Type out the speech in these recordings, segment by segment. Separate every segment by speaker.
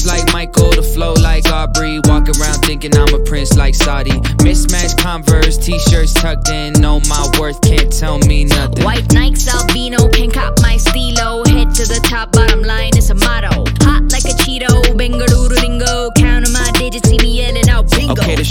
Speaker 1: moves like Michael, the flow like Aubrey. Walk around thinking I'm a prince like Saudi. Mismatched Converse, t-shirts tucked in. Know my worth, can't tell me nothing.
Speaker 2: White Nikes, albino, can cop my stilo. Head to the top, bottom line is a motto.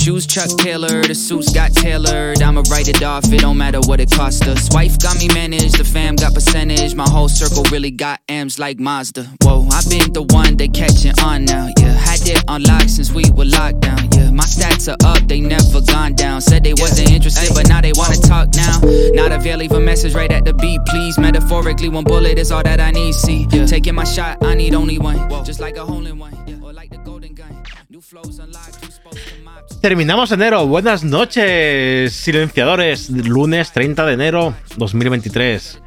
Speaker 1: Shoes Chuck Taylor, the suits got tailored. I'ma write it off, it don't matter what it cost us. Wife got me managed, the fam got percentage. My whole circle really got M's like Mazda. Whoa, I been the one they catching on now. Yeah, had it on lock since we were locked down. Yeah, my stats are up, they never gone down. Said they wasn't interested, but now they wanna talk now. Not avail, leave a message right at the beat, please. Metaphorically, one bullet is all that I need. See, taking my shot, I need only one. Just like a hole in one, or like the golden gun.
Speaker 3: Terminamos enero. Buenas noches, silenciadores. Lunes 30 de enero 2023.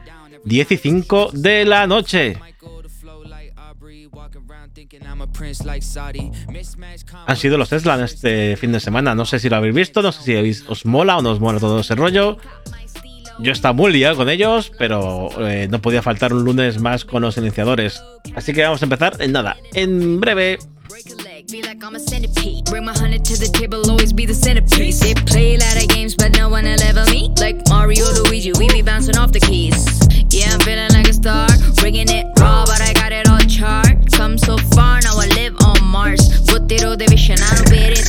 Speaker 3: 10 y 5 de la noche. Han sido los Tesla este fin de semana. No sé si lo habéis visto, no sé si os mola o no os mola todo ese rollo. Yo estaba muy liado con ellos, pero eh, no podía faltar un lunes más con los iniciadores. Así que vamos a empezar en nada, en breve.
Speaker 2: Leg, be like I'm a centipede. Bring my hundred to the table, always be the centerpiece. They play a lot of games, but no one will ever me. Like Mario Luigi, we be bouncing off the keys. Yeah, I'm feeling like a star, bringing it raw, but I got it all chart. Come so far, now I live on Mars. Butero de I don't bear it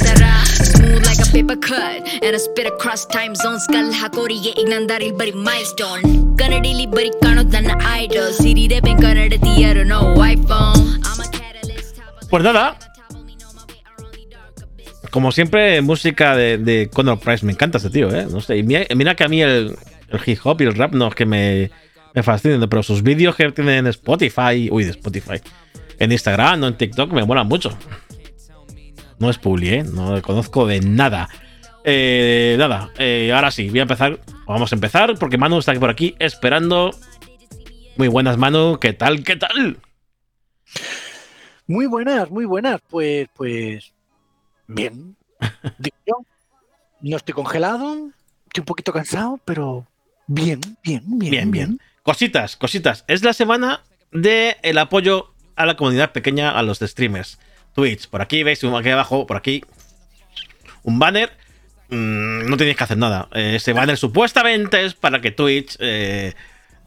Speaker 2: Smooth like a paper cut, and I spit across time zones. Kal hakoriye ignandari bari milestone. Kannadili bari kano tana idol. Siri de ben kannada tiyaru no iPhone. I'm a
Speaker 3: Pues nada, como siempre, música de, de Conor Price. Me encanta este tío, ¿eh? No sé. Y mira, que a mí el, hip hop y el rap no es que me, me fascinen, pero sus vídeos que tienen en Spotify, uy, de Spotify, en Instagram o en TikTok me molan mucho. No es publi, ¿eh? No le conozco de nada. Eh, nada, eh, ahora sí, voy a empezar. Vamos a empezar porque Manu está por aquí esperando. Muy buenas, Manu. ¿Qué tal? ¿Qué tal?
Speaker 4: Muy buenas, muy buenas. Pues, pues, bien. Digo yo, no estoy congelado, estoy un poquito cansado, pero bien, bien, bien,
Speaker 3: Bien, bien. Cositas, cositas. Es la semana de el apoyo a la comunidad pequeña, a los streamers. Twitch, por aquí veis, aquí abajo, por aquí, un banner. Mm, no tenéis que hacer nada. Eh, ese banner supuestamente es para que Twitch eh,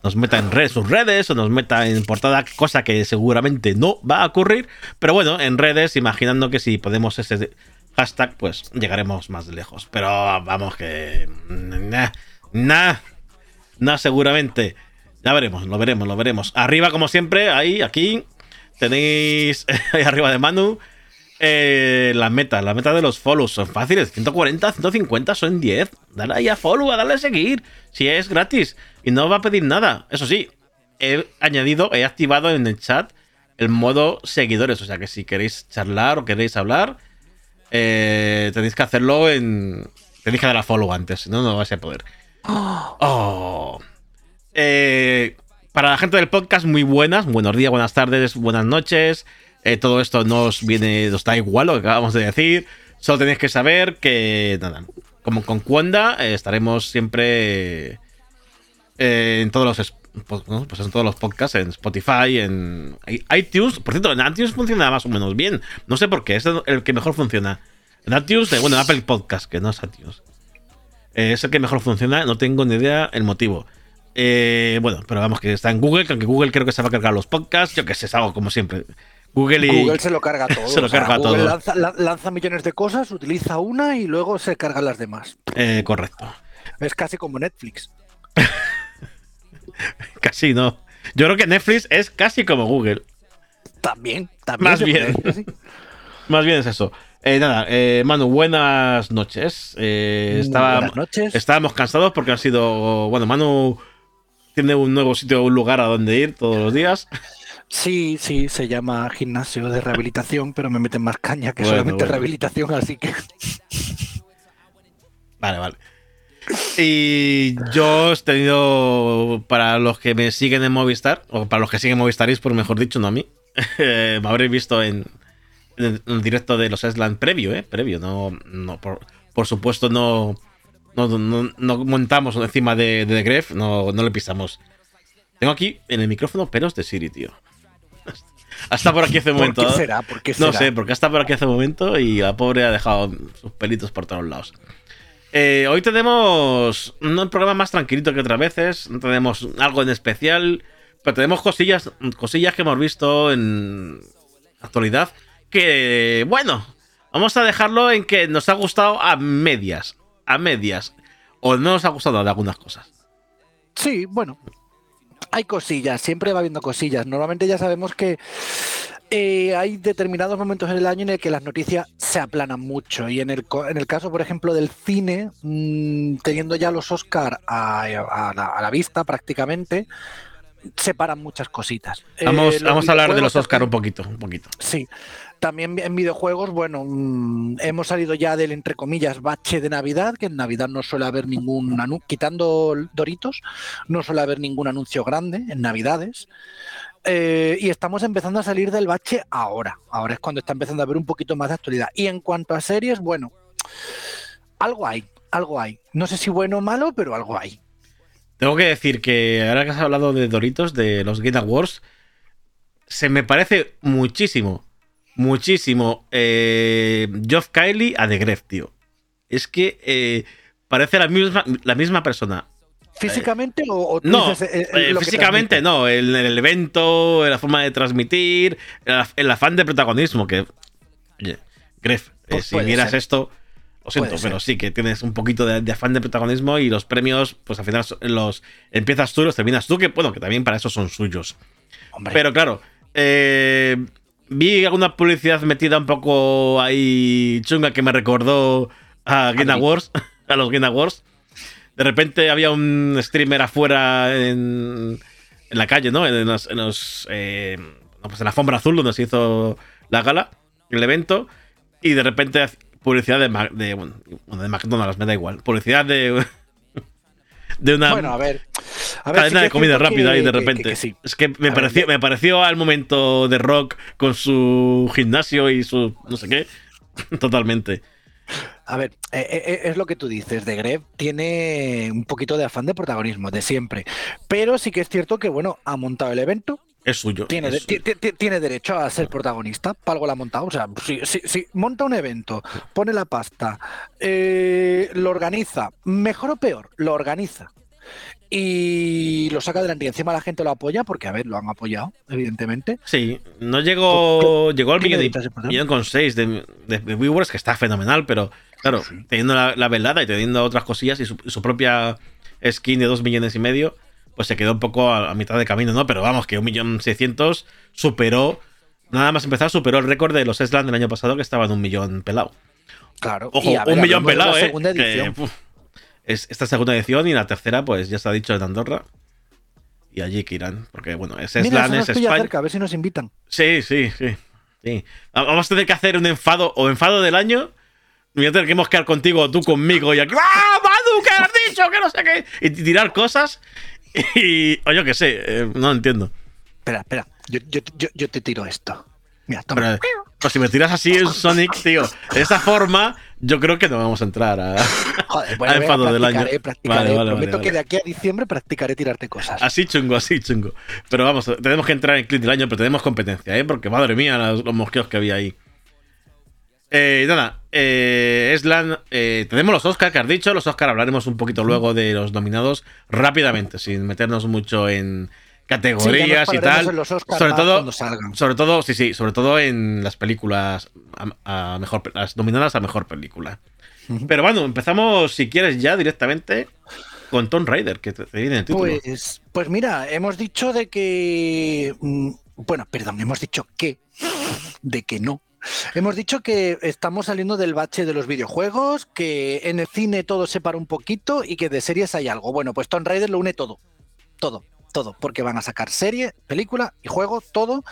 Speaker 3: nos meta en red, sus redes o nos meta en portada, cosa que seguramente no va a ocurrir. Pero bueno, en redes, imaginando que si podemos ese hashtag, pues llegaremos más lejos. Pero vamos que... Nah, nah, nah, seguramente. Ya veremos, lo veremos, lo veremos. Arriba, como siempre, ahí, aquí, tenéis ahí arriba de Manu. Eh, la meta, la meta de los follows son fáciles: 140, 150, son 10. Dale ahí a follow, a darle a seguir. Si es gratis y no va a pedir nada. Eso sí, he añadido, he activado en el chat el modo seguidores. O sea que si queréis charlar o queréis hablar, eh, tenéis que hacerlo en. Tenéis que dar a follow antes, no, no vais a poder. Oh. Eh, para la gente del podcast, muy buenas. Buenos días, buenas tardes, buenas noches. Eh, todo esto nos viene, nos da igual lo que acabamos de decir. Solo tenéis que saber que, nada, como con Cuanda, eh, estaremos siempre eh, en todos los es- po- ¿no? pues en todos los podcasts, en Spotify, en iTunes. Por cierto, en iTunes funciona más o menos bien. No sé por qué, es el que mejor funciona. En iTunes, bueno, en Apple Podcast, que no es iTunes. Es el que mejor funciona, no tengo ni idea el motivo. Bueno, pero vamos, que está en Google, que aunque Google creo que se va a cargar los podcasts, yo que sé, es algo como siempre. Google y.
Speaker 4: Google se lo carga todo.
Speaker 3: Se lo
Speaker 4: o sea,
Speaker 3: carga
Speaker 4: Google
Speaker 3: todo.
Speaker 4: Lanza, la- lanza millones de cosas, utiliza una y luego se cargan las demás.
Speaker 3: Eh, correcto.
Speaker 4: Es casi como Netflix.
Speaker 3: Casi no. Yo creo que Netflix es casi como Google.
Speaker 4: También, también.
Speaker 3: Más bien. Más bien es eso. Eh, nada, eh, Manu, buenas noches. Eh,
Speaker 4: buenas noches.
Speaker 3: Estábamos cansados porque han sido. Bueno, Manu tiene un nuevo sitio, un lugar a donde ir todos los días.
Speaker 4: Sí, sí, se llama gimnasio de rehabilitación, pero me meten más caña que
Speaker 3: Bueno,
Speaker 4: solamente
Speaker 3: bueno.
Speaker 4: rehabilitación, así que
Speaker 3: Vale, vale. Y yo he tenido, para los que me siguen en Movistar, o para los que siguen Movistaris, por mejor dicho, no a mí, eh, me habréis visto en, en el, directo de los Esland previo, ¿eh? Previo, no, no por, por supuesto no, no, no, no montamos encima de, de The Gref, no, no le pisamos. Tengo aquí en el micrófono pelos de Siri, tío. Hasta por aquí hace un momento.
Speaker 4: ¿Por qué será? ¿Por qué
Speaker 3: No sé, porque está por aquí hace un momento y la pobre ha dejado sus pelitos por todos lados. Eh, hoy tenemos un programa más tranquilito que otras veces. No tenemos algo en especial. Pero tenemos cosillas, cosillas que hemos visto en actualidad. Que, bueno, vamos a dejarlo en que nos ha gustado a medias. A medias. O no nos ha gustado de algunas cosas.
Speaker 4: Sí, bueno. Hay cosillas, siempre va habiendo cosillas. Normalmente ya sabemos que eh, hay determinados momentos en el año en el que las noticias se aplanan mucho. Y en el, en el caso, por ejemplo, del cine, mm, teniendo ya los Oscar a, a la, a la vista prácticamente, separan muchas cositas. Eh,
Speaker 3: Vamos,
Speaker 4: los
Speaker 3: vamos a hablar de los Oscar un poquito, un poquito.
Speaker 4: Sí, también en videojuegos, bueno, mm, hemos salido ya del, entre comillas, bache de Navidad, que en Navidad no suele haber ningún anuncio, quitando Doritos, no suele haber ningún anuncio grande en Navidades. Eh, y estamos empezando a salir del bache ahora. Ahora es cuando está empezando a haber un poquito más de actualidad. Y en cuanto a series, bueno, algo hay, algo hay. No sé si bueno o malo, pero algo hay.
Speaker 3: Tengo que decir que ahora que has hablado de Doritos, de los Game Awards, se me parece muchísimo, muchísimo eh, Geoff Kylie a The Gref, tío. Es que eh, parece la misma, la misma persona.
Speaker 4: ¿Físicamente o,
Speaker 3: No,
Speaker 4: dices, eh,
Speaker 3: eh, físicamente no, en el, evento, en la forma de transmitir, el, af- el afán de protagonismo, que... Oye, Gref,
Speaker 4: Pues
Speaker 3: si vieras
Speaker 4: ser.
Speaker 3: esto, lo siento,
Speaker 4: Puede
Speaker 3: pero
Speaker 4: ser.
Speaker 3: sí que tienes un poquito de, de afán de protagonismo y los premios, pues al final los empiezas tú y los terminas tú, que bueno, que también para eso son suyos.
Speaker 4: Hombre,
Speaker 3: Pero claro, eh, vi alguna publicidad metida un poco ahí chunga que me recordó a Game
Speaker 4: mí.
Speaker 3: Awards, a los Game Awards. De repente había un streamer afuera en, en la calle, ¿no? En los, en los, eh, pues en la alfombra azul donde se hizo la gala, el evento, y de repente publicidad de, de, bueno, de McDonald's, me da igual. Publicidad de, de una
Speaker 4: bueno, a ver. A ver, sí
Speaker 3: cadena de comida rápida
Speaker 4: que-
Speaker 3: ahí de repente.
Speaker 4: que- que sí.
Speaker 3: Es que me
Speaker 4: A
Speaker 3: pareció, me pareció al momento de Rock con su gimnasio y su no sé qué. Totalmente.
Speaker 4: A ver, eh, eh, es lo que tú dices, de Greb tiene un poquito de afán de protagonismo, de siempre. Pero sí que es cierto que, bueno, ha montado el evento,
Speaker 3: Es suyo.
Speaker 4: tiene,
Speaker 3: es suyo.
Speaker 4: tiene derecho a ser protagonista, para algo la ha montado. O sea, si, si- si monta un evento, pone la pasta, eh, lo organiza, mejor o peor, lo organiza. Y lo saca adelante y encima la gente lo apoya, porque a ver, lo han apoyado, evidentemente.
Speaker 3: Sí, no llegó. Llegó al millón, millón con seis de, de- de viewers, que está fenomenal, pero claro, teniendo la, la velada y teniendo otras cosillas y su, su propia skin de dos millones y medio, pues se quedó un poco a, a mitad de camino, ¿no? Pero vamos, que un millón seiscientos superó. Nada más empezar, superó el récord de los Esland del año pasado, que estaba en un millón pelado.
Speaker 4: Claro.
Speaker 3: Ojo,
Speaker 4: y ver,
Speaker 3: un millón pelado, ¿eh? que, puf, es esta segunda edición y la tercera, pues ya se ha dicho en Andorra. Y allí que irán, porque bueno, es
Speaker 4: Mira,
Speaker 3: Eslan,
Speaker 4: eso nos
Speaker 3: es España.
Speaker 4: cerca, a ver si nos invitan.
Speaker 3: Sí, sí, sí, sí. Vamos a tener que hacer un enfado o enfado del año. Voy a tener que mosquear contigo tú conmigo y aquí. ¡Ah, Manu! ¿Qué has dicho? Que no sé qué. Y tirar cosas. Y. O yo qué sé, eh, no entiendo.
Speaker 4: Espera, espera, yo, yo, yo, yo te tiro esto. Mira, toma.
Speaker 3: Pero, pues si me tiras así en Sonic, tío, de esa forma, yo creo que no vamos a entrar a.
Speaker 4: Joder,
Speaker 3: a enfado del año.
Speaker 4: practicaré.
Speaker 3: Vale, vale,
Speaker 4: Prometo
Speaker 3: vale,
Speaker 4: que de aquí a diciembre practicaré tirarte cosas.
Speaker 3: Así chungo, así chungo. Pero vamos, tenemos que entrar en clip del año, pero tenemos competencia, ¿eh? Porque madre mía, los, los mosqueos que había ahí. Eh, nada, eh, Eslan, eh, tenemos los Oscar que has dicho. Los Oscar hablaremos un poquito luego de los nominados rápidamente, sin meternos mucho en categorías
Speaker 4: Sí,
Speaker 3: y tal.
Speaker 4: en los Oscar
Speaker 3: sobre todo, sobre todo, sí, sí, sobre todo en las películas a, a mejor, las nominadas a mejor película. Pero bueno, empezamos, si quieres, ya directamente con Tomb Raider, que te, te viene el título.
Speaker 4: Pues, pues mira, hemos dicho de que. mm, Bueno, perdón, hemos dicho que. De que no. Hemos dicho que estamos saliendo del bache de los videojuegos, que en el cine todo se para un poquito y que de series hay algo. Bueno, pues Tomb Raider lo une todo. Todo, todo. Porque van a sacar serie, película y juego, todo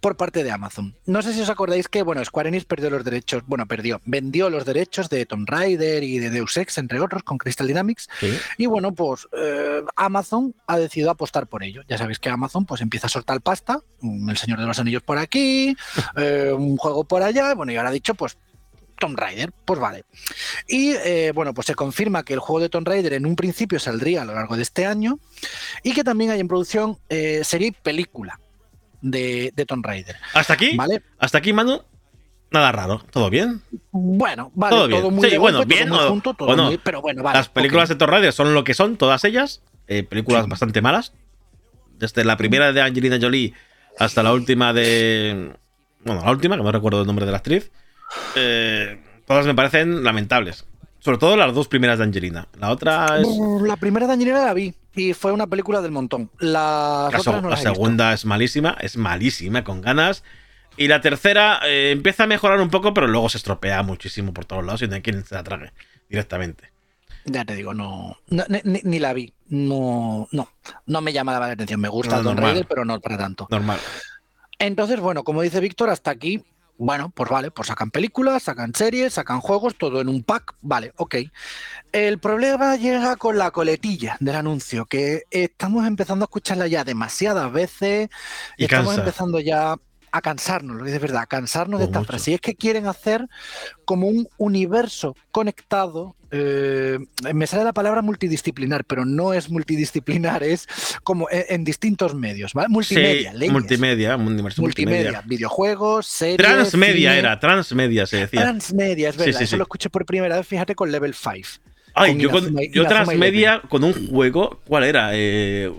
Speaker 4: por parte de Amazon. No sé si os acordáis que, bueno, Square Enix perdió los derechos, bueno, perdió, vendió los derechos de Tomb Raider y de Deus Ex, entre otros, con Crystal Dynamics.
Speaker 3: Sí.
Speaker 4: Y bueno, pues eh, Amazon ha decidido apostar por ello. Ya sabéis que Amazon pues empieza a soltar pasta, mm, el Señor de los Anillos por aquí, eh, un juego por allá, bueno, y ahora ha dicho pues Tomb Raider, pues vale. Y eh, bueno, pues se confirma que el juego de Tomb Raider en un principio saldría a lo largo de este año y que también hay en producción eh, serie y película. de, de Tomb Raider.
Speaker 3: Hasta aquí,
Speaker 4: ¿Vale?
Speaker 3: hasta aquí, Manu, nada raro. ¿Todo bien?
Speaker 4: Bueno, vale,
Speaker 3: Todo
Speaker 4: todo,
Speaker 3: bien.
Speaker 4: muy
Speaker 3: Sí, bueno,
Speaker 4: golpe, todo
Speaker 3: bien
Speaker 4: muy
Speaker 3: o-
Speaker 4: junto, todo
Speaker 3: o no.
Speaker 4: muy- pero bueno, vale.
Speaker 3: Las películas de Tomb Raider son lo que son, todas ellas. Eh, películas
Speaker 4: Sí.
Speaker 3: bastante malas. Desde la primera de Angelina Jolie hasta la última de. Bueno, la última, que no recuerdo el nombre de la actriz. Eh, todas me parecen lamentables. Sobre todo las dos primeras de Angelina. La otra es.
Speaker 4: La primera de Angelina la vi y fue una película del montón. Las
Speaker 3: La,
Speaker 4: no
Speaker 3: segunda es malísima, es malísima, con ganas. Y la tercera eh, empieza a mejorar un poco, pero luego se estropea muchísimo por todos lados y no hay quien se la trague directamente.
Speaker 4: Ya te digo, no, no- ni, la vi. No, no, no me llama la atención. Me gusta
Speaker 3: No, normal.
Speaker 4: Raider, pero no para tanto.
Speaker 3: Normal.
Speaker 4: Entonces, bueno, como dice Víctor, hasta aquí, bueno, pues vale, pues sacan películas, sacan series, sacan juegos, todo en un pack, vale, ok. El problema llega con la coletilla del anuncio, que estamos empezando a escucharla ya demasiadas veces,
Speaker 3: Y
Speaker 4: estamos
Speaker 3: cansa.
Speaker 4: empezando ya a cansarnos, lo que es verdad, a cansarnos de esta
Speaker 3: mucho.
Speaker 4: frase. Y es que quieren hacer como un universo conectado. Eh, me sale la palabra multidisciplinar, pero no es multidisciplinar, es como en, en distintos medios, ¿vale? Multimedia,
Speaker 3: sí,
Speaker 4: leyes.
Speaker 3: multimedia,
Speaker 4: Multimedia,
Speaker 3: multimedia.
Speaker 4: videojuegos, series.
Speaker 3: Transmedia
Speaker 4: cine.
Speaker 3: era, transmedia se decía.
Speaker 4: Transmedia, es verdad.
Speaker 3: sí,
Speaker 4: Eso lo escuché por primera vez, fíjate, con Level 5.
Speaker 3: Ay,
Speaker 4: con
Speaker 3: yo, con,
Speaker 4: Inazuma-
Speaker 3: yo
Speaker 4: Inazuma
Speaker 3: transmedia con un juego. ¿Cuál era? Eh,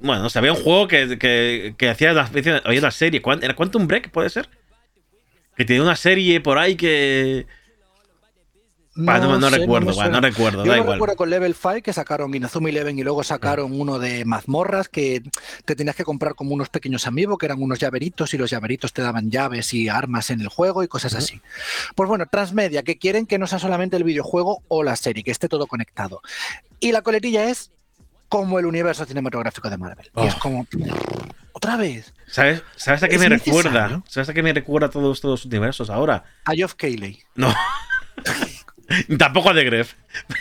Speaker 3: bueno, o sea, había un juego que, que, que hacía la, había una serie. ¿Cuán- ¿Era Quantum Break? ¿Puede ser? Que tenía una serie por ahí que. Pa, no, no
Speaker 4: sé,
Speaker 3: recuerdo,
Speaker 4: me
Speaker 3: va,
Speaker 4: suena.
Speaker 3: no recuerdo,
Speaker 4: Yo
Speaker 3: da
Speaker 4: lo
Speaker 3: igual.
Speaker 4: recuerdo con Level 5 que sacaron Inazuma Eleven y luego sacaron uno de mazmorras que te tenías que comprar como unos pequeños amigos que eran unos llaveritos y los llaveritos te daban llaves y armas en el juego y cosas así. Pues bueno, Transmedia, que quieren que no sea solamente el videojuego o la serie, que esté todo conectado. Y la coletilla es como el universo cinematográfico de Marvel. Y es
Speaker 3: Oh.
Speaker 4: como, otra vez,
Speaker 3: ¿Sabes, ¿Sabes a qué
Speaker 4: ¿Es
Speaker 3: me
Speaker 4: necesario?
Speaker 3: recuerda? ¿Sabes a qué me recuerda todos estos universos ahora?
Speaker 4: a Geoff Keighley.
Speaker 3: No. Tampoco a The Gref.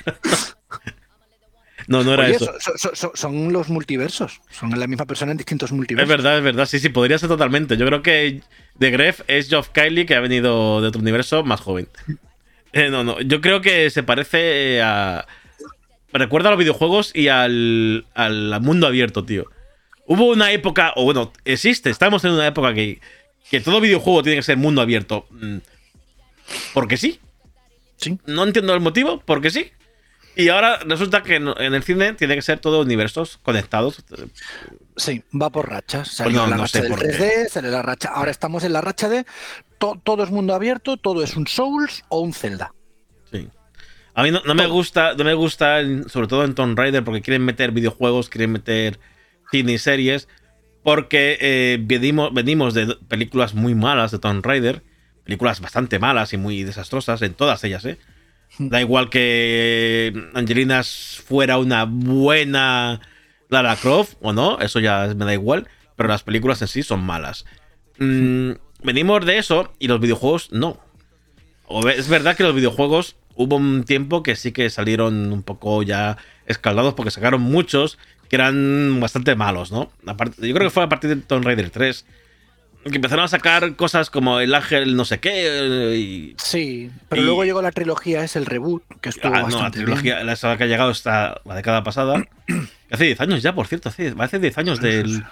Speaker 3: no, no era
Speaker 4: Oye,
Speaker 3: eso.
Speaker 4: so- so- so- son los multiversos, son la misma persona en distintos
Speaker 3: Es
Speaker 4: multiversos.
Speaker 3: verdad, es verdad. Sí, sí, podría ser totalmente. Yo creo que The Gref es Geoff Kylie que ha venido de otro universo más joven. Eh, no, no. Yo creo que se parece a. Me recuerda a los videojuegos y al, al mundo abierto, tío. Hubo una época, o bueno, existe, estamos en una época que, que todo videojuego tiene que ser mundo abierto. Mm, Porque sí.
Speaker 4: Sí.
Speaker 3: No entiendo el motivo, porque sí. Y ahora resulta que en el cine tiene que ser todo universos conectados.
Speaker 4: Sí, va por rachas. Salió
Speaker 3: Pues no,
Speaker 4: la
Speaker 3: no
Speaker 4: racha
Speaker 3: sé
Speaker 4: del
Speaker 3: por qué.
Speaker 4: 3D, sale la racha. Ahora estamos en la racha de to- todo es mundo abierto, todo es un Souls o un Zelda.
Speaker 3: Sí. A mí no, no me gusta, no me gusta, sobre todo en Tomb Raider, porque quieren meter videojuegos, quieren meter cine y series, porque eh, venimos, venimos de películas muy malas de Tomb Raider, películas bastante malas y muy desastrosas en todas ellas, ¿eh? Da igual que Angelina fuera una buena Lara Croft o no, eso ya me da igual, pero las películas en sí son malas. Mm, venimos de eso y los videojuegos no. Es verdad que los videojuegos hubo un tiempo que sí que salieron un poco ya escaldados porque sacaron muchos que eran bastante malos, ¿no? Yo creo que fue a partir de Tomb Raider 3 que empezaron a sacar cosas como el ángel no sé qué eh, y
Speaker 4: Sí, pero
Speaker 3: Y-
Speaker 4: luego llegó la trilogía, es el reboot, que estuvo
Speaker 3: Ah, no, la trilogía, la que ha llegado está la década pasada. hace 10 años ya, por cierto. Hace, hace 10 años del,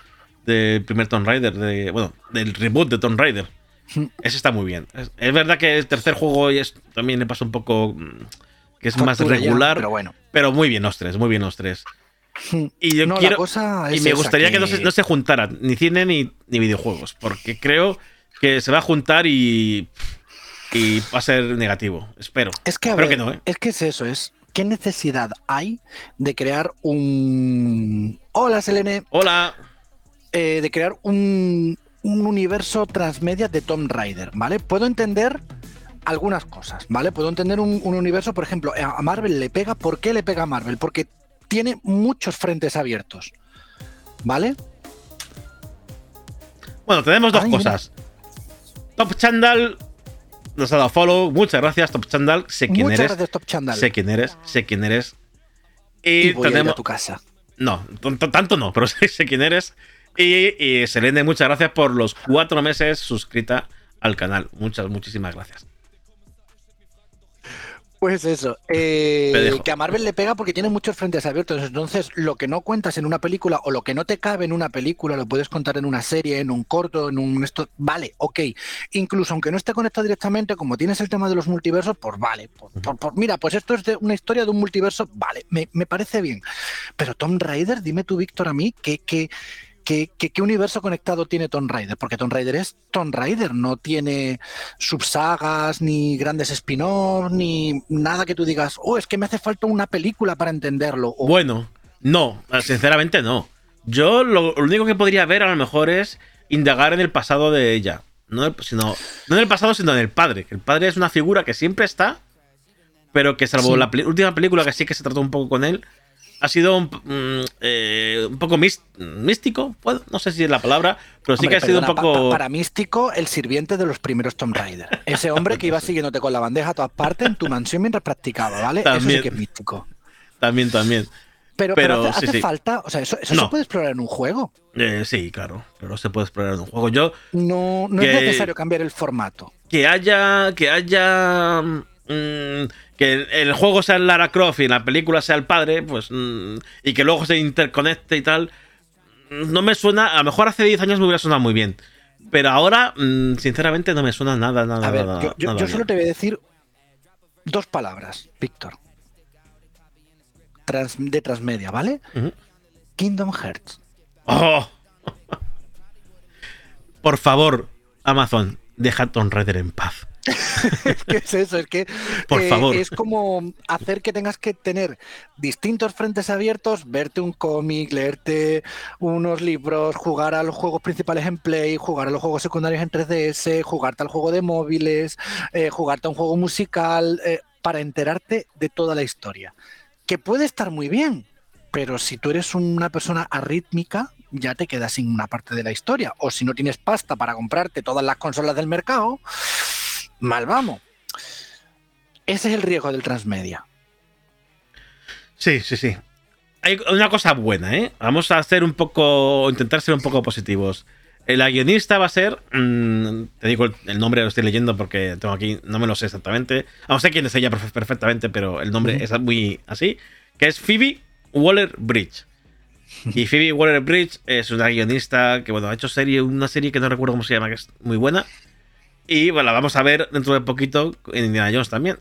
Speaker 3: del primer Tomb Raider. De, bueno, del reboot de Tomb Raider. Ese está muy bien. Es, es verdad que el tercer juego es, también le pasa un poco. mm, que es más
Speaker 4: ya,
Speaker 3: regular.
Speaker 4: pero bueno.
Speaker 3: pero muy bien los tres, muy bien los tres. Y yo
Speaker 4: No, la
Speaker 3: quiero. Y me gustaría que,
Speaker 4: que
Speaker 3: no, se, no se juntaran ni cine ni, ni videojuegos. Porque creo que se va a juntar y. Y va a ser negativo. Espero.
Speaker 4: Es que, a
Speaker 3: Espero
Speaker 4: ver,
Speaker 3: que no, ¿eh?
Speaker 4: es que es eso, es qué necesidad hay de crear un... Hola, Selene.
Speaker 3: Hola.
Speaker 4: eh, de crear un, un universo transmedia de Tomb Raider, ¿vale? Puedo entender algunas cosas, ¿vale? Puedo entender un, un universo, por ejemplo, a Marvel le pega, ¿por qué le pega a Marvel? Porque tiene muchos frentes abiertos, ¿vale?
Speaker 3: Bueno, tenemos dos
Speaker 4: Ay, mira.
Speaker 3: cosas. Top Chandal nos ha dado follow. Muchas gracias, Top Chandal. Sé quién
Speaker 4: Muchas
Speaker 3: eres.
Speaker 4: gracias, Top Chandal.
Speaker 3: Sé quién eres. Sé quién eres.
Speaker 4: y
Speaker 3: Y,
Speaker 4: voy a ir
Speaker 3: tenemos.
Speaker 4: a tu casa.
Speaker 3: No, tanto no, pero sé, sé quién eres. Y, y Selene, muchas gracias por los cuatro meses suscrita al canal. Muchas, muchísimas gracias.
Speaker 4: Pues eso, eh, que a Marvel le pega porque tiene muchos frentes abiertos. Entonces, lo que no cuentas en una película o lo que no te cabe en una película, lo puedes contar en una serie, en un corto, en un esto. Vale, ok. Incluso aunque no esté conectado directamente, como tienes el tema de los multiversos, pues vale. Por- por- por- mira, pues esto es de una historia de un multiverso, vale, me, me parece bien. Pero Tomb Raider, dime tú, Víctor, a mí, que, que, ¿qué universo conectado tiene Tomb Raider? Porque Tomb Raider es Tomb Raider, no tiene subsagas, ni grandes spin-offs, ni nada que tú digas, oh, es que me hace falta una película para entenderlo. O,
Speaker 3: Bueno, no, sinceramente no. Yo lo, lo único que podría ver a lo mejor es indagar en el pasado de ella. No, sino, no en el pasado, sino en el padre. El padre es una figura que siempre está, pero que salvo
Speaker 4: Sí.
Speaker 3: la última película que sí que se trató un poco con él, ha sido un, mm, eh, un poco mis- místico. Puedo- no sé si es la palabra, pero sí
Speaker 4: Hombre,
Speaker 3: que ha sido
Speaker 4: perdona,
Speaker 3: un
Speaker 4: pa-
Speaker 3: poco...
Speaker 4: pa- para místico, el sirviente de los primeros Tomb Raider. Ese hombre que iba siguiéndote con la bandeja a todas partes en tu mansión mientras practicaba, ¿vale? Eso
Speaker 3: También.
Speaker 4: sí que es místico.
Speaker 3: También, también.
Speaker 4: Pero,
Speaker 3: Pero
Speaker 4: pero hace,
Speaker 3: sí,
Speaker 4: hace
Speaker 3: sí.
Speaker 4: falta, o sea, eso, eso
Speaker 3: No.
Speaker 4: se puede explorar en un juego.
Speaker 3: Eh, sí, claro, pero se puede explorar en un juego. Yo,
Speaker 4: No, no
Speaker 3: Que-
Speaker 4: es necesario cambiar el formato.
Speaker 3: que haya que haya mm, que el, juego sea el Lara Croft y la película sea el padre pues mm, y que luego se interconecte y tal no me suena a lo mejor hace 10 años me hubiera sonado muy bien pero ahora mm, sinceramente no me suena nada nada
Speaker 4: A ver,
Speaker 3: nada,
Speaker 4: yo, yo-
Speaker 3: nada
Speaker 4: yo
Speaker 3: bien.
Speaker 4: solo te voy a decir dos palabras, Víctor. Trans- de transmedia, ¿vale? Kingdom Hearts.
Speaker 3: ¡Oh! por favor Amazon deja a Tomb Raider en paz
Speaker 4: ¿Qué es eso? Es que
Speaker 3: Por
Speaker 4: eh,
Speaker 3: favor.
Speaker 4: es como hacer que tengas que tener distintos frentes abiertos, verte un cómic, leerte unos libros, jugar a los juegos principales en Play, jugar a los juegos secundarios en 3DS, jugarte al juego de móviles, eh, jugarte a un juego musical, eh, para enterarte de toda la historia. Que puede estar muy bien, pero si tú eres una persona arrítmica, ya te quedas sin una parte de la historia. O si no tienes pasta para comprarte todas las consolas del mercado, mal vamos. Ese es el riesgo del transmedia.
Speaker 3: Sí, sí, sí. Hay una cosa buena, ¿eh? Vamos a hacer un poco. intentar ser un poco positivos. La guionista va a ser. mm, te digo el, el nombre, lo estoy leyendo porque tengo aquí. No me lo sé exactamente. No sé quién es ella perfe- perfectamente, pero el nombre es muy así. Que es Phoebe Waller Bridge. Y Phoebe Waller Bridge es una guionista que, bueno, ha hecho serie, una serie que no recuerdo cómo se llama, que es muy buena. Y bueno, la vamos a ver dentro de poquito en Indiana Jones también,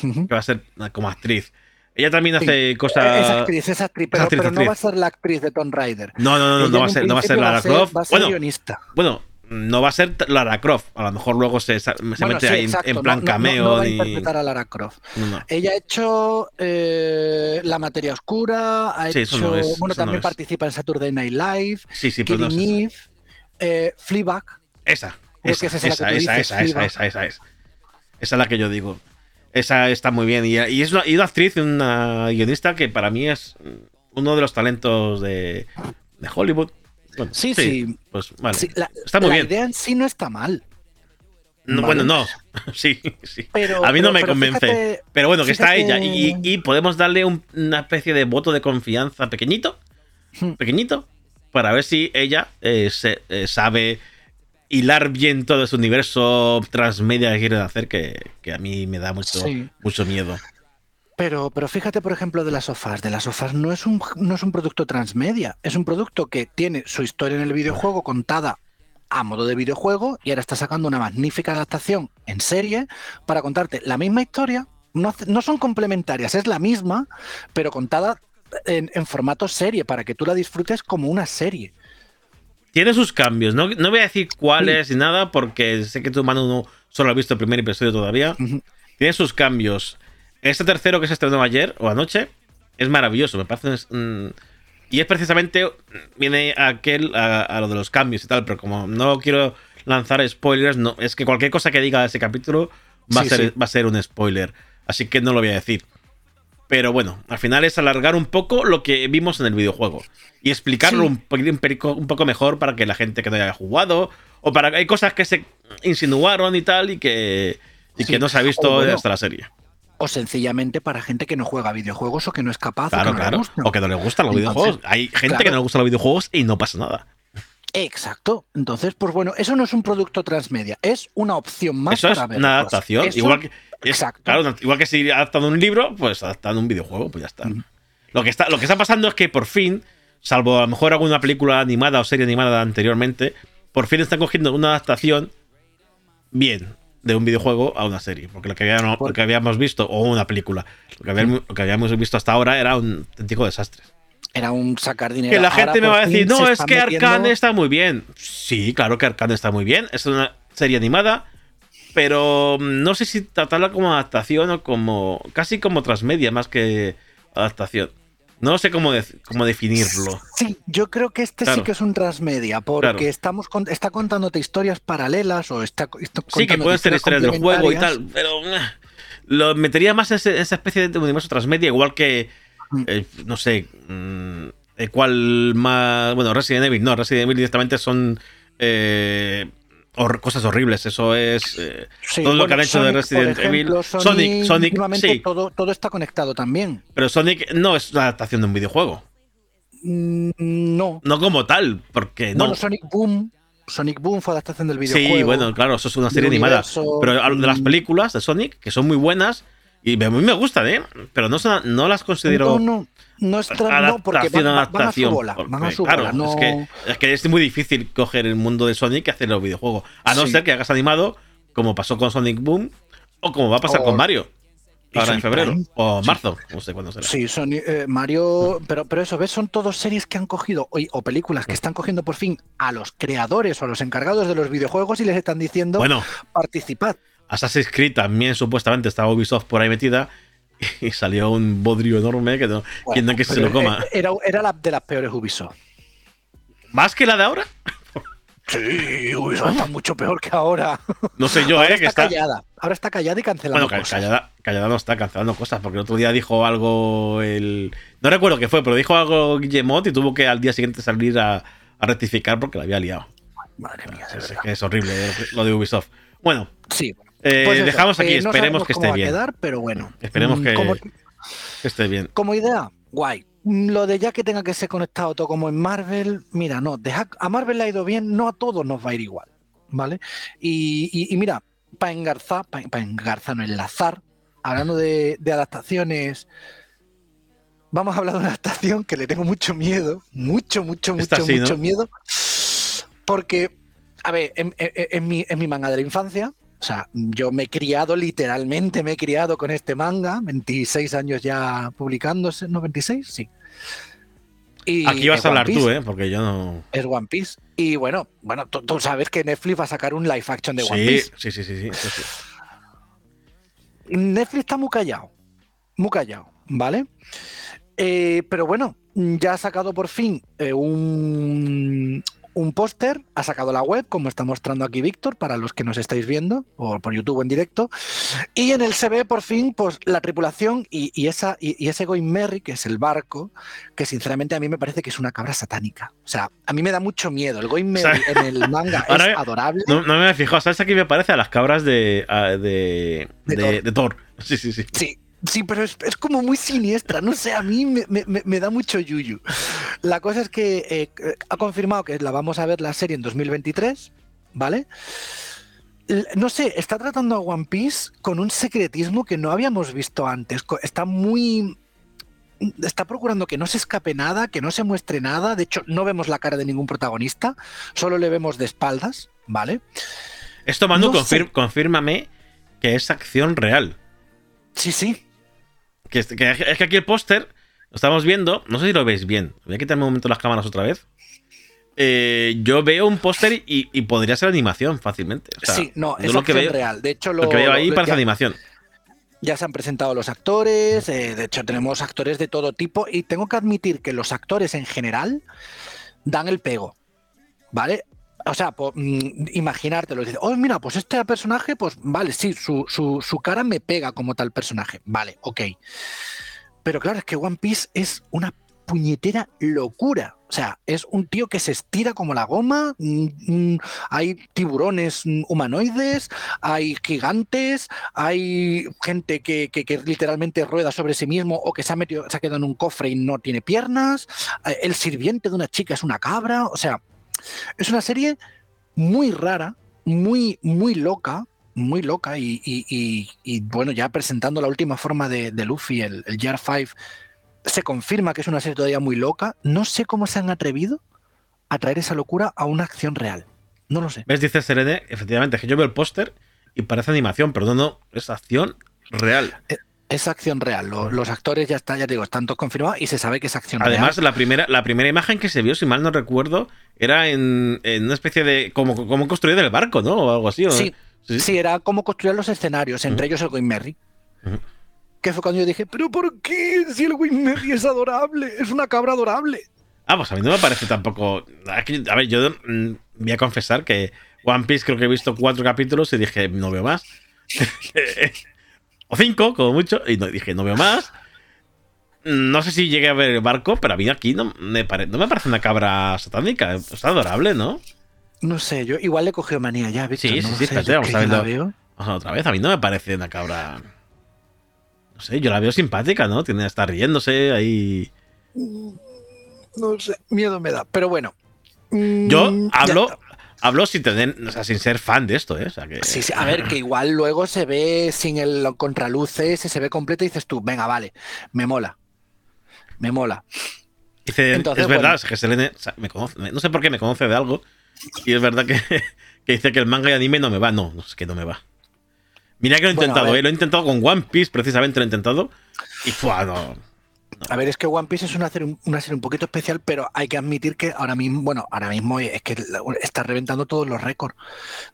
Speaker 3: que va a ser como actriz. Ella también
Speaker 4: Sí.
Speaker 3: hace
Speaker 4: Es
Speaker 3: cosas.
Speaker 4: actriz, es actriz, pero,
Speaker 3: actriz,
Speaker 4: pero no va a ser la actriz de Tomb Raider.
Speaker 3: No, no, no, no, no va a ser, no va a ser Lara Croft.
Speaker 4: Va a ser
Speaker 3: Bueno,
Speaker 4: guionista.
Speaker 3: bueno, no va a ser Lara Croft. A lo mejor luego se, se
Speaker 4: Bueno,
Speaker 3: mete
Speaker 4: sí,
Speaker 3: ahí en-
Speaker 4: exacto,
Speaker 3: en
Speaker 4: no-
Speaker 3: plan
Speaker 4: no- no-
Speaker 3: cameo.
Speaker 4: No, va a interpretar a Lara Croft.
Speaker 3: no, no.
Speaker 4: Ella ha hecho eh, La Materia Oscura, ha
Speaker 3: Sí,
Speaker 4: hecho.
Speaker 3: no es,
Speaker 4: bueno,
Speaker 3: no
Speaker 4: también
Speaker 3: es.
Speaker 4: participa en Saturday Night Live,
Speaker 3: Sí, sí, pero no
Speaker 4: Killing
Speaker 3: es
Speaker 4: Eve, eh, Fleabag.
Speaker 3: esa. Esa,
Speaker 4: es la
Speaker 3: esa, esa, esa, esa, esa, esa es. Esa es la que yo digo. Esa está muy bien. Y, y es una, y una actriz, una guionista que para mí es uno de los talentos de, de Hollywood. Bueno,
Speaker 4: Sí, sí.
Speaker 3: Pues vale.
Speaker 4: Sí, la,
Speaker 3: está muy
Speaker 4: la
Speaker 3: bien.
Speaker 4: idea en sí no está mal.
Speaker 3: No,
Speaker 4: Vale.
Speaker 3: Bueno, no. Sí, sí.
Speaker 4: Pero,
Speaker 3: a mí no
Speaker 4: pero-
Speaker 3: me
Speaker 4: pero
Speaker 3: convence.
Speaker 4: fíjate-
Speaker 3: pero bueno, que está ella. Y, y podemos darle un- una especie de voto de confianza pequeñito.
Speaker 4: Hmm.
Speaker 3: Pequeñito. Para ver si ella eh, se- eh, sabe hilar bien todo ese universo transmedia que quieren hacer. Que, que a mí me da mucho,
Speaker 4: Sí.
Speaker 3: mucho miedo.
Speaker 4: Pero, pero fíjate, por ejemplo, de las sofás. De las sofás no es, un, no es un producto transmedia. Es un producto que tiene su historia en el videojuego contada a modo de videojuego y ahora está sacando una magnífica adaptación en serie para contarte la misma historia. No, no son complementarias, es la misma, pero contada en, en formato serie para que tú la disfrutes como una serie.
Speaker 3: Tiene sus cambios. No, no voy a decir cuáles ni nada, porque sé que tu mano no solo ha visto el primer episodio todavía. Tiene sus cambios. Este tercero que se estrenó ayer o anoche es maravilloso, me parece. mm, y es precisamente. Viene aquel a, a lo de los cambios y tal, pero como no quiero lanzar spoilers, no, es que cualquier cosa que diga ese capítulo va,
Speaker 4: Sí,
Speaker 3: a, ser,
Speaker 4: sí.
Speaker 3: va a ser un spoiler. Así que no lo voy a decir. Pero bueno, al final es alargar un poco lo que vimos en el videojuego. Y explicarlo
Speaker 4: Sí.
Speaker 3: un, un un poco mejor para que la gente que no haya jugado. O para que hay cosas que se insinuaron y tal y que, y
Speaker 4: Sí.
Speaker 3: que no se ha visto
Speaker 4: bueno,
Speaker 3: hasta la serie.
Speaker 4: O sencillamente para gente que no juega videojuegos o que no es capaz
Speaker 3: Claro,
Speaker 4: o que no le
Speaker 3: claro. O que no le gustan los
Speaker 4: Entonces,
Speaker 3: videojuegos. Hay gente que no le gustan los videojuegos y no pasa nada.
Speaker 4: Exacto. Entonces, pues bueno, eso no es un producto transmedia, es una opción más
Speaker 3: Eso es
Speaker 4: para ver.
Speaker 3: una adaptación. Igual que, Es-
Speaker 4: Exacto.
Speaker 3: Claro, igual que si adaptando un libro, pues adaptando un videojuego, pues ya está. Lo que está, lo que está pasando es que por fin, salvo a lo mejor alguna película animada o serie animada anteriormente, por fin están cogiendo una adaptación bien de un videojuego a una serie. Porque lo que habíamos, lo que habíamos visto, o una película, lo que, habíamos, lo que habíamos visto hasta ahora era un auténtico desastre.
Speaker 4: Era un sacar dinero.
Speaker 3: Que la
Speaker 4: Ahora
Speaker 3: gente me
Speaker 4: por
Speaker 3: va a decir, no, es que
Speaker 4: metiendo-
Speaker 3: Arcane está muy bien. Sí, claro que Arcane está muy bien. Es una serie animada, pero no sé si tratarla como adaptación o como. casi como transmedia más que adaptación. No sé cómo, de- cómo definirlo.
Speaker 4: Sí, yo creo que este
Speaker 3: Claro.
Speaker 4: sí que es un transmedia, porque
Speaker 3: Claro.
Speaker 4: estamos con- está contándote historias paralelas o está, está
Speaker 3: Sí, que pueden ser historias del juego y tal, pero. eh, Lo metería más en esa especie de universo transmedia, igual que.
Speaker 4: Mm.
Speaker 3: eh, no sé. mm, el cual más. Bueno, Resident Evil, no, Resident Evil directamente son. eh, hor- cosas horribles, eso es. eh,
Speaker 4: Sí,
Speaker 3: todo lo que han hecho de Resident
Speaker 4: ejemplo,
Speaker 3: Evil. Sonic, Sonic, sí.
Speaker 4: todo, todo está conectado también.
Speaker 3: Pero Sonic no es una adaptación de un videojuego.
Speaker 4: Mm, No.
Speaker 3: No como tal, porque no.
Speaker 4: Bueno, Sonic Boom. Sonic Boom fue adaptación del videojuego.
Speaker 3: sí, bueno, claro, eso es una serie animada. Pero de las películas de Sonic, que son muy buenas, y a mí me gustan, ¿eh? Pero no, son- no las considero.
Speaker 4: No, no, no, es no, porque van, van- van a su bola. Van a
Speaker 3: porque,
Speaker 4: su
Speaker 3: claro,
Speaker 4: bola. No...
Speaker 3: es, que, es que es muy difícil coger el mundo de Sonic y hacerlo videojuego. A no
Speaker 4: Sí.
Speaker 3: ser que hagas animado, como pasó con Sonic Boom, o como va a pasar
Speaker 4: O-
Speaker 3: con Mario. Ahora en febrero.
Speaker 4: Prime.
Speaker 3: O
Speaker 4: Sí.
Speaker 3: marzo, no sé cuándo será.
Speaker 4: Sí, son eh, Mario, pero, pero eso, ¿ves? Son todos series que han cogido, o, o películas que están cogiendo por fin a los creadores o a los encargados de los videojuegos y les están diciendo
Speaker 3: Bueno,
Speaker 4: participad.
Speaker 3: Assassin's Creed también supuestamente estaba Ubisoft por ahí metida y salió un bodrio enorme que no, quien no que se lo coma.
Speaker 4: eh, Era, era la de las peores Ubisoft.
Speaker 3: ¿Más que la de ahora?
Speaker 4: Sí, Ubisoft está mucho peor que ahora.
Speaker 3: No sé yo,
Speaker 4: ahora
Speaker 3: eh, que
Speaker 4: está, callada. Ahora está callada y cancelando
Speaker 3: Bueno,
Speaker 4: cosas.
Speaker 3: callada, callada no está cancelando cosas, porque el otro día dijo algo el. No recuerdo qué fue, pero dijo algo Guillemot y tuvo que al día siguiente salir a, a rectificar porque la había liado.
Speaker 4: Madre mía,
Speaker 3: Es, es
Speaker 4: verdad.
Speaker 3: que es horrible eh, lo de Ubisoft. Bueno,
Speaker 4: Sí.
Speaker 3: Eh,
Speaker 4: Pues eso,
Speaker 3: dejamos aquí,
Speaker 4: eh, no
Speaker 3: esperemos que esté bien.
Speaker 4: quedar, pero bueno.
Speaker 3: Esperemos
Speaker 4: Mm,
Speaker 3: que-
Speaker 4: Como,
Speaker 3: Que esté bien.
Speaker 4: como idea, guay. Mm, Lo de ya que tenga que ser conectado todo como en Marvel, mira, no, deja, a Marvel le ha ido bien, no a todos nos va a ir igual, ¿vale? Y, y- y mira, para engarzar, para engarzar, no enlazar, hablando de, de adaptaciones, vamos a hablar de una adaptación que le tengo mucho miedo, mucho, mucho, mucho, mucho miedo, porque, a ver, en, en- en mi, en mi manga de la infancia, o sea, yo me he criado, literalmente me he criado con este manga, 26 años ya publicándose, ¿no? 26, sí. Y
Speaker 3: Aquí vas a hablar tú, ¿eh? Porque yo no.
Speaker 4: Es One Piece. Y bueno, bueno, tú, tú sabes que Netflix va a sacar un live action de One
Speaker 3: Sí,
Speaker 4: Piece.
Speaker 3: sí, sí, sí, sí, sí, sí.
Speaker 4: Netflix está muy callado, muy callado, ¿vale? Eh, pero bueno, ya ha sacado por fin eh, un, un póster, ha sacado la web, como está mostrando aquí Víctor, para los que nos estáis viendo, o por YouTube en directo, y en él se ve por fin pues, la tripulación y, y esa, y, y ese Going Merry, que es el barco, que sinceramente a mí me parece que es una cabra satánica. O sea, a mí me da mucho miedo. El Going Merry en el manga es adorable.
Speaker 3: No, no me he fijado, ¿sabes? Aquí me parece a las cabras de, a- de,
Speaker 4: De
Speaker 3: de,
Speaker 4: Thor.
Speaker 3: de Thor. Sí, sí, sí.
Speaker 4: Sí, sí, pero es, es como muy siniestra, no sé, a mí me, me- me- da mucho yuyu. La cosa es que eh, ha confirmado que la vamos a ver la serie en 2023, ¿vale? No sé, está tratando a One Piece con un secretismo que no habíamos visto antes. Está muy... Está procurando que no se escape nada, que no se muestre nada. De hecho, no vemos la cara de ningún protagonista, solo le vemos de espaldas, ¿vale?
Speaker 3: Esto, Manu,
Speaker 4: No
Speaker 3: confir-
Speaker 4: sé.
Speaker 3: confírmame que es acción real.
Speaker 4: Sí, sí.
Speaker 3: Que, es- que- es que aquí el póster lo estamos viendo. No sé si lo veis bien. Voy a quitarme un momento las cámaras otra vez. Eh, yo veo un póster y, y podría ser animación fácilmente. O sea,
Speaker 4: sí, no, es
Speaker 3: lo que veo,
Speaker 4: real. De hecho,
Speaker 3: lo que veo ahí
Speaker 4: lo-
Speaker 3: parece
Speaker 4: ya-
Speaker 3: animación.
Speaker 4: Ya se han presentado los actores, eh, de hecho tenemos actores de todo tipo y tengo que admitir que los actores en general dan el pego, ¿vale? O sea, mm, imaginártelo, dices, oh, mira, pues este personaje, pues vale, sí, su, su- su cara me pega como tal personaje, vale, ok. Pero claro, es que One Piece es una puñetera locura. O sea, es un tío que se estira como la goma. mm, mm, hay tiburones humanoides, hay gigantes, hay gente que, que- que literalmente rueda sobre sí mismo o que se ha, metido, se ha quedado en un cofre y no tiene piernas. eh, El sirviente de una chica es una cabra. O sea, es una serie muy rara, muy, muy loca, muy loca y, y- y- y, bueno, ya presentando la última forma de, de Luffy, el, el Gear 5, se confirma que es una serie todavía muy loca. No sé cómo se han atrevido a traer esa locura a una acción real. No lo sé.
Speaker 3: ¿Ves? Dice Serene, efectivamente, que yo veo el póster y parece animación, pero no, no, es acción real.
Speaker 4: Es acción real. Lo- Los, actores ya está, ya digo, están todos confirmados y se sabe que es acción
Speaker 3: Además,
Speaker 4: real.
Speaker 3: la primera, la primera imagen que se vio, si mal no recuerdo, era en, en una especie de. como, como construir el barco, ¿no? O algo así. ¿o no?
Speaker 4: Sí, sí, era como construir los escenarios, entre ellos el Merry.
Speaker 3: Ujú.
Speaker 4: Que fue cuando yo dije, ¿pero por qué? Si el Merry es adorable, es una cabra adorable.
Speaker 3: Ah, pues a mí no me parece tampoco. A ver, yo mm, voy a confesar que One Piece creo que he visto cuatro capítulos y dije, no veo más. o cinco, como mucho, y no, dije, no veo más. No sé si llegué a ver el barco, pero a mí aquí no me, pare- no me parece una cabra satánica. Es adorable, ¿no?
Speaker 4: No sé, yo igual le cogió manía ya, Víctor.
Speaker 3: Sí, sí, sí, espérate, vamos a verlo.
Speaker 4: veo.
Speaker 3: Vamos a otra vez, a mí no me parece una cabra. No sé, yo la veo simpática, ¿no? Tiene estar riéndose ahí.
Speaker 4: No sé, miedo me da. Pero bueno. mm,
Speaker 3: Yo
Speaker 4: ya
Speaker 3: hablo,
Speaker 4: está.
Speaker 3: Hablo sin tener, o sea, sin ser fan de esto, ¿eh? O sea, que,
Speaker 4: Sí, sí, a ver, que igual luego se ve sin el contraluces, se ve completo y dices tú, venga, vale, me mola. Me mola.
Speaker 3: Dice,
Speaker 4: Entonces,
Speaker 3: es verdad,
Speaker 4: bueno.
Speaker 3: es que Selene o sea, me conoce, no sé por qué me conoce de algo. Y es verdad que, que dice que el manga y anime no me va. No, no, es que no me va. Mira que lo he intentado. ¿eh? Lo he intentado con One Piece, precisamente lo he intentado. Y ¡fua! no.
Speaker 4: A ver, es que One Piece es una serie, una serie un poquito especial, pero hay que admitir que ahora mismo, bueno, ahora mismo es que está reventando todos los récords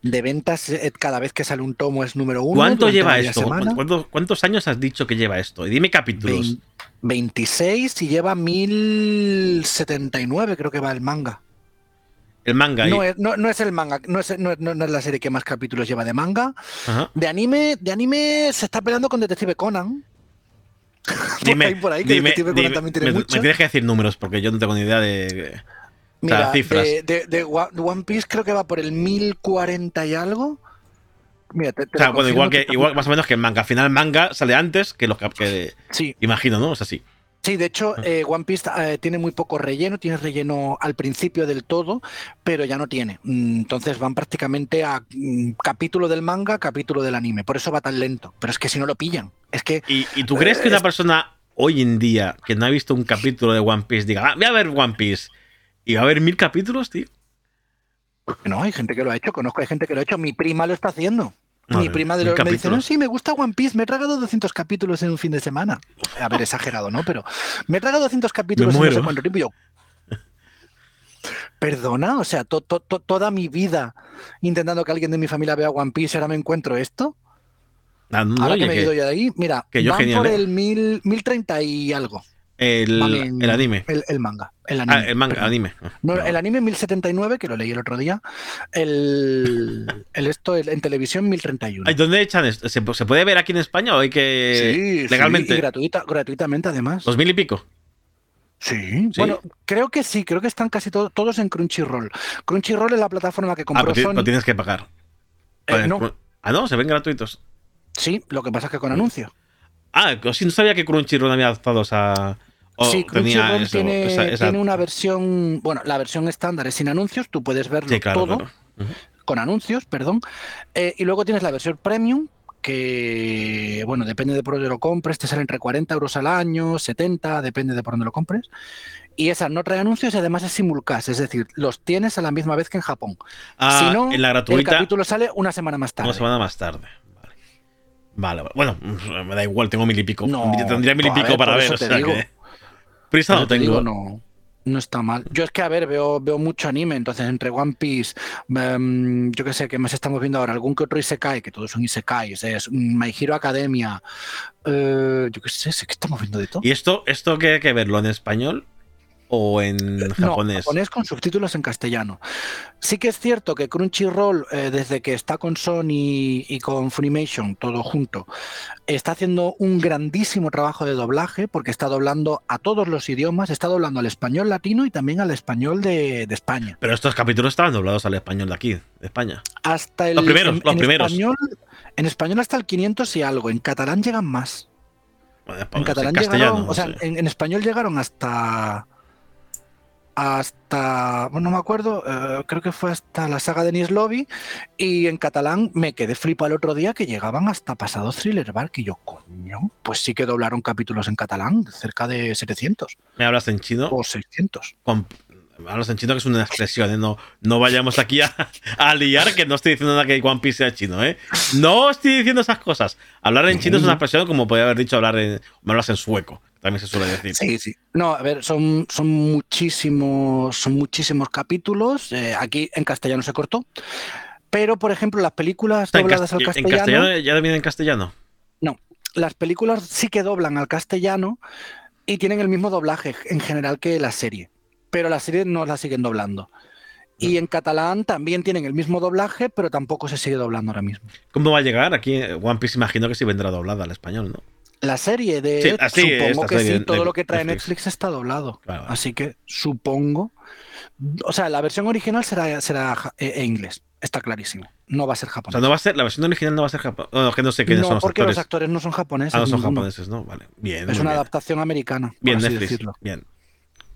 Speaker 4: de ventas. eh, Cada vez que sale un tomo es número uno.
Speaker 3: ¿Cuánto lleva esto?
Speaker 4: semanas.
Speaker 3: ¿Cuánto- ¿Cuántos años has dicho que lleva esto? Y dime capítulos.
Speaker 4: Vein- 26 y lleva 1079, creo que va el manga.
Speaker 3: El manga. y-
Speaker 4: No es, no, no es el manga, no es, no, es- no es la serie que más capítulos lleva de manga.
Speaker 3: Ajá.
Speaker 4: De anime, de anime se está peleando con Detective Conan.
Speaker 3: Dime,
Speaker 4: ahí, por ahí, que
Speaker 3: dime,
Speaker 4: Detective Conan
Speaker 3: dime,
Speaker 4: también tiene
Speaker 3: me, tienes que decir números porque yo no tengo ni idea de.
Speaker 4: Mira,
Speaker 3: cifras.
Speaker 4: de, One Piece creo que va por el 1040 y algo. Mira, te, te
Speaker 3: O sea, bueno, igual que, igual más o menos que el manga. Al final, el manga sale antes que los que.
Speaker 4: Sí,
Speaker 3: Imagino, ¿no? O sea, sí.
Speaker 4: Sí, de hecho, eh, One Piece eh, tiene muy poco relleno, tiene relleno al principio del todo, pero ya no tiene. Mm, Entonces van prácticamente a mm, capítulo del manga, capítulo del anime. Por eso va tan lento. Pero es que si no lo pillan, es que
Speaker 3: ¿Y, y tú crees que una persona hoy en día que no ha visto un capítulo de One Piece diga, ah, voy a ver One Piece y va a haber mil capítulos, tío?
Speaker 4: no, hay gente que lo ha hecho, conozco, hay gente que lo ha hecho. Mi prima lo está haciendo. Mi prima de
Speaker 3: mil
Speaker 4: lo, me dice, no, sí, me gusta One Piece, me he tragado 200 capítulos en un fin de semana. A ver, exagerado, ¿no? Pero me he tragado 200 capítulos en no sé cuánto tiempo y yo... Perdona, o sea, to- to- to- toda mi vida intentando que alguien de mi familia vea One Piece, ahora me encuentro esto.
Speaker 3: Ah, no,
Speaker 4: ahora
Speaker 3: oye,
Speaker 4: que me he ido yo de ahí, mira,
Speaker 3: que yo
Speaker 4: van
Speaker 3: genial,
Speaker 4: por
Speaker 3: ¿eh?
Speaker 4: el mil, 1030 y algo.
Speaker 3: El, anime.
Speaker 4: El, el manga. El anime,
Speaker 3: Ah, el manga, anime. Ah,
Speaker 4: No,
Speaker 3: no.
Speaker 4: el anime 1079, que lo leí el otro día. El, el esto en televisión 1031.
Speaker 3: Ay, ¿Dónde echan esto? ¿Se, se puede ver aquí en España o hay que.
Speaker 4: Sí,
Speaker 3: legalmente?
Speaker 4: sí, y gratuita, gratuitamente además.
Speaker 3: ¿Dos mil y pico?
Speaker 4: Sí, bueno, creo que sí, creo que están casi to- todos en Crunchyroll. Crunchyroll es la plataforma que
Speaker 3: Ah,
Speaker 4: compró
Speaker 3: pero, ti-
Speaker 4: Sony.
Speaker 3: pero tienes que pagar.
Speaker 4: Eh, no.
Speaker 3: cu- Ah, no, se ven gratuitos.
Speaker 4: Sí, lo que pasa es que con anuncio.
Speaker 3: Ah, si no sabía que Crunchyroll había adaptado esa.
Speaker 4: Sí, Crunchyroll tiene,
Speaker 3: esa- esa-
Speaker 4: tiene una versión, bueno, la versión estándar es sin anuncios, tú puedes verlo
Speaker 3: Sí, claro,
Speaker 4: todo
Speaker 3: claro.
Speaker 4: Con anuncios, perdón. Eh, y luego tienes la versión premium, que, bueno, depende de por dónde lo compres, te sale entre 40 euros al año, 70, depende de por dónde lo compres. Y esa no trae anuncios y además es simulcast, es decir, los tienes a la misma vez que en Japón.
Speaker 3: Ah,
Speaker 4: si no,
Speaker 3: en la
Speaker 4: el
Speaker 3: gratuita.
Speaker 4: capítulo sale una semana más tarde.
Speaker 3: Una semana más tarde. Vale. Vale. Bueno, me da igual, tengo mil y pico.
Speaker 4: No,
Speaker 3: Tendría mil y pico
Speaker 4: ver,
Speaker 3: para ver. O sea
Speaker 4: digo.
Speaker 3: que. Prisa no tengo.
Speaker 4: digo, no, no está mal. Yo es que, a ver, veo, veo mucho anime, entonces entre One Piece, em, yo qué sé, que más estamos viendo ahora, algún que otro Isekai, que todos son Isekais, es My Hero Academia, eh, yo qué sé, sé que estamos viendo de todo.
Speaker 3: ¿Y esto, esto qué hay que verlo en español o en
Speaker 4: No,
Speaker 3: japonés?
Speaker 4: japonés con subtítulos en castellano. Sí que es cierto que Crunchyroll, eh, desde que está con Sony y con Funimation, todo junto, está haciendo un grandísimo trabajo de doblaje porque está doblando a todos los idiomas, está doblando al español latino y también al español de, de España.
Speaker 3: Pero estos capítulos estaban doblados al español de aquí, de España.
Speaker 4: Hasta el
Speaker 3: Los primeros,
Speaker 4: en,
Speaker 3: los
Speaker 4: en
Speaker 3: primeros.
Speaker 4: Español, en español hasta el 500 y algo, en catalán llegan más.
Speaker 3: Bueno,
Speaker 4: En catalán llegaron,
Speaker 3: no
Speaker 4: o sea,
Speaker 3: sé.
Speaker 4: en, en español llegaron hasta hasta, bueno, no me acuerdo, eh, creo que fue hasta la saga de Nis Lobby y en catalán me quedé flipa el otro día que llegaban hasta pasado Thriller Bark y yo, coño, pues sí que doblaron capítulos en catalán, cerca de 700
Speaker 3: ¿Me hablas en chino?
Speaker 4: o 600.
Speaker 3: Con- hablas en chino que es una expresión, ¿eh? No, no vayamos aquí a, a liar que no estoy diciendo nada que One Piece sea chino, ¿eh? No estoy diciendo esas cosas. Hablar en chino es una expresión como podría haber dicho hablar en, hablas en sueco, también se suele decir.
Speaker 4: Sí, sí. No, a ver, son, son muchísimos, son muchísimos capítulos. eh, aquí en castellano se cortó. Pero, por ejemplo, las películas
Speaker 3: en,
Speaker 4: dobladas
Speaker 3: cast-
Speaker 4: al
Speaker 3: en
Speaker 4: castellano,
Speaker 3: castellano ya viene en castellano.
Speaker 4: No, las películas sí que doblan al castellano y tienen el mismo doblaje en general que la serie. Pero la serie no la siguen doblando. Y en catalán también tienen el mismo doblaje, pero tampoco se sigue doblando ahora mismo.
Speaker 3: ¿Cómo va a llegar? Aquí eh, One Piece imagino que sí vendrá doblada al español, ¿no?
Speaker 4: La serie de
Speaker 3: Sí, ah, sí,
Speaker 4: supongo que
Speaker 3: serie
Speaker 4: sí,
Speaker 3: de
Speaker 4: todo lo que trae
Speaker 3: Netflix.
Speaker 4: Netflix está doblado.
Speaker 3: Claro.
Speaker 4: Así que supongo. O sea, la versión original será, será ja- eh, eh, inglés, está clarísimo. No va a ser
Speaker 3: O
Speaker 4: japonés.
Speaker 3: sea, no va a ser, la versión original no va a ser japonés. No, que no sé quiénes
Speaker 4: No,
Speaker 3: son los
Speaker 4: porque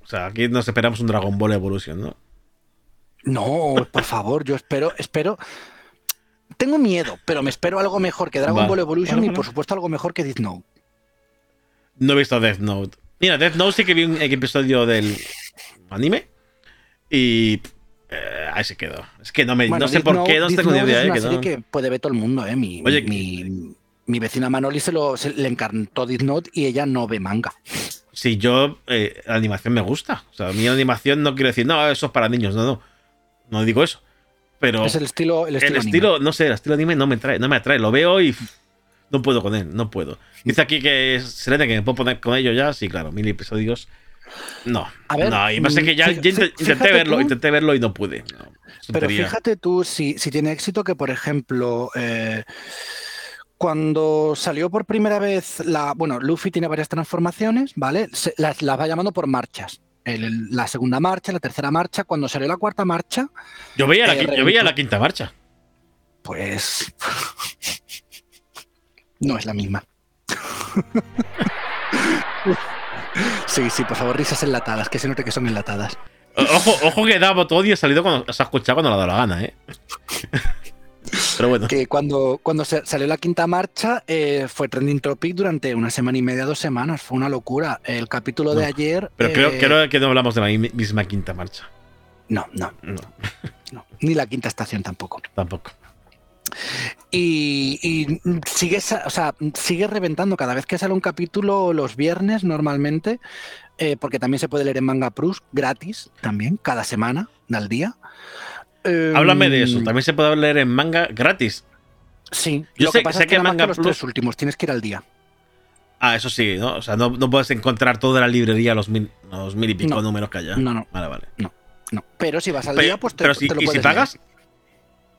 Speaker 3: O sea, aquí nos esperamos un Dragon Ball Evolution, ¿no?
Speaker 4: No, por favor, yo espero, espero. Tengo miedo, pero me espero algo mejor que Dragon
Speaker 3: Vale.
Speaker 4: Ball Evolution
Speaker 3: Vale,
Speaker 4: y por supuesto algo mejor que Death Note.
Speaker 3: No he visto Death Note. Mira, Death Note sí que vi un episodio del anime. Y. eh, ahí se quedó. Es que no, me,
Speaker 4: Bueno,
Speaker 3: no sé
Speaker 4: Death
Speaker 3: por
Speaker 4: Note-
Speaker 3: qué, no
Speaker 4: Death
Speaker 3: tengo ni idea.
Speaker 4: Es
Speaker 3: eh,
Speaker 4: una
Speaker 3: que
Speaker 4: serie
Speaker 3: no-
Speaker 4: que puede ver todo el mundo, ¿eh? Mi,
Speaker 3: Oye,
Speaker 4: mi, mi vecina Manoli se, lo, se- le encantó Death Note y ella no ve manga.
Speaker 3: Si yo. eh, la animación me gusta. O sea, a mí la animación no quiero decir, no, eso es para niños. No, no. No digo eso. Pero.
Speaker 4: Es el estilo, el
Speaker 3: el
Speaker 4: estilo. anime.
Speaker 3: no sé, el estilo anime no me trae, no me atrae. Lo veo y. No puedo con él, no puedo. Dice aquí que es Selene que me puedo poner con ello ya. Sí, claro, mil episodios. No.
Speaker 4: A ver,
Speaker 3: no, y pasa que ya,
Speaker 4: fí-
Speaker 3: intenté verlo,
Speaker 4: tú-
Speaker 3: intenté verlo y no pude. No,
Speaker 4: Pero fíjate tú si, si tiene éxito que, por ejemplo, eh, cuando salió por primera vez la. Bueno, Luffy tiene varias transformaciones, ¿vale? Se- las, las va llamando por marchas. El- el- la segunda marcha, la tercera marcha. Cuando salió la cuarta marcha,
Speaker 3: Yo veía, la,
Speaker 4: eh,
Speaker 3: qui- yo
Speaker 4: reventó.
Speaker 3: veía la quinta marcha.
Speaker 4: pues. No es la misma. Sí, sí, por favor, risas enlatadas, que se note que son enlatadas.
Speaker 3: Ojo, ojo que Davo Toddy ha salido cuando se ha escuchado cuando le ha dado la gana, ¿eh? Pero bueno.
Speaker 4: Que cuando, cuando salió la quinta marcha eh, fue trending topic durante una semana y media, dos semanas. Fue una locura. El capítulo de ayer.
Speaker 3: Pero creo,
Speaker 4: eh,
Speaker 3: creo que no hablamos de la mi- misma quinta marcha.
Speaker 4: No, no,
Speaker 3: No,
Speaker 4: no. Ni la quinta estación tampoco.
Speaker 3: tampoco.
Speaker 4: Y, y sigue, o sea, sigue reventando cada vez que sale un capítulo los viernes normalmente, eh, porque también se puede leer en Manga Plus gratis también, cada semana, al día. Eh,
Speaker 3: Háblame de eso. También se puede leer en manga gratis.
Speaker 4: Sí,
Speaker 3: Yo
Speaker 4: lo
Speaker 3: sé-
Speaker 4: que pasa
Speaker 3: sé
Speaker 4: es
Speaker 3: que Manga
Speaker 4: los
Speaker 3: Plus-
Speaker 4: tres últimos tienes que ir al día.
Speaker 3: Ah, eso sí, ¿no? O sea, no, no puedes encontrar toda la librería los mil, los mil y pico
Speaker 4: No.
Speaker 3: números que haya.
Speaker 4: No, no.
Speaker 3: Vale, vale.
Speaker 4: No, pero si vas al
Speaker 3: Pero,
Speaker 4: día, pues te,
Speaker 3: pero si,
Speaker 4: te lo
Speaker 3: ¿y si pagas?
Speaker 4: leer.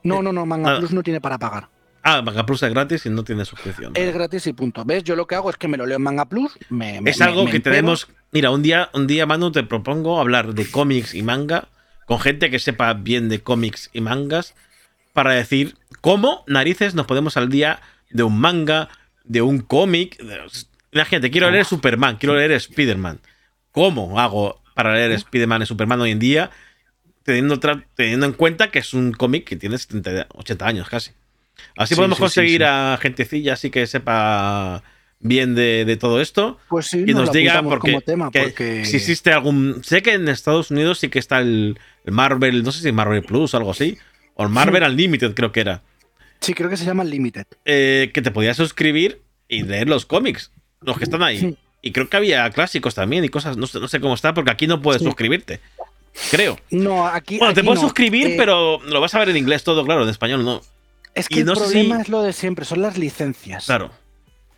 Speaker 4: No, no, no, Manga
Speaker 3: Ah.
Speaker 4: Plus no tiene para pagar.
Speaker 3: Ah, Manga Plus es gratis y no tiene suscripción.
Speaker 4: Es gratis y punto. ¿Ves? Yo lo que hago es que me lo leo en Manga Plus. me- me-
Speaker 3: Es algo
Speaker 4: me
Speaker 3: que tenemos. Mira, un día, un día, Manu, te propongo hablar de cómics y manga con gente que sepa bien de cómics y mangas para decir cómo narices nos podemos al día de un manga, de un cómic. Imagínate, quiero leer Superman, quiero leer Spider-Man. ¿Cómo hago para leer Spider-Man y Superman hoy en día? Teniendo, teniendo en cuenta que es un cómic que tiene 70, 80 años casi. Así
Speaker 4: Sí,
Speaker 3: podemos
Speaker 4: sí,
Speaker 3: conseguir
Speaker 4: sí.
Speaker 3: a gentecilla así que sepa bien de, de todo esto
Speaker 4: Pues sí,
Speaker 3: y nos
Speaker 4: lo
Speaker 3: diga porque,
Speaker 4: como tema,
Speaker 3: que
Speaker 4: porque
Speaker 3: si existe algún sé que en Estados Unidos sí que está el, el Marvel no sé si Marvel Plus o algo así o el Marvel Unlimited creo que era
Speaker 4: sí creo que se llama Limited.
Speaker 3: eh, que te podías suscribir y leer los cómics los que están ahí
Speaker 4: Sí.
Speaker 3: y creo que había clásicos también y cosas no sé, no sé cómo está porque aquí no puedes
Speaker 4: Sí.
Speaker 3: suscribirte creo
Speaker 4: No, aquí.
Speaker 3: bueno te puedes
Speaker 4: no.
Speaker 3: suscribir
Speaker 4: Eh,
Speaker 3: pero lo vas a ver en inglés todo claro en español no
Speaker 4: Es
Speaker 3: y
Speaker 4: que
Speaker 3: no
Speaker 4: el problema
Speaker 3: si-
Speaker 4: es lo de siempre, son las licencias.
Speaker 3: claro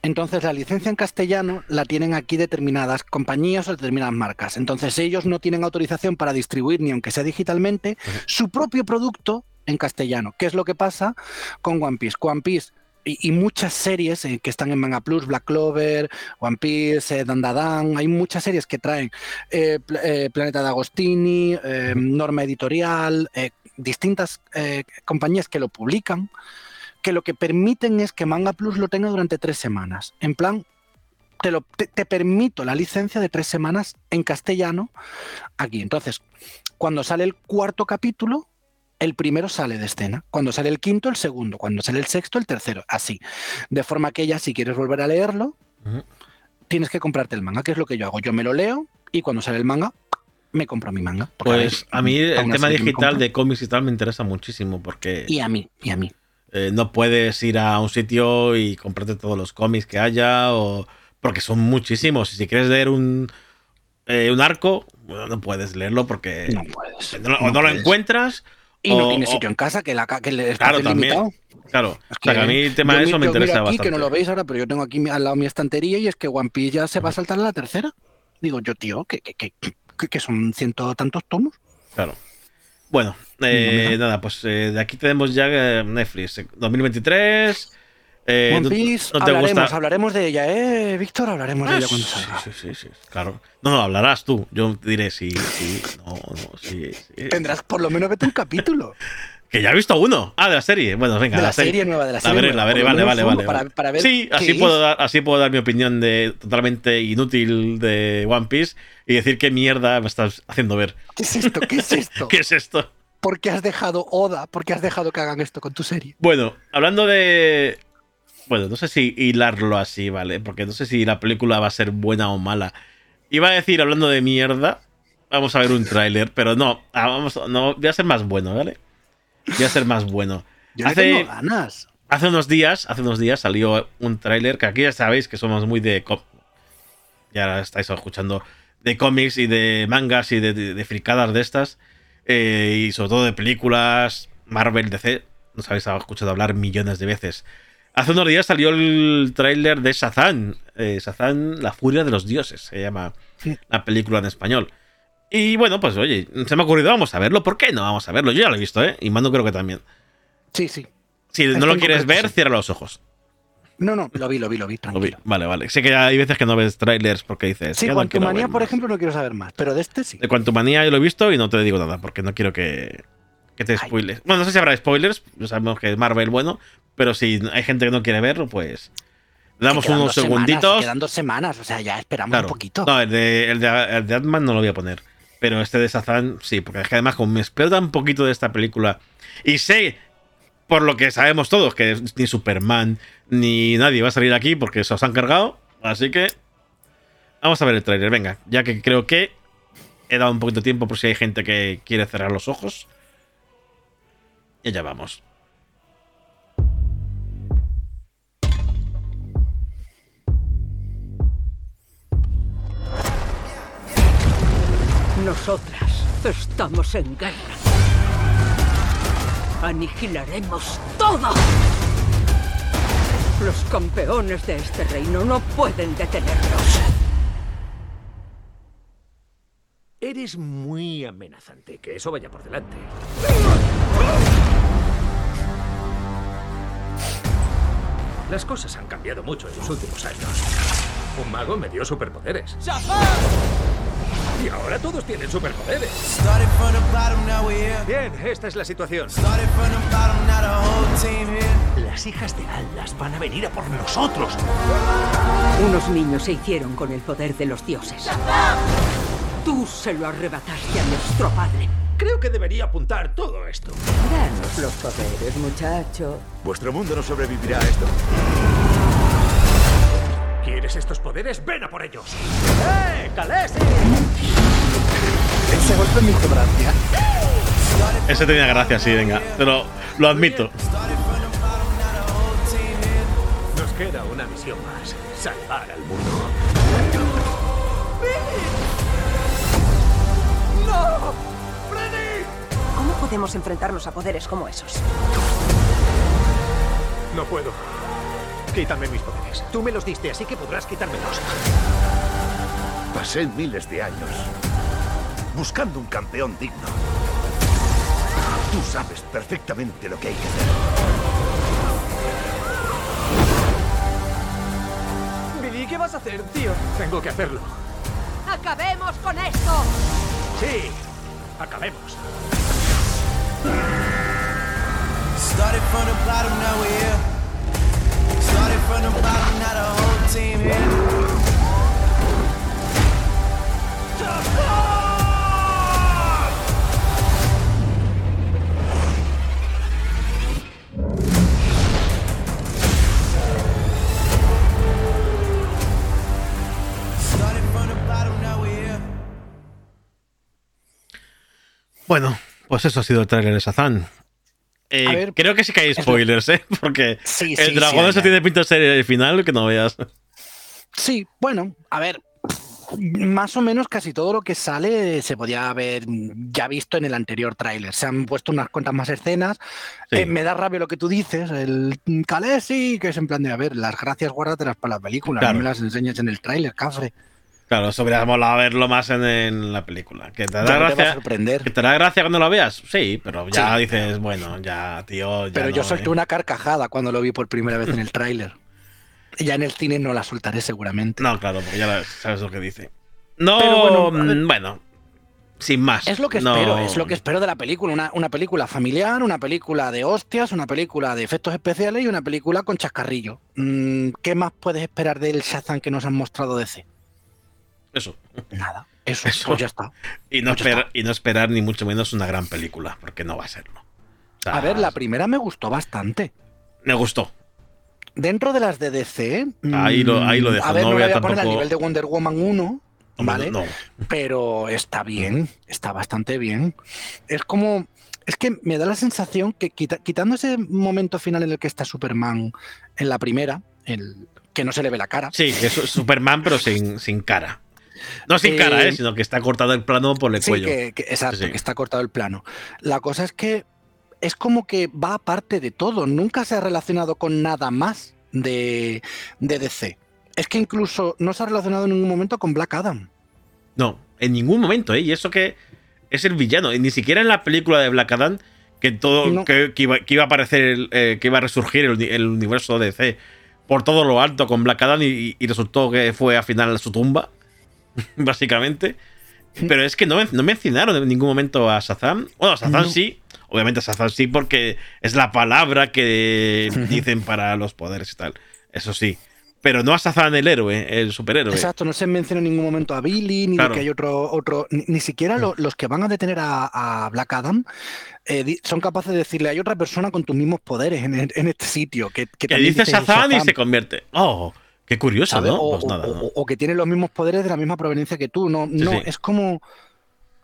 Speaker 4: Entonces, la licencia en castellano la tienen aquí determinadas compañías o determinadas marcas. Entonces, ellos no tienen autorización para distribuir, ni aunque sea digitalmente, su propio producto en castellano. ¿Qué es lo que pasa con One Piece? One Piece y, y muchas series eh, que están en Manga Plus, Black Clover, One Piece, eh, Dandadan, hay muchas series que traen eh, Pl- eh, Planeta de Agostini, eh, Norma Editorial, eh, distintas eh, compañías que lo publican que lo que permiten es que Manga Plus lo tenga durante tres semanas. En plan, te, lo, te, te permito la licencia de tres semanas en castellano aquí. Entonces, cuando sale el cuarto capítulo, el primero sale de escena. Cuando sale el quinto, el segundo. Cuando sale el sexto, el tercero. Así. De forma que ya, si quieres volver a leerlo, tienes que comprarte el manga, que es lo que yo hago. Yo me lo leo y cuando sale el manga, me compro mi manga.
Speaker 3: Pues a mí el tema digital de cómics y tal me interesa muchísimo porque
Speaker 4: Y a mí, y a mí.
Speaker 3: Eh, no puedes ir a un sitio y comprarte todos los cómics que haya o porque son muchísimos y si quieres leer un eh, un arco bueno, no puedes leerlo porque
Speaker 4: No puedes.
Speaker 3: no, o no lo encuentras
Speaker 4: Y no
Speaker 3: o-
Speaker 4: tiene
Speaker 3: o-
Speaker 4: sitio en casa, que, la, que el
Speaker 3: Claro,
Speaker 4: es
Speaker 3: también.
Speaker 4: limitado.
Speaker 3: claro
Speaker 4: Es
Speaker 3: o sea, que a mí el tema de eso me interesa
Speaker 4: aquí,
Speaker 3: bastante
Speaker 4: que no lo veis ahora, pero yo tengo aquí al lado mi estantería y es que One Piece ya se va a saltar a la tercera. Digo yo, tío, que, que, que, que- que son ciento tantos tomos.
Speaker 3: Claro. Bueno, eh, nada, pues eh, de aquí tenemos ya eh, Netflix. eh, 2023. eh,
Speaker 4: One
Speaker 3: no-
Speaker 4: Piece,
Speaker 3: no te
Speaker 4: hablaremos,
Speaker 3: gusta-
Speaker 4: hablaremos de ella, ¿eh, Víctor? Hablaremos de
Speaker 3: Ah,
Speaker 4: ella cuando
Speaker 3: sí,
Speaker 4: salga.
Speaker 3: sí, sí, sí, claro. No, no, hablarás tú. Yo te diré sí, sí, no, no, sí, sí.
Speaker 4: Tendrás por lo menos vete un capítulo
Speaker 3: Que ya he visto uno. Ah, de la serie. Bueno, venga,
Speaker 4: de la serie nueva, de la
Speaker 3: La
Speaker 4: serie
Speaker 3: veré,
Speaker 4: nueva,
Speaker 3: la veré,
Speaker 4: por lo
Speaker 3: vale, vale, vale.
Speaker 4: Para, ver
Speaker 3: sí, así puedo, dar, así puedo dar mi opinión de totalmente inútil de One Piece y decir qué mierda me estás haciendo ver.
Speaker 4: ¿Qué es esto? ¿Qué es esto?
Speaker 3: ¿Qué es esto?
Speaker 4: ¿Por qué has dejado Oda? ¿Por qué has dejado que hagan esto con tu serie?
Speaker 3: Bueno, hablando de. Bueno, no sé si hilarlo así, ¿vale? Porque no sé si la película va a ser buena o mala. Iba a decir, hablando de mierda, vamos a ver un tráiler, pero no, ah, vamos, no, voy a ser más bueno, ¿vale? A ser más bueno.
Speaker 4: Yo
Speaker 3: Hace-
Speaker 4: tengo ganas.
Speaker 3: Hace unos días, hace unos días salió un tráiler que aquí ya sabéis que somos muy de ya estáis escuchando de cómics y de mangas y de, de- de fricadas de estas eh, y sobre todo de películas Marvel DC nos habéis escuchado hablar millones de veces hace unos días salió el tráiler de Shazam eh, Shazam la furia de los dioses se llama la película en español y bueno pues oye se me ha ocurrido vamos a verlo ¿por qué no vamos a verlo? yo ya lo he visto ¿eh? y Mando creo que también
Speaker 4: Sí, sí.
Speaker 3: si no lo quieres ver
Speaker 4: sí.
Speaker 3: cierra los ojos
Speaker 4: No, no, lo vi, lo vi, lo vi,
Speaker 3: lo vi.
Speaker 4: tranquilo.
Speaker 3: Vale, vale. Sé que hay veces que no ves trailers porque dices.
Speaker 4: Sí,
Speaker 3: "Ya no
Speaker 4: Quantumania,
Speaker 3: ver
Speaker 4: por
Speaker 3: más".
Speaker 4: ejemplo, no quiero saber más, pero de este sí.
Speaker 3: De Quantumania yo lo he visto y no te digo nada porque no quiero que, que te
Speaker 4: Ay.
Speaker 3: spoiles. Bueno, no sé si habrá spoilers. Sabemos que es Marvel bueno. Pero si hay gente que no quiere verlo, pues. Le damos unos
Speaker 4: dos semanas,
Speaker 3: segunditos.
Speaker 4: quedan dos semanas, o sea, ya esperamos
Speaker 3: Claro.
Speaker 4: un poquito.
Speaker 3: No, el de, el, de, el de Ant-Man no lo voy a poner. Pero este de Shazam, sí, porque es que además, como me espero tan poquito de esta película. Y sé, por lo que sabemos todos, que ni Superman ni nadie va a salir aquí porque se os han cargado. Así que. Vamos a ver el tráiler, venga. Ya que creo que he dado un poquito de tiempo por si hay gente que quiere cerrar los ojos. Y allá vamos.
Speaker 5: Nosotras estamos en guerra. Aniquilaremos todo. Los campeones de este reino no pueden detenernos.
Speaker 6: Eres muy amenazante. Que eso vaya por delante. Las cosas han cambiado mucho en los últimos años. Un mago me dio superpoderes. Y ahora todos tienen superpoderes. Bien, esta es la situación. Las hijas de Atlas van a venir a por nosotros.
Speaker 5: Unos niños se hicieron con el poder de los dioses. Tú se lo arrebataste a nuestro padre.
Speaker 6: Creo que debería apuntar todo esto.
Speaker 5: Danos los poderes, muchacho.
Speaker 6: Vuestro mundo no sobrevivirá a esto. ¿Quieres estos poderes? ¡Ven a por ellos! ¡Eh, Khaleesi!
Speaker 4: Ese golpe me hizo gracia.
Speaker 3: Ese tenía gracia, sí, venga. Pero lo admito.
Speaker 6: Nos queda una misión más. Salvar al mundo.
Speaker 7: ¿Cómo podemos enfrentarnos a poderes como esos?
Speaker 6: No puedo. Quítame mis poderes. Tú me los diste, así que podrás quitármelos.
Speaker 8: Pasé miles de años buscando un campeón digno. Tú sabes perfectamente lo que hay que hacer.
Speaker 6: Billy, ¿qué vas a hacer, tío? Tengo que hacerlo.
Speaker 5: ¡Acabemos con esto!
Speaker 6: Sí. Acabemos.
Speaker 9: Started from the bottom, now we're here.
Speaker 3: Bueno, pues eso ha sido el tráiler de Shazam. Eh,
Speaker 4: ver,
Speaker 3: creo que sí que hay spoilers, ¿eh? Porque
Speaker 4: Sí,
Speaker 3: el dragón
Speaker 4: sí,
Speaker 3: eso
Speaker 4: hay.
Speaker 3: tiene pinta de ser el final que no veas.
Speaker 4: Sí, bueno, a ver, más o menos casi todo lo que sale se podía haber ya visto en el anterior tráiler. Se han puesto unas cuantas más escenas.
Speaker 3: Sí.
Speaker 4: Eh, me da rabia lo que tú dices, el Calesi, que es en plan de, a ver, las gracias guárdatelas para la película,
Speaker 3: Claro.
Speaker 4: no me las enseñes en el tráiler, cafre.
Speaker 3: Claro, eso hubiera molado verlo más en, en la película. Que te
Speaker 4: no te va a
Speaker 3: gracia.
Speaker 4: sorprender.
Speaker 3: Que te da gracia cuando lo veas. Sí, pero ya
Speaker 4: Sí.
Speaker 3: dices, bueno, ya, tío. Ya
Speaker 4: Pero yo solté
Speaker 3: ¿eh?
Speaker 4: una carcajada cuando lo vi por primera vez en el tráiler. Ya en el cine no la soltaré seguramente.
Speaker 3: No, claro, porque ya la- sabes lo que dice. No,
Speaker 4: Pero bueno,
Speaker 3: mm, bueno, sin más.
Speaker 4: Es lo que
Speaker 3: No-
Speaker 4: espero, es lo que espero de la película. Una, una película familiar, una película de hostias, una película de efectos especiales y una película con chascarrillo. Mm, ¿Qué más puedes esperar del Shazam que nos han mostrado DC?
Speaker 3: Eso.
Speaker 4: Nada. Eso,
Speaker 3: Eso.
Speaker 4: pues ya está.
Speaker 3: Y no,
Speaker 4: Pues
Speaker 3: y esperar ni mucho menos una gran película, porque no va a serlo. O sea,
Speaker 4: A ver, la primera me gustó bastante.
Speaker 3: Me gustó.
Speaker 4: Dentro de las de DC.
Speaker 3: Ahí lo- ahí lo
Speaker 4: mm,
Speaker 3: dejo,
Speaker 4: A ver,
Speaker 3: no
Speaker 4: no,
Speaker 3: voy a
Speaker 4: a poner al
Speaker 3: tampoco-
Speaker 4: nivel de Wonder Woman 1,
Speaker 3: Hombre,
Speaker 4: ¿vale?
Speaker 3: No.
Speaker 4: pero está bien, está bastante bien. Es como, es que me da la sensación que quita- quitando ese momento final en el que está Superman en la primera, el que no se le ve la cara,
Speaker 3: Sí, que es Superman, pero sin, sin cara. No sin
Speaker 4: Eh,
Speaker 3: cara, ¿eh? sino que está cortado el plano por el
Speaker 4: sí,
Speaker 3: cuello.
Speaker 4: que, que- exacto,
Speaker 3: Sí, sí.
Speaker 4: que está cortado el plano. La cosa es que es como que va aparte de todo, nunca se ha relacionado con nada más de, de DC. Es que incluso no se ha relacionado en ningún momento con Black Adam.
Speaker 3: No, en ningún momento, ¿eh? Y eso que es el villano. Y ni siquiera en la película de Black Adam, que todo
Speaker 4: No.
Speaker 3: que, que iba, que iba a aparecer, el, eh, que iba a resurgir el universo de DC por todo lo alto con Black Adam y, y resultó que fue al final su tumba, básicamente. Pero es que no, men- no mencionaron en ningún momento a Shazam. Bueno, a Shazam
Speaker 4: No.
Speaker 3: sí. Obviamente a Shazam sí porque es la palabra que dicen para los poderes y tal. Eso sí. Pero no a Shazam el héroe, el superhéroe.
Speaker 4: Exacto, no se menciona en ningún momento a Billy, ni
Speaker 3: Claro.
Speaker 4: de que hay otro, otro ni, ni siquiera lo- los que van a detener a, a Black Adam eh, son capaces de decirle, hay otra persona con tus mismos poderes en, en este sitio. Que, que
Speaker 3: dice Shazam y se convierte. Oh, qué curioso,
Speaker 4: ¿sabes?
Speaker 3: ¿no?
Speaker 4: O,
Speaker 3: Pues
Speaker 4: o-
Speaker 3: nada,
Speaker 4: o-
Speaker 3: no.
Speaker 4: o que tiene los mismos poderes de la misma proveniencia que tú. No, no
Speaker 3: sí.
Speaker 4: es como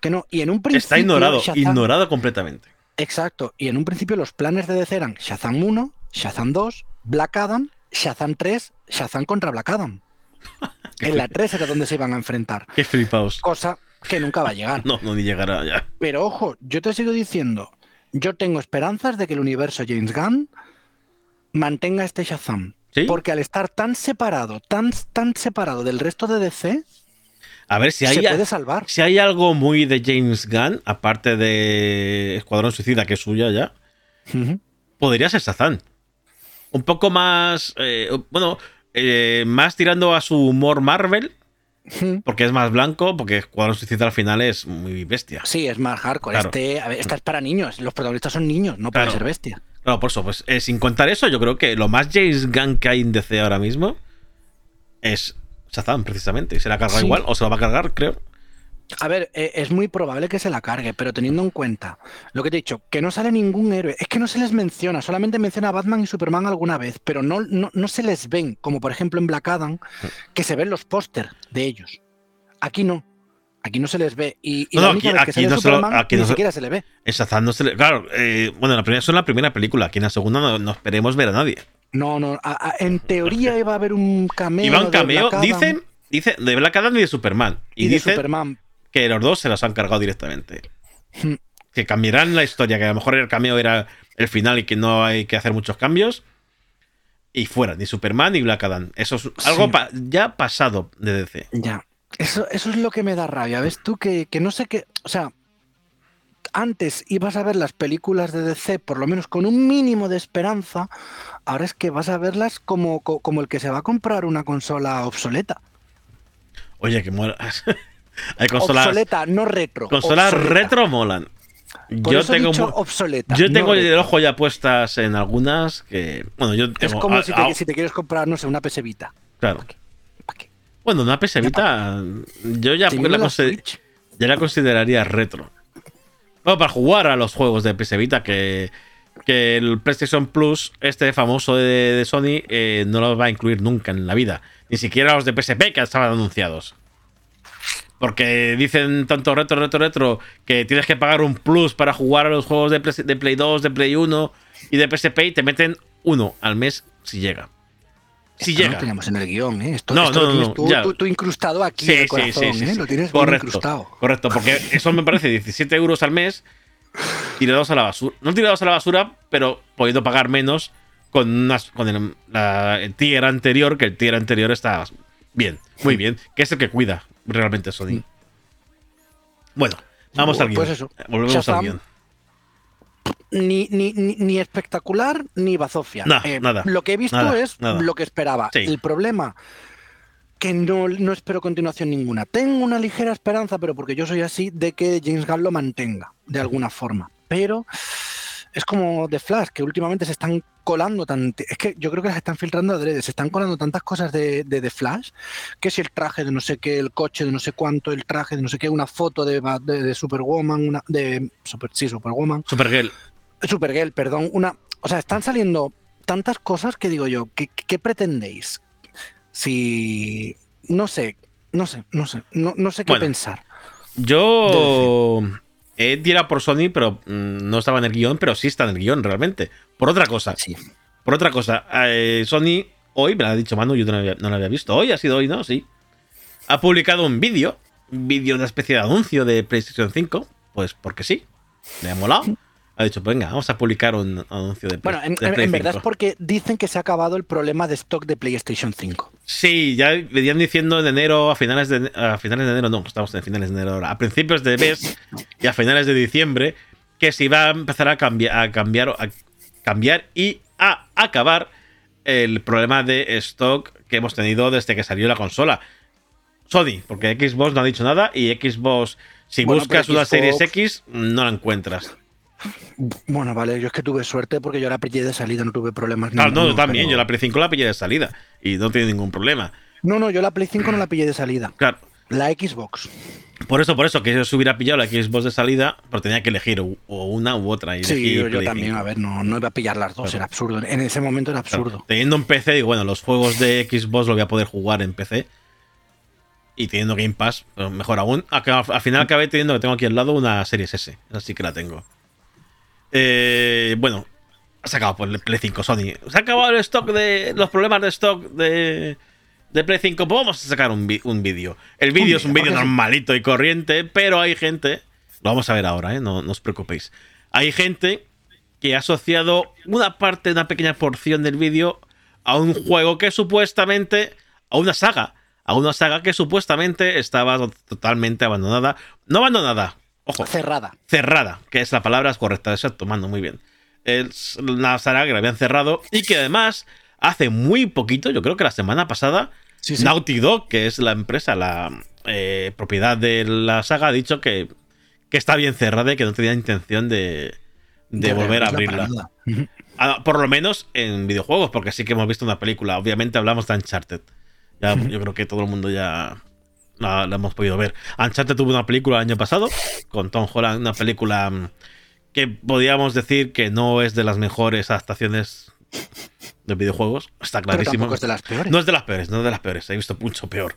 Speaker 4: que no. Y en un principio.
Speaker 3: Está ignorado,
Speaker 4: Shazam-
Speaker 3: ignorado completamente.
Speaker 4: Exacto. Y en un principio los planes de DC eran Shazam 1, Shazam 2, Black Adam, Shazam 3, Shazam contra Black Adam. en la 3 era donde se iban a enfrentar.
Speaker 3: Qué flipaos.
Speaker 4: Cosa que nunca va a llegar.
Speaker 3: No, no ni llegará ya.
Speaker 4: Pero ojo, yo te sigo diciendo, yo tengo esperanzas de que el universo James Gunn mantenga este Shazam.
Speaker 3: ¿Sí?
Speaker 4: Porque al estar tan separado, tan, tan separado del resto de DC,
Speaker 3: A ver si hay,
Speaker 4: se puede salvar.
Speaker 3: si hay algo muy de James Gunn, aparte de Escuadrón Suicida, que es suya ya, podría ser Shazam. Un poco más. eh, bueno, eh, más tirando a su humor Marvel, porque es más blanco, porque Escuadrón Suicida al final es muy bestia.
Speaker 4: Sí, es más hardcore.
Speaker 3: Claro.
Speaker 4: Este, a ver, esta es para niños. Los protagonistas son niños, no
Speaker 3: Claro.
Speaker 4: pueden ser bestias.
Speaker 3: Claro, por eso, pues eh, sin contar eso, yo creo que lo más James Gunn que hay en DC ahora mismo es Shazam, precisamente. Y se la
Speaker 4: Sí.
Speaker 3: igual, o se lo va a cargar, creo.
Speaker 4: A ver, eh, es muy probable que se la cargue, pero teniendo en cuenta lo que te he dicho, que no sale ningún héroe, es que no se les menciona, solamente menciona a Batman y Superman alguna vez, pero no, no, no se les ven, como por ejemplo en Black Adam, que se ven los póster de ellos. Aquí no. Aquí no se les ve. Y, y
Speaker 3: No,
Speaker 4: la
Speaker 3: no,
Speaker 4: única
Speaker 3: aquí-
Speaker 4: vez que
Speaker 3: aquí
Speaker 4: sale
Speaker 3: no se lo-
Speaker 4: Superman,
Speaker 3: aquí
Speaker 4: ni
Speaker 3: no
Speaker 4: siquiera se le ve.
Speaker 3: En Shazam no se le. Claro, eh, bueno, en la primera, eso en la primera película. Aquí en la segunda no, no esperemos ver a nadie.
Speaker 4: No, no. a- a- en teoría iba a haber un cameo.
Speaker 3: Va un cameo, dicen, dice de Black Adam y de Superman. Y,
Speaker 4: y de
Speaker 3: dicen
Speaker 4: Superman.
Speaker 3: que los dos se los han cargado directamente.
Speaker 4: Hmm.
Speaker 3: que cambiarán la historia, que a lo mejor el cameo era el final y que no hay que hacer muchos cambios. Y fuera, ni Superman ni Black Adam. Eso es algo
Speaker 4: Sí.
Speaker 3: pa- ya pasado de DC.
Speaker 4: Ya. Eso, eso es lo que me da rabia. ¿Ves tú? Que, que no sé qué. O sea, antes ibas a ver las películas de DC, por lo menos con un mínimo de esperanza. Ahora es que vas a verlas como, co- como el que se va a comprar una consola obsoleta.
Speaker 3: Oye, que mola. hay consolas,
Speaker 4: obsoleta, no retro.
Speaker 3: consolas
Speaker 4: obsoleta.
Speaker 3: retro molan.
Speaker 4: Por
Speaker 3: yo tengo,
Speaker 4: dicho obsoleta.
Speaker 3: yo
Speaker 4: no
Speaker 3: tengo el
Speaker 4: retro.
Speaker 3: ojo ya puestas en algunas que. Bueno, yo tengo.
Speaker 4: Es como si te, si te quieres comprar, no sé, una PS Vita.
Speaker 3: Claro. Bueno, una PS Vita, yo ya, la,
Speaker 4: la
Speaker 3: consider-
Speaker 4: Switch.
Speaker 3: ya la consideraría retro. Bueno, para jugar a los juegos de PS Vita, que, que el PlayStation Plus, este famoso de, de Sony, eh, no los va a incluir nunca en la vida. Ni siquiera los de PSP que estaban anunciados. Porque dicen tanto retro, retro, retro, que tienes que pagar un plus para jugar a los juegos de Play, de Play 2, de Play 1 y de PSP y te meten uno al mes si llega. Si
Speaker 4: Esto
Speaker 3: llega.
Speaker 4: lo teníamos en el guion, ¿eh? Esto,
Speaker 3: No,
Speaker 4: esto
Speaker 3: no,
Speaker 4: lo tienes
Speaker 3: no,
Speaker 4: tú,
Speaker 3: ya.
Speaker 4: tú- tú incrustado aquí en el corazón, ¿eh? Lo tienes bien incrustado.
Speaker 3: correcto, porque eso me parece 17 euros al mes tirados a la basura. No tirados a la basura, pero pudiendo pagar menos con, unas, con el, la- el tier anterior, que el tier anterior está bien, muy bien, que es el que cuida realmente Sony. Bueno, vamos al guion.
Speaker 4: Pues eso.
Speaker 3: Volvemos al guion.
Speaker 4: Ni, ni, ni, espectacular ni bazofia.
Speaker 3: No, nada.
Speaker 4: Lo que he visto
Speaker 3: Nada,
Speaker 4: es
Speaker 3: nada.
Speaker 4: lo que esperaba.
Speaker 3: Sí.
Speaker 4: El problema que no, no espero continuación ninguna. Tengo una ligera esperanza, pero porque yo soy así, de que James Gunn lo mantenga de alguna forma. Pero es como The Flash, que últimamente se están colando tan... Es que yo creo que las están filtrando adrede, se están colando tantas cosas de, de The Flash, que si el traje de no sé qué, el coche de no sé cuánto, el traje de no sé qué, una foto de, de, de Superwoman, una, de... Super, sí, Superwoman,
Speaker 3: Supergirl.
Speaker 4: Supergirl, perdón, una... O sea, están saliendo tantas cosas que digo yo, ¿qué, qué pretendéis? Si... No sé, no sé, no sé, no, no sé qué
Speaker 3: Bueno.
Speaker 4: pensar.
Speaker 3: Yo he tirado por Sony, pero mm, no estaba en el guion, pero sí está en el guion realmente. Por otra cosa.
Speaker 4: Sí.
Speaker 3: Por otra cosa, eh, Sony hoy, me lo ha dicho Manu, yo no lo, había, no lo había visto. Hoy ha sido hoy, ¿no? Sí. Ha publicado un vídeo, un vídeo, una especie de anuncio de PlayStation 5, pues porque sí, le ha molado. Ha dicho, venga, vamos a publicar un anuncio de, Play-
Speaker 4: Bueno, en,
Speaker 3: de
Speaker 4: en-
Speaker 3: Play
Speaker 4: en verdad
Speaker 3: 5.
Speaker 4: es porque dicen que se ha acabado el problema de stock de PlayStation 5.
Speaker 3: Sí, ya venían diciendo en enero, a finales de, a finales de enero, no, estamos en finales de enero ahora, a principios de mes y a finales de diciembre, que se iba a empezar a cambiar, a cambiar, a cambiar y a acabar el problema de stock que hemos tenido desde que salió la consola. Sony, porque Xbox no ha dicho nada y Xbox, si
Speaker 4: Bueno,
Speaker 3: buscas una Series
Speaker 4: Xbox-
Speaker 3: X, no la encuentras.
Speaker 4: Bueno, vale, yo es que tuve suerte porque yo la pillé de salida, no tuve problemas.
Speaker 3: Claro, no,
Speaker 4: ninguno,
Speaker 3: yo también,
Speaker 4: pero-
Speaker 3: yo la Play 5 la pillé de salida y no tiene ningún problema.
Speaker 4: No, no, yo la Play 5 no la pillé de salida.
Speaker 3: Claro,
Speaker 4: La Xbox.
Speaker 3: Por eso, por eso, que yo se hubiera pillado la Xbox de salida, pero tenía que elegir o una u otra. Y
Speaker 4: Sí, yo, también,
Speaker 3: 5.
Speaker 4: a ver, no, no iba a pillar las dos,
Speaker 3: Claro.
Speaker 4: era absurdo. En ese momento era
Speaker 3: Claro,
Speaker 4: absurdo.
Speaker 3: Teniendo un PC, digo, bueno, los juegos de Xbox lo voy a poder jugar en PC. Y teniendo Game Pass, pues mejor aún. Al final acabé teniendo que tengo aquí al lado una Series S. Así que la tengo. Eh, bueno, ha sacado por el Play 5 Sony. Se ha acabado el stock de. los problemas de stock de. De Play 5, pues vamos a sacar un, vídeo. El vídeo es un
Speaker 4: vídeo,
Speaker 3: normalito y corriente, pero hay gente. Lo vamos a ver ahora, ¿eh? no, no os preocupéis. Hay gente que ha asociado una parte, una pequeña porción del vídeo a un juego que supuestamente. a una saga. A una saga que supuestamente estaba to- totalmente abandonada. No abandonada, ojo,
Speaker 4: Cerrada.
Speaker 3: cerrada, que es la palabra correcta, exacto, mando muy bien. Es una saga que la habían cerrado y que además hace muy poquito, yo creo que la semana pasada,
Speaker 4: Sí, sí.
Speaker 3: Naughty Dog, que es la empresa, la eh, propiedad de la saga, ha dicho que, que está bien cerrada y que no tenía intención de, de volver a abrirla. Ah, por lo menos en videojuegos, porque sí que hemos visto una película. Obviamente hablamos de Uncharted. Ya, yo creo que todo el mundo ya la, la hemos podido ver. Uncharted tuvo una película el año pasado con Tom Holland, una película mm, que podríamos decir que no es de las mejores adaptaciones de videojuegos. Está clarísimo.
Speaker 4: tampoco es de las peores.
Speaker 3: No es de las peores, no es de las peores. He visto mucho peor.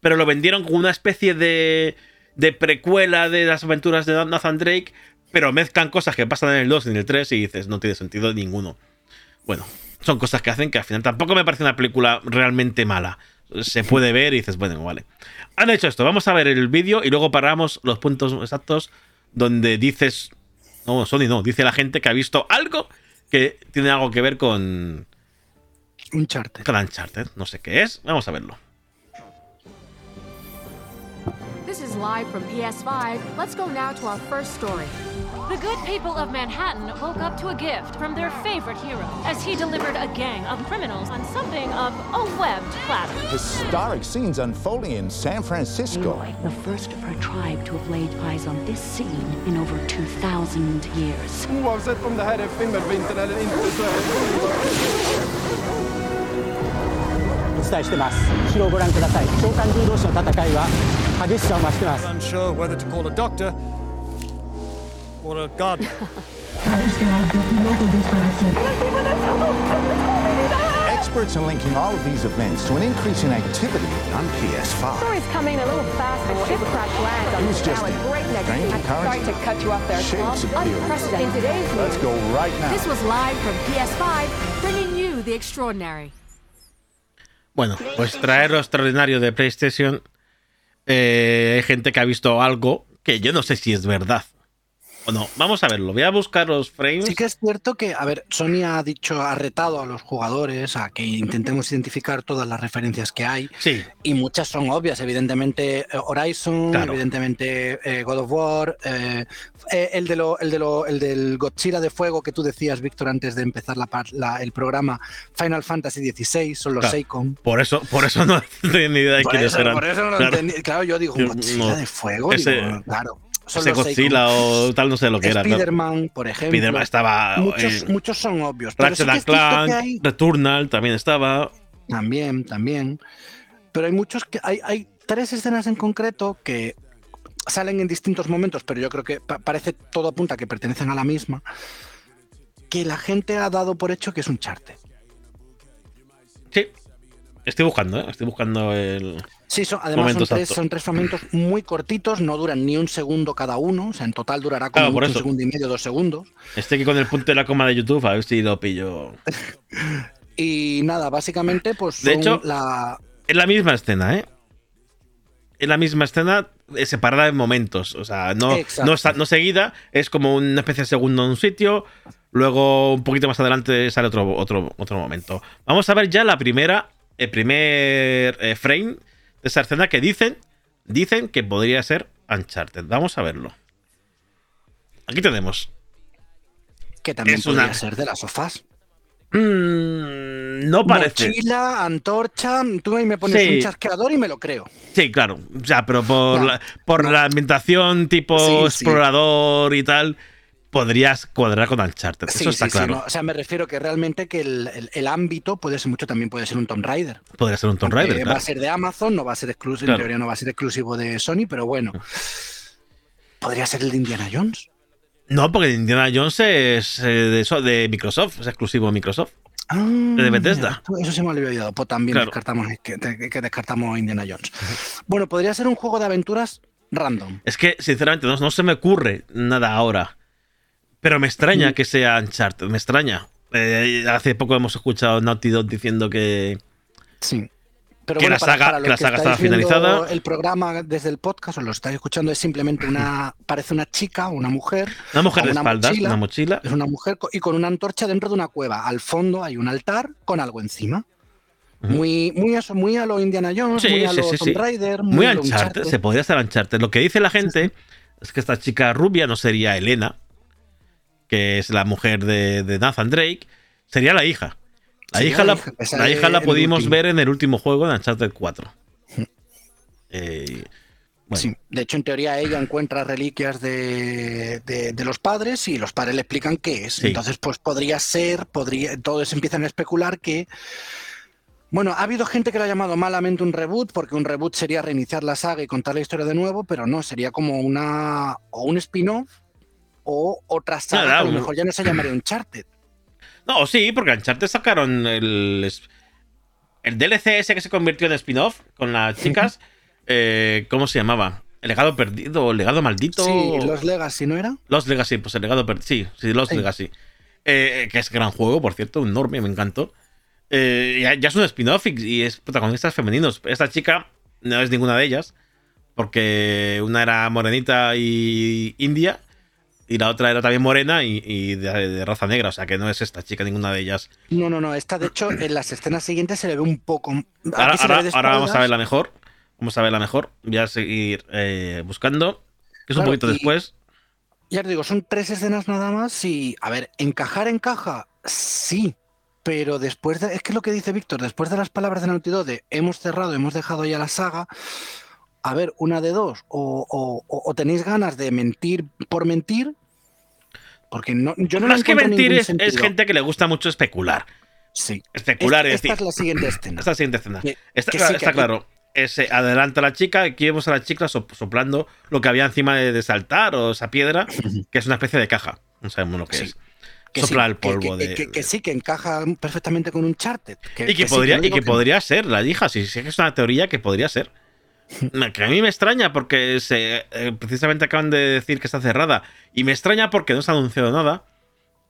Speaker 3: Pero lo vendieron como una especie de, de precuela de las aventuras de Nathan Drake, pero mezclan cosas que pasan en el 2 y en el 3 y dices, no tiene sentido ninguno. Bueno, son cosas que hacen que al final tampoco me parece una película realmente mala. Se puede ver y dices, bueno, vale. Han hecho esto, vamos a ver el vídeo y luego paramos los puntos exactos donde dices. No, Sony no, dice la gente que ha visto algo que tiene algo que ver con,
Speaker 4: Uncharted.
Speaker 3: con Uncharted. No sé qué es, vamos a verlo.
Speaker 10: This is live from PS5. Let's go now to our first story.
Speaker 11: The good people of Manhattan woke up to a gift from their favorite hero as he delivered a gang of criminals on something of a webbed platter.
Speaker 12: Historic scenes unfolding in San Francisco.
Speaker 13: Aloy, the first of her tribe to have laid eyes on this scene in over 2,000 years.
Speaker 9: Oavsett om det här är skimmervintern eller inte så är det...
Speaker 14: 伝えしてます後ろをご覧ください召喚獣同士の戦いは激しさを増してます
Speaker 15: Unsure whether to call a doctor or a gardener.
Speaker 12: Experts are linking all of these events to an increase in activity on PS5.
Speaker 10: Story's coming a little fast. A ship crash lands on this
Speaker 12: just
Speaker 10: now at
Speaker 12: a
Speaker 10: breakneck
Speaker 12: strange
Speaker 10: speed.
Speaker 12: occurrence.
Speaker 10: Sorry to cut you off there,
Speaker 12: Shapes
Speaker 10: Tom. Unprecedented in today's news.
Speaker 12: Let's go right now.
Speaker 10: This was live from PS5, bringing you the extraordinary.
Speaker 3: Bueno, pues traer lo extraordinario de PlayStation. eh, hay gente que ha visto algo que yo no sé si es verdad. O no, vamos a verlo. Voy a buscar los frames.
Speaker 4: Sí que es cierto que, a ver, Sony ha dicho, ha retado a los jugadores a que intentemos identificar todas las referencias que hay.
Speaker 3: Sí.
Speaker 4: Y muchas son obvias, evidentemente eh, Horizon,
Speaker 3: Claro.
Speaker 4: evidentemente eh, God of War, eh, el, de lo, el, de lo, el del Godzilla de fuego que tú decías, Víctor, antes de empezar la, par- la- el programa, Final Fantasy XVI, son los
Speaker 3: Claro.
Speaker 4: Seikon.
Speaker 3: Por eso, por eso no tenía ni idea de
Speaker 4: Por
Speaker 3: quiénes
Speaker 4: eso,
Speaker 3: eran.
Speaker 4: por eso no lo
Speaker 3: Claro.
Speaker 4: yo digo,
Speaker 3: Yo
Speaker 4: ¿un Godzilla
Speaker 3: no.
Speaker 4: de fuego?
Speaker 3: Ese-
Speaker 4: Digo, claro.
Speaker 3: Ese. Godzilla o tal, no sé lo que era. ¿no?
Speaker 4: Spider-Man, por ejemplo.
Speaker 3: Spider-Man estaba.
Speaker 4: Muchos,
Speaker 3: eh,
Speaker 4: muchos son obvios. Sí
Speaker 3: Ratchet
Speaker 4: que
Speaker 3: Clank,
Speaker 4: hay-
Speaker 3: Returnal también estaba.
Speaker 4: También, también. Pero hay muchos que. Hay, hay tres escenas en concreto que salen en distintos momentos, pero yo creo que pa- parece todo apunta que pertenecen a la misma. Que la gente ha dado por hecho que es un charte.
Speaker 3: Sí. Estoy buscando, ¿eh? Estoy buscando el.
Speaker 4: Sí, son, además son tres, son tres fragmentos muy cortitos, no duran ni un segundo cada uno, o sea, en total durará como
Speaker 3: Claro,
Speaker 4: un
Speaker 3: eso.
Speaker 4: segundo y medio, dos segundos.
Speaker 3: Estoy aquí con el punto de la coma de YouTube, a ver si lo pillo.
Speaker 4: Y nada, básicamente, pues
Speaker 3: De hecho,
Speaker 4: la,
Speaker 3: Es la misma escena, ¿eh? Es la misma escena eh, separada en momentos. O sea, no, no, no seguida, es como una especie de segundo en un sitio. Luego, un poquito más adelante, sale otro, otro, otro momento. Vamos a ver ya la primera, el primer eh, frame de esa escena que dicen, dicen que podría ser Uncharted. Vamos a verlo. Aquí tenemos.
Speaker 4: que también
Speaker 3: Es
Speaker 4: podría
Speaker 3: una-
Speaker 4: ser de las sofás.
Speaker 3: Mm, no parece.
Speaker 4: Mochila, antorcha, tú ahí me pones
Speaker 3: Sí.
Speaker 4: un chasqueador y me lo creo.
Speaker 3: Sí, claro. O sea, pero por,
Speaker 4: No,
Speaker 3: la, por la ambientación tipo
Speaker 4: Sí, sí.
Speaker 3: explorador y tal, podrías cuadrar con Uncharted.
Speaker 4: Sí,
Speaker 3: Eso está
Speaker 4: sí, sí,
Speaker 3: claro.
Speaker 4: no, O sea, me refiero que realmente que el, el- el ámbito puede ser mucho, también puede ser un Tomb Raider.
Speaker 3: Podría ser un Tomb Raider,
Speaker 4: Va
Speaker 3: claro.
Speaker 4: a ser de Amazon, no va a ser exclusivo,
Speaker 3: Claro.
Speaker 4: en teoría no va a ser exclusivo de Sony, pero bueno. Podría ser el de Indiana Jones.
Speaker 3: No, porque Indiana Jones es eh, de, eso- de Microsoft, es exclusivo de Microsoft.
Speaker 4: Ah,
Speaker 3: de Bethesda.
Speaker 4: mira, Eso se me había olvidado. Pues también
Speaker 3: Claro.
Speaker 4: descartamos que, que descartamos Indiana Jones. Bueno, podría ser un juego de aventuras random.
Speaker 3: Es que, sinceramente, no, no se me ocurre nada ahora. Pero me
Speaker 4: Mm.
Speaker 3: extraña que sea Uncharted, me extraña. Eh, hace poco hemos escuchado Naughty Dog diciendo que.
Speaker 4: Sí. Pero
Speaker 3: que
Speaker 4: bueno,
Speaker 3: la
Speaker 4: para-
Speaker 3: saga,
Speaker 4: para los
Speaker 3: que la
Speaker 4: que
Speaker 3: saga
Speaker 4: estáis
Speaker 3: estaba finalizada.
Speaker 4: El programa desde el podcast o lo estáis escuchando es simplemente una. parece una chica, una mujer.
Speaker 3: Una mujer de espaldas,
Speaker 4: mochila.
Speaker 3: una mochila.
Speaker 4: Es una mujer y con una antorcha dentro de una cueva. Al fondo hay un altar con algo encima. Muy, muy, eso, muy a lo Indiana Jones,
Speaker 3: Sí,
Speaker 4: muy a
Speaker 3: sí,
Speaker 4: lo
Speaker 3: sí,
Speaker 4: Tomb
Speaker 3: sí.
Speaker 4: Raider,
Speaker 3: Muy
Speaker 4: a lo
Speaker 3: Uncharted, se podría hacer Uncharted. Lo que dice la gente es que esta chica rubia no sería Elena, que es la mujer de, de Nathan Drake, sería la hija. La hija
Speaker 4: la
Speaker 3: la,
Speaker 4: hija,
Speaker 3: la hija pudimos
Speaker 4: último.
Speaker 3: ver en el último juego de Uncharted 4. Eh, bueno,
Speaker 4: Sí, de hecho, en teoría ella encuentra reliquias de, de- de los padres y los padres le explican qué es.
Speaker 3: Sí.
Speaker 4: Entonces, pues podría ser, podría, todos empiezan a especular que. Bueno, ha habido gente que lo ha llamado malamente un reboot, porque un reboot sería reiniciar la saga y contar la historia de nuevo, pero no, sería como una. o un spin-off o otra saga
Speaker 3: Nada,
Speaker 4: que a lo mejor ya no se llamaría Uncharted.
Speaker 3: No, sí, porque Uncharted sacaron el, el DLC ese que se convirtió en spin-off con las chicas. eh, ¿Cómo se llamaba? ¿El legado perdido o el legado maldito?
Speaker 4: Sí, los Legacy, ¿no era?
Speaker 3: Los Legacy, pues el legado perdido. Sí, sí, Los
Speaker 4: Sí.
Speaker 3: Legacy. Eh, que es gran juego, por cierto, enorme, me encantó. Eh, ya, ya es un spin-off y, y es protagonistas femeninos. Esta chica no es ninguna de ellas, porque una era morenita y india, y la otra era también morena y, y de, de raza negra, o sea que no es esta chica ninguna de ellas.
Speaker 4: No, no, no. Esta, de hecho, en las escenas siguientes se le ve un poco.
Speaker 3: Ahora, ahora- vamos a verla mejor. Vamos a verla mejor. Voy a seguir eh, buscando. Que es un poquito
Speaker 4: y-
Speaker 3: después.
Speaker 4: Ya os digo, son tres escenas nada más y, a ver, encajar encaja, sí, pero después de, es que es lo que dice Víctor, después de las palabras de Naughty Dog de hemos cerrado, hemos dejado ya la saga, a ver, una de dos, o, o- o- o tenéis ganas de mentir por mentir, porque no, yo no
Speaker 3: Más que mentir es, es gente que le gusta mucho especular.
Speaker 4: Sí.
Speaker 3: Especular,
Speaker 4: Esta,
Speaker 3: es decir.
Speaker 4: esta es la siguiente escena.
Speaker 3: Esta es la siguiente escena.
Speaker 4: Que-
Speaker 3: está
Speaker 4: que
Speaker 3: claro,
Speaker 4: sí, que
Speaker 3: está
Speaker 4: aquí-
Speaker 3: claro. Es, eh, adelanta a la chica, aquí vemos a la chica sop- soplando lo que había encima de, de ese altar o esa piedra, que es una especie de caja. No sabemos lo que
Speaker 4: Sí.
Speaker 3: es.
Speaker 4: Que
Speaker 3: Sopla
Speaker 4: sí,
Speaker 3: el polvo
Speaker 4: que,
Speaker 3: de.
Speaker 4: que- que sí, que encaja perfectamente con un charter.
Speaker 3: y que, podría, y que podría ser la hija, si si es que es una teoría que podría ser. Que a mí me extraña porque se, eh, precisamente acaban de decir que está cerrada. Y me extraña porque no se ha anunciado nada.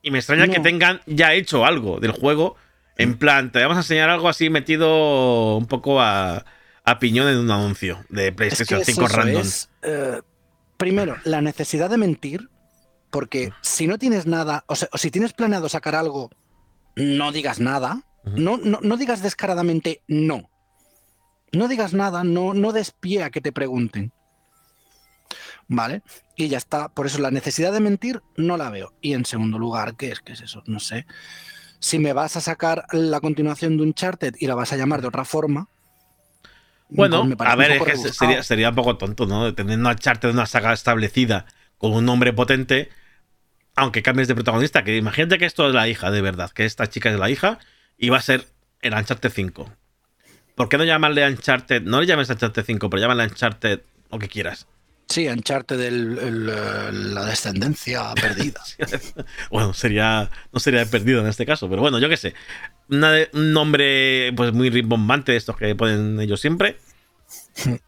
Speaker 3: Y me extraña que tengan ya hecho algo del juego. En plan, te vamos a enseñar algo así metido un poco a, a piñón en un anuncio de
Speaker 4: Es que
Speaker 3: PlayStation
Speaker 4: es
Speaker 3: 5
Speaker 4: eso,
Speaker 3: random.
Speaker 4: es, eh, primero, la necesidad de mentir, porque si no tienes nada, o, sea, o si tienes planeado sacar algo, no digas nada. No, no, no digas descaradamente no. No digas nada, no, no des pie a que te pregunten. ¿Vale? Y ya está. Por eso la necesidad de mentir no la veo. Y en segundo lugar, ¿qué es? ¿Qué es eso? No sé. Si me vas a sacar la continuación de Uncharted y la vas a llamar de otra forma.
Speaker 3: Bueno,
Speaker 4: pues me parece
Speaker 3: a ver,
Speaker 4: un
Speaker 3: es que sería, sería un poco tonto, ¿no? Teniendo a Charter una saga establecida con un nombre potente, aunque cambies de protagonista, que imagínate que esto es la hija, de verdad, que esta chica es la hija y va a ser el Uncharted 5. ¿Por qué no llamarle Uncharted? No le llames Uncharted 5, pero llámale Uncharted lo que quieras.
Speaker 4: Sí, Uncharted el, eh, la descendencia perdida.
Speaker 3: bueno, sería no sería perdido en este caso, pero bueno, yo qué sé. Una de- un nombre pues muy rimbombante de estos que ponen ellos siempre.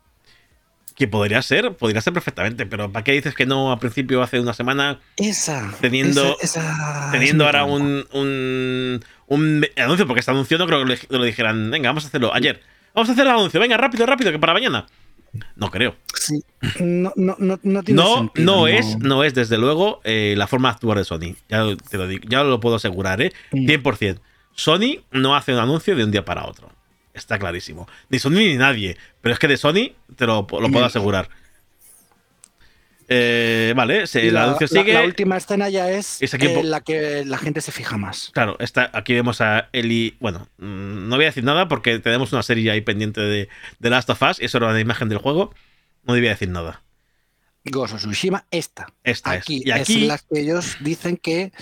Speaker 3: que podría ser, podría ser perfectamente, pero ¿para qué dices que no a principio hace una semana
Speaker 4: Esa.
Speaker 3: teniendo
Speaker 4: esa- esa
Speaker 3: teniendo ahora un, un, un anuncio? Porque este anuncio no creo que le- lo dijeran, venga, vamos a hacerlo ayer. Vamos a hacer el anuncio, venga, rápido, rápido, que para mañana. No creo.
Speaker 4: Sí. No, no, no, no tiene
Speaker 3: No,
Speaker 4: sentido,
Speaker 3: no es, no es desde luego eh, la forma de actuar de Sony. Ya te lo digo, ya lo puedo asegurar, ¿eh?
Speaker 4: Mm.
Speaker 3: 100%. Sony no hace un anuncio de un día para otro. Está clarísimo. Ni Sony ni nadie. Pero es que de Sony te lo, lo puedo
Speaker 4: Mm.
Speaker 3: asegurar. Eh, vale, se-
Speaker 4: Y
Speaker 3: el
Speaker 4: la,
Speaker 3: anuncio
Speaker 4: la-
Speaker 3: sigue.
Speaker 4: la última escena ya es
Speaker 3: Es
Speaker 4: eh, la que la gente se fija más.
Speaker 3: Claro, está, aquí vemos a Eli. Bueno, mm, no voy a decir nada porque tenemos una serie ahí pendiente de, de Last of Us y eso era una imagen del juego. No debía decir nada.
Speaker 4: Of Tsushima, esta.
Speaker 3: Esta es.
Speaker 4: aquí,
Speaker 3: Y aquí-
Speaker 4: es las que ellos dicen que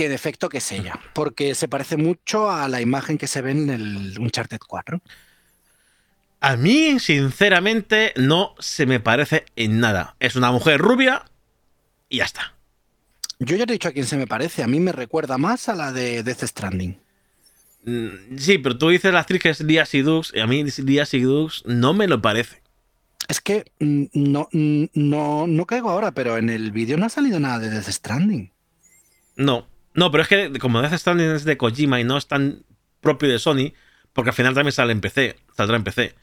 Speaker 4: que en efecto que es ella, porque se parece mucho a la imagen que se ve en el Uncharted 4.
Speaker 3: A mí, sinceramente, no se me parece en nada. Es una mujer rubia y ya está.
Speaker 4: Yo ya te he dicho a quién se me parece, a mí me recuerda más a la de Death Stranding.
Speaker 3: Mm, Sí, pero tú dices la actriz que es Lia Sidux y a mí Lia Sidux no me lo parece.
Speaker 4: Es que mm, no, mm, no, no caigo ahora, pero en el vídeo no ha salido nada de Death Stranding.
Speaker 3: No, no, pero es que como Death Stranding es de Kojima y no es tan propio de Sony, porque al final también sale en PC, saldrá en PC.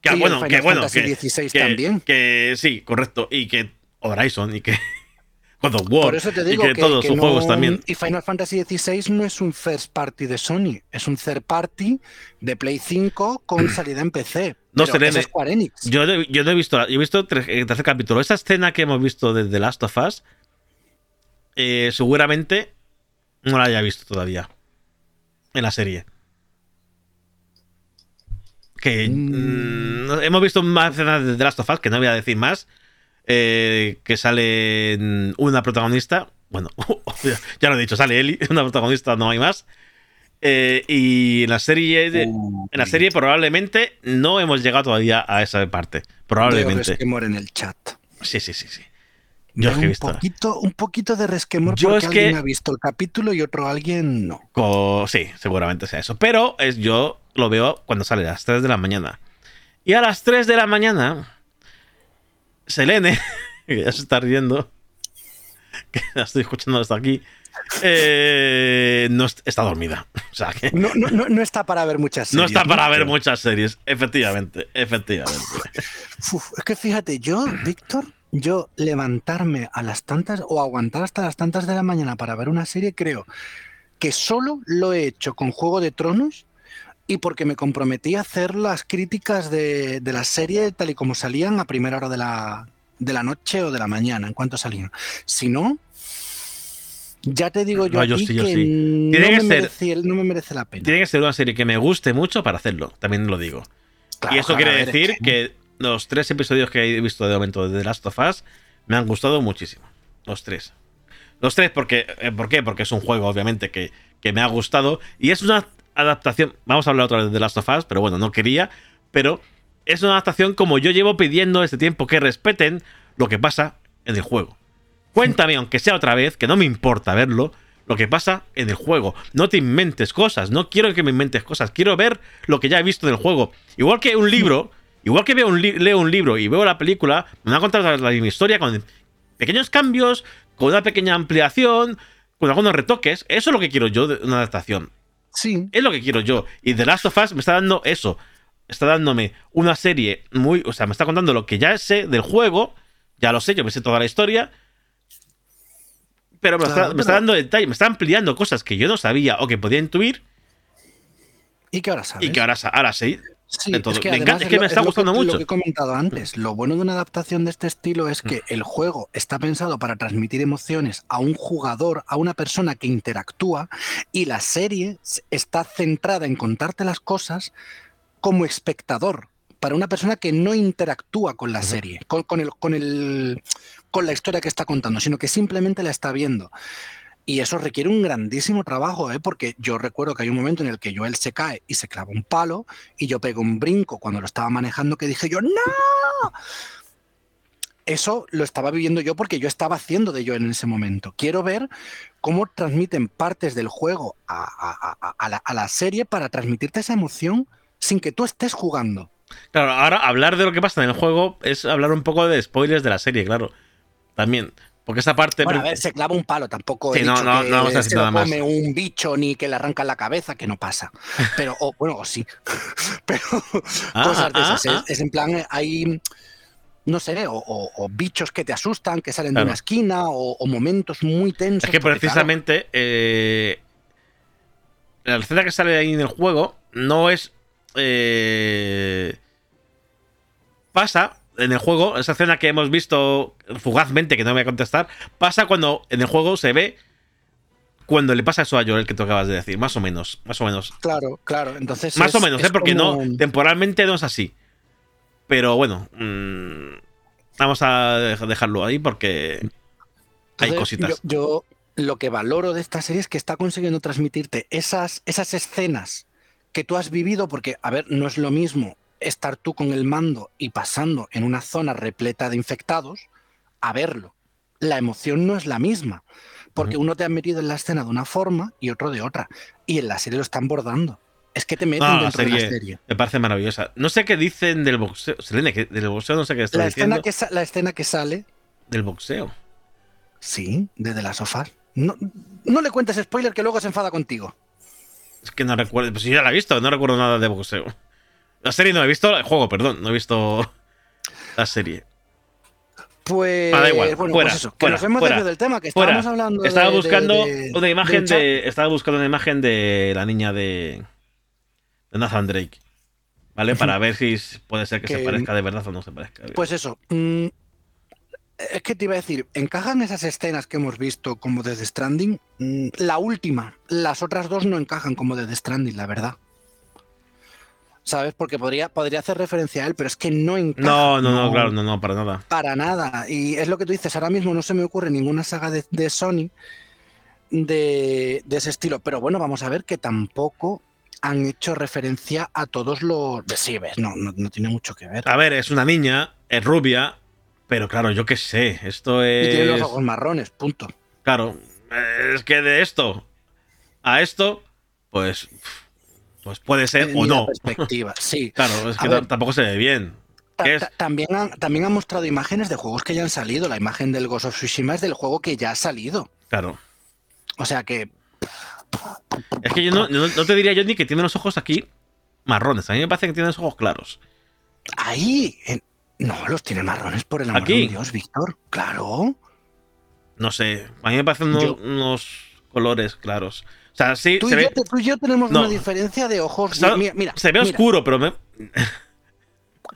Speaker 3: Que,
Speaker 4: el
Speaker 3: bueno,
Speaker 4: Final
Speaker 3: que bueno, que, que-
Speaker 4: también.
Speaker 3: que sí, correcto, y que Horizon y que God of War
Speaker 4: Por eso te digo
Speaker 3: y que,
Speaker 4: que,
Speaker 3: todos
Speaker 4: que
Speaker 3: sus
Speaker 4: no-
Speaker 3: juegos también.
Speaker 4: Y Final Fantasy XVI no es un first party de Sony, es un third party de Play 5 con salida en PC.
Speaker 3: No,
Speaker 4: Pero eso es Square Enix.
Speaker 3: Yo, no- yo no he visto, yo he visto tres- el tercer capítulo. Esa escena que hemos visto de The Last of Us, eh, seguramente no la haya visto todavía en la serie. Que mm, hemos visto más escenas de The Last of Us, que no voy a decir más, eh, que sale mm, una protagonista. Bueno, ya, lo he dicho, sale Ellie, una protagonista, no hay más. Eh, y en la serie de- en la serie probablemente no hemos llegado todavía a esa parte. Probablemente.
Speaker 4: resquemor en el chat.
Speaker 3: Sí, sí, sí, sí. Yo es
Speaker 4: Veo
Speaker 3: que he
Speaker 4: un
Speaker 3: visto.
Speaker 4: poquito, un poquito de resquemor
Speaker 3: Yo
Speaker 4: porque
Speaker 3: es que-
Speaker 4: alguien ha visto el capítulo y otro alguien no.
Speaker 3: Sí, seguramente sea eso. Pero es, yo lo veo cuando sale a las 3 de la mañana. Y a las 3 de la mañana, Selene, que ya se está riendo, que la estoy escuchando hasta aquí, eh, no est- está dormida. O sea que
Speaker 4: No, no, no, no está para ver muchas
Speaker 3: no
Speaker 4: series.
Speaker 3: está para ver muchas series. Efectivamente, efectivamente.
Speaker 4: Uf, es que fíjate, yo, Víctor, yo levantarme a las tantas o aguantar hasta las tantas de la mañana para ver una serie, creo que solo lo he hecho con Juego de Tronos y porque me comprometí a hacer las críticas de, de la serie tal y como salían a primera hora de la, de la noche o de la mañana, en cuanto salían. Si no, ya te digo yo,
Speaker 3: No, yo
Speaker 4: aquí
Speaker 3: sí, yo
Speaker 4: que
Speaker 3: sí.
Speaker 4: no,
Speaker 3: Tiene que
Speaker 4: me
Speaker 3: ser-
Speaker 4: merece, no me merece la pena.
Speaker 3: Tiene que ser una serie que me guste mucho para hacerlo, también lo digo.
Speaker 4: Claro,
Speaker 3: y eso quiere
Speaker 4: ver,
Speaker 3: decir
Speaker 4: es
Speaker 3: que los tres episodios que he visto de momento de The Last of Us me han gustado muchísimo. Los tres. Los tres, porque, eh, ¿por qué? Porque es un juego, obviamente, que, que me ha gustado. Y es una adaptación. Vamos a hablar otra vez de Last of Us, pero bueno, no quería. Pero es una adaptación como yo llevo pidiendo este tiempo que respeten lo que pasa en el juego. Cuéntame, aunque sea otra vez, que no me importa verlo, lo que pasa en el juego. No te inventes cosas, no quiero que me inventes cosas, quiero ver lo que ya he visto del juego. Igual que un libro, igual que veo un leo un libro y veo la película, me van a contar la, la misma historia con pequeños cambios, con una pequeña ampliación, con algunos retoques. Eso es lo que quiero yo de una adaptación.
Speaker 4: Sí.
Speaker 3: Es lo que quiero yo. Y The Last of Us me está dando eso. Está dándome una serie muy. O sea, me está contando lo que ya sé del juego. Ya lo sé, yo me sé toda la historia. Pero me,
Speaker 4: Claro,
Speaker 3: está, me está
Speaker 4: pero-
Speaker 3: dando detalle, me está ampliando cosas que yo no sabía o que podía intuir
Speaker 4: Y que ahora sabes.
Speaker 3: y que ahora, ahora sé.
Speaker 4: Sí,
Speaker 3: Entonces,
Speaker 4: es que
Speaker 3: me
Speaker 4: además
Speaker 3: encanta, es que
Speaker 4: lo-
Speaker 3: me está
Speaker 4: lo
Speaker 3: gustando
Speaker 4: Lo
Speaker 3: mucho.
Speaker 4: que he comentado antes, lo bueno de una adaptación de este estilo es
Speaker 3: Mm.
Speaker 4: que el juego está pensado para transmitir emociones a un jugador, a una persona que interactúa, y la serie está centrada en contarte las cosas como espectador, para una persona que no interactúa con la serie, con, con el, con, el, con la historia que está contando, sino que simplemente la está viendo. Y eso requiere un grandísimo trabajo, ¿eh? porque yo recuerdo que hay un momento en el que Joel se cae y se clava un palo y yo pego un brinco cuando lo estaba manejando que dije yo, ¡no! Eso lo estaba viviendo yo porque yo estaba haciendo de Joel en ese momento. Quiero ver cómo transmiten partes del juego a, a- a- la, a la serie para transmitirte esa emoción sin que tú estés jugando.
Speaker 3: Claro, ahora hablar de lo que pasa en el juego es hablar un poco de spoilers de la serie, claro. También. Porque esa parte.
Speaker 4: Bueno, a ver, se clava un palo, tampoco he
Speaker 3: Sí, no,
Speaker 4: dicho
Speaker 3: no,
Speaker 4: que
Speaker 3: no vamos a decir
Speaker 4: se lo
Speaker 3: nada más.
Speaker 4: come un bicho ni que le arrancan la cabeza, que no pasa. Pero, o, bueno, o sí. Pero
Speaker 3: Ah,
Speaker 4: cosas de
Speaker 3: ah,
Speaker 4: esas.
Speaker 3: ah.
Speaker 4: Es, es en plan, hay, no sé, o, o- o bichos que te asustan, que salen de una esquina, o, momentos muy tensos.
Speaker 3: Es que
Speaker 4: porque, claro,
Speaker 3: precisamente eh, la receta que sale ahí en el juego no es. eh, pasa en el juego, esa escena que hemos visto fugazmente, que no voy a contestar, pasa cuando en el juego se ve cuando le pasa eso a Joel que tú acabas de decir, más o menos, más o menos.
Speaker 4: Claro, claro. Entonces.
Speaker 3: Más
Speaker 4: es-
Speaker 3: o menos, ¿eh? Porque
Speaker 4: como-
Speaker 3: no, temporalmente no es así. Pero bueno, mm, vamos a dej- dejarlo ahí porque hay
Speaker 4: Entonces,
Speaker 3: cositas.
Speaker 4: Yo, yo lo que valoro de esta serie es que está consiguiendo transmitirte esas, esas escenas que tú has vivido, porque, a ver, no es lo mismo estar tú con el mando y pasando en una zona repleta de infectados a verlo. La emoción no es la misma, porque uno te ha metido en la escena de una forma y otro de otra. Y en la serie lo están bordando. Es que te meten
Speaker 3: No, la
Speaker 4: dentro de la
Speaker 3: serie me parece maravillosa. No sé qué dicen del boxeo. Selene, que del boxeo no sé qué está
Speaker 4: La
Speaker 3: diciendo.
Speaker 4: escena, que la escena que sale,
Speaker 3: Del boxeo.
Speaker 4: sí, desde las sofás. No, no le cuentes spoiler que luego se enfada contigo.
Speaker 3: Es que no recuerdo. Pues sí, ya la he visto, no recuerdo nada de boxeo. La serie no he visto, el juego, perdón, no he visto la serie.
Speaker 4: Pues,
Speaker 3: Ah, da igual,
Speaker 4: bueno,
Speaker 3: fuera,
Speaker 4: pues eso, que
Speaker 3: fuera,
Speaker 4: nos hemos
Speaker 3: fuera,
Speaker 4: del tema, que
Speaker 3: fuera.
Speaker 4: estábamos hablando de-
Speaker 3: Estaba
Speaker 4: de-
Speaker 3: buscando
Speaker 4: de-
Speaker 3: una imagen de. Estaba buscando una imagen de la niña de. de Nathan Drake. ¿Vale? Para ver si puede ser que, se parezca de verdad o no se parezca.
Speaker 4: Pues eso. mm, es que te iba a decir, ¿encajan esas escenas que hemos visto como de The Stranding? Mm, la última, las otras dos no encajan como de The Stranding, la verdad. ¿Sabes? Porque podría, podría hacer referencia a él, pero es que no encaja.
Speaker 3: no, no, no, claro, no, no, para nada.
Speaker 4: Para nada. Y es lo que tú dices, ahora mismo no se me ocurre ninguna saga de, de Sony de, de ese estilo. Pero bueno, vamos a ver que tampoco han hecho referencia a todos los... No, no, no tiene mucho que ver.
Speaker 3: A ver, es una niña, es rubia, pero claro, yo qué sé, esto es...
Speaker 4: Y tiene los ojos marrones, punto.
Speaker 3: Claro, es que de esto a esto, pues, pues puede ser o no.
Speaker 4: perspectiva, sí.
Speaker 3: Claro, es que
Speaker 4: ver,
Speaker 3: tampoco se ve bien.
Speaker 4: También han, también han mostrado imágenes de juegos que ya han salido. La imagen del Ghost of Tsushima es del juego que ya ha salido.
Speaker 3: Claro.
Speaker 4: O sea que
Speaker 3: Es que yo no, no- no te diría yo ni que tiene los ojos aquí marrones. A mí me parece que tiene los ojos claros.
Speaker 4: ahí... en- No, los tiene marrones por el amor
Speaker 3: ¿Aquí?
Speaker 4: de Dios, Víctor. Claro.
Speaker 3: No sé, a mí me parecen unos,
Speaker 4: Yo-
Speaker 3: unos colores claros. O sea, sí,
Speaker 4: Tú y,
Speaker 3: se
Speaker 4: yo,
Speaker 3: ve,
Speaker 4: te- tú y yo tenemos
Speaker 3: No.
Speaker 4: una diferencia de ojos. mira, mira,
Speaker 3: se ve
Speaker 4: mira.
Speaker 3: oscuro, pero me,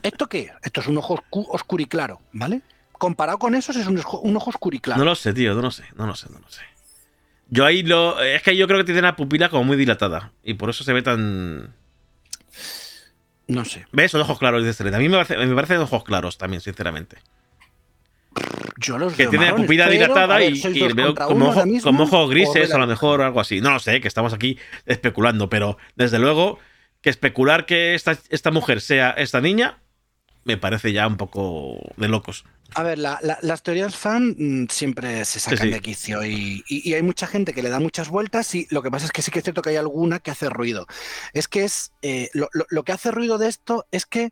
Speaker 4: ¿Esto qué? es? Esto es un ojo oscu- oscuro y claro, ¿vale? Comparado con esos es un, esjo- un ojo oscuro y claro.
Speaker 3: No lo sé, tío, no lo sé, no lo sé, no lo sé. Yo ahí lo. Es que yo creo que tiene la pupila como muy dilatada. Y por eso se ve tan.
Speaker 4: No sé.
Speaker 3: ¿Ves? Son ojos claros, dice. A mí me, parece, me parecen ojos claros también, sinceramente.
Speaker 4: Yo los
Speaker 3: que
Speaker 4: veo
Speaker 3: tiene la
Speaker 4: marrones,
Speaker 3: pupila
Speaker 4: pero,
Speaker 3: dilatada
Speaker 4: ver,
Speaker 3: y, veo como, ojo- ojos
Speaker 4: o
Speaker 3: grises, a lo mejor algo así. No lo sé, que estamos aquí especulando, pero desde luego que especular que esta, esta mujer sea esta niña me parece ya un poco de locos.
Speaker 4: A ver, la- la- las teorías fan mm, siempre se sacan
Speaker 3: sí.
Speaker 4: de quicio y, y- y hay mucha gente que le da muchas vueltas y lo que pasa es que sí que es cierto que hay alguna que hace ruido. Es que es eh, lo, lo- lo que hace ruido de esto es que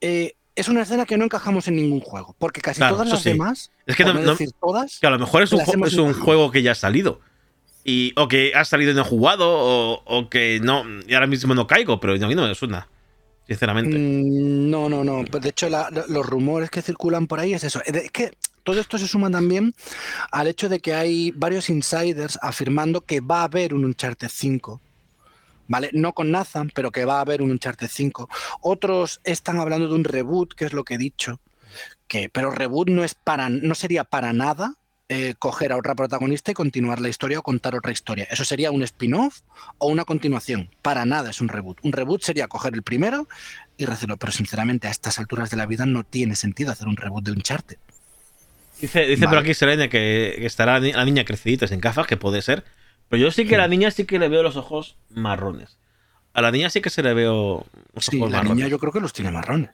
Speaker 4: eh, es una escena que no encajamos en ningún juego, porque casi
Speaker 3: Claro,
Speaker 4: todas las
Speaker 3: sí.
Speaker 4: demás,
Speaker 3: Es que no-
Speaker 4: no decir todas,
Speaker 3: Que a lo mejor es un, es juego que ya ha salido. Y, o que ha salido y no he jugado, o, o que no, y ahora mismo no caigo, pero a mí no me suena, sinceramente.
Speaker 4: Mm, No, no, no. Pues De hecho, la- los rumores que circulan por ahí es eso. Es que todo esto se suma también al hecho de que hay varios insiders afirmando que va a haber un Uncharted 5. ¿Vale? No con Nathan, pero que va a haber un Uncharted 5. Otros están hablando de un reboot, que es lo que he dicho. Que, pero reboot no es para, no sería para nada eh, coger a otra protagonista y continuar la historia o contar otra historia. Eso sería un spin-off o una continuación. Para nada es un reboot. Un reboot sería coger el primero y rehacerlo. Pero sinceramente, a estas alturas de la vida no tiene sentido hacer un reboot de Uncharted.
Speaker 3: Dice, dice por aquí Selene que, que estará la niña crecidita sin gafas, que puede ser. Pero yo sí que a la niña sí que le veo los ojos marrones. A la niña sí que se le veo los
Speaker 4: Sí,
Speaker 3: ojos
Speaker 4: la
Speaker 3: marrones.
Speaker 4: niña yo creo que los tiene marrones.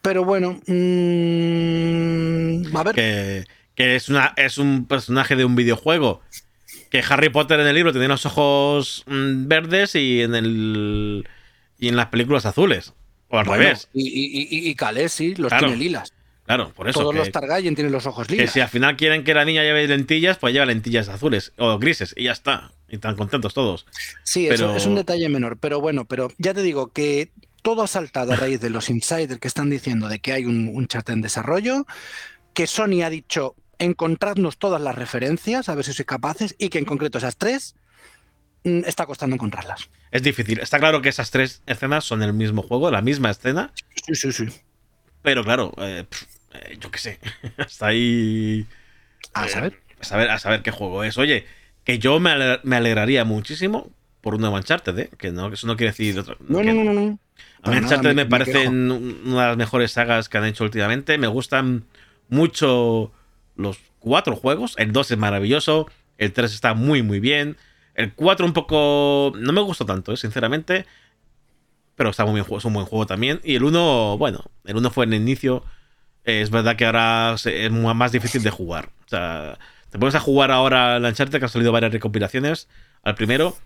Speaker 4: Pero bueno, mm, a ver.
Speaker 3: que, que es, una, es un personaje de un videojuego. Que Harry Potter en el libro tenía los ojos mm, verdes y en el y en las películas azules. O al
Speaker 4: Bueno,
Speaker 3: revés.
Speaker 4: Y, y, y, y Khaleesi los
Speaker 3: Claro.
Speaker 4: tiene lilas.
Speaker 3: Claro, por eso.
Speaker 4: Todos
Speaker 3: que,
Speaker 4: los Targaryen tienen los ojos
Speaker 3: que
Speaker 4: lilas.
Speaker 3: si al final quieren que la niña lleve lentillas, pues lleva lentillas azules o grises y ya está. Y están contentos todos.
Speaker 4: Sí,
Speaker 3: Pero-
Speaker 4: eso es un detalle menor, pero bueno, pero ya te digo que todo ha saltado a raíz de los insiders que están diciendo de que hay un, un chat en desarrollo, que Sony ha dicho encontradnos todas las referencias, a ver si sois capaces, y que en concreto esas tres mm, está costando encontrarlas.
Speaker 3: Es difícil. Está claro que esas tres escenas son el mismo juego, la misma escena.
Speaker 4: Sí, sí, sí.
Speaker 3: Pero claro, eh, eh, yo qué sé. Hasta ahí.
Speaker 4: A
Speaker 3: eh,
Speaker 4: saber.
Speaker 3: A saber, a saber qué juego es. Oye, que yo me, ale- me alegraría muchísimo por un nuevo Uncharted, ¿eh? Que no, eso no quiere decir otro.
Speaker 4: No,
Speaker 3: que-
Speaker 4: no, no, no.
Speaker 3: A mí Uncharted
Speaker 4: me-
Speaker 3: me parecen una de las mejores sagas que han hecho últimamente. Me gustan mucho los cuatro juegos. El 2 es maravilloso. El 3 está muy, muy bien. El 4 un poco... No me gustó tanto, ¿eh? sinceramente. Pero está muy bien, es un buen juego también. Y el 1, bueno, el 1 fue en el inicio. Es verdad que ahora es más difícil de jugar. O sea, te pones a jugar ahora el Uncharted, que han salido varias recopilaciones. Al primero,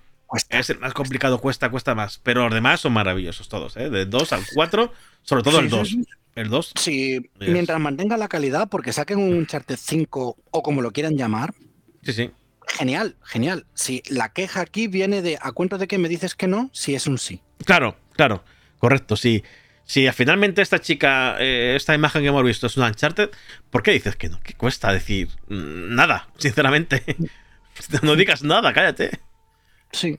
Speaker 3: es el más complicado, cuesta, cuesta más. Pero los demás son maravillosos todos, ¿eh? De 2 al 4, sobre todo
Speaker 4: Sí,
Speaker 3: el
Speaker 4: sí,
Speaker 3: 2.
Speaker 4: sí.
Speaker 3: El 2.
Speaker 4: Sí, mientras mantenga la calidad, porque saquen un Uncharted 5 o como lo quieran llamar,
Speaker 3: Sí, sí.
Speaker 4: genial, genial. Si la queja aquí viene de a cuento de que me dices que no, si es un sí.
Speaker 3: Claro, claro. Correcto, sí. Si finalmente esta chica, eh, esta imagen que hemos visto es una Uncharted, ¿por qué dices que no? ¿Qué cuesta decir mm, nada, sinceramente? no digas nada, cállate.
Speaker 4: Sí.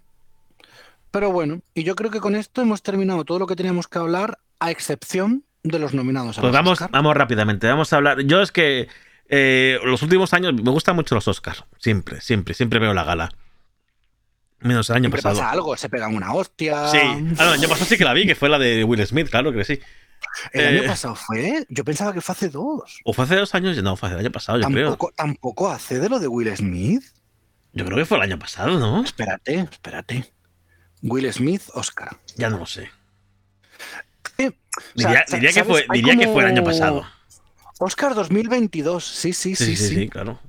Speaker 4: Pero bueno, y yo creo que con esto hemos terminado todo lo que teníamos que hablar, a excepción de los nominados a
Speaker 3: Pues
Speaker 4: los
Speaker 3: vamos,
Speaker 4: Oscar.
Speaker 3: vamos rápidamente, vamos a hablar. Yo es que eh, los últimos años me gustan mucho los Oscars. Siempre, siempre, siempre veo la gala. Menos el año
Speaker 4: Siempre
Speaker 3: pasado.
Speaker 4: pasa algo, se pegan una hostia.
Speaker 3: Sí, ah, no, el año pasado sí que la vi, que fue la de Will Smith, claro que sí.
Speaker 4: El año
Speaker 3: Eh,
Speaker 4: pasado fue, yo pensaba que fue hace dos.
Speaker 3: ¿O fue hace dos años? No, fue hace el año pasado, yo creo.
Speaker 4: Tampoco, hace de lo de Will Smith.
Speaker 3: Yo creo que fue el año pasado, ¿no?
Speaker 4: Espérate, espérate. Will Smith, Oscar.
Speaker 3: Ya no lo sé.
Speaker 4: Eh, o sea,
Speaker 3: Diría, que, fue, diría que fue el año pasado.
Speaker 4: Oscar 2022, sí, sí, sí,
Speaker 3: Sí, sí, sí, claro.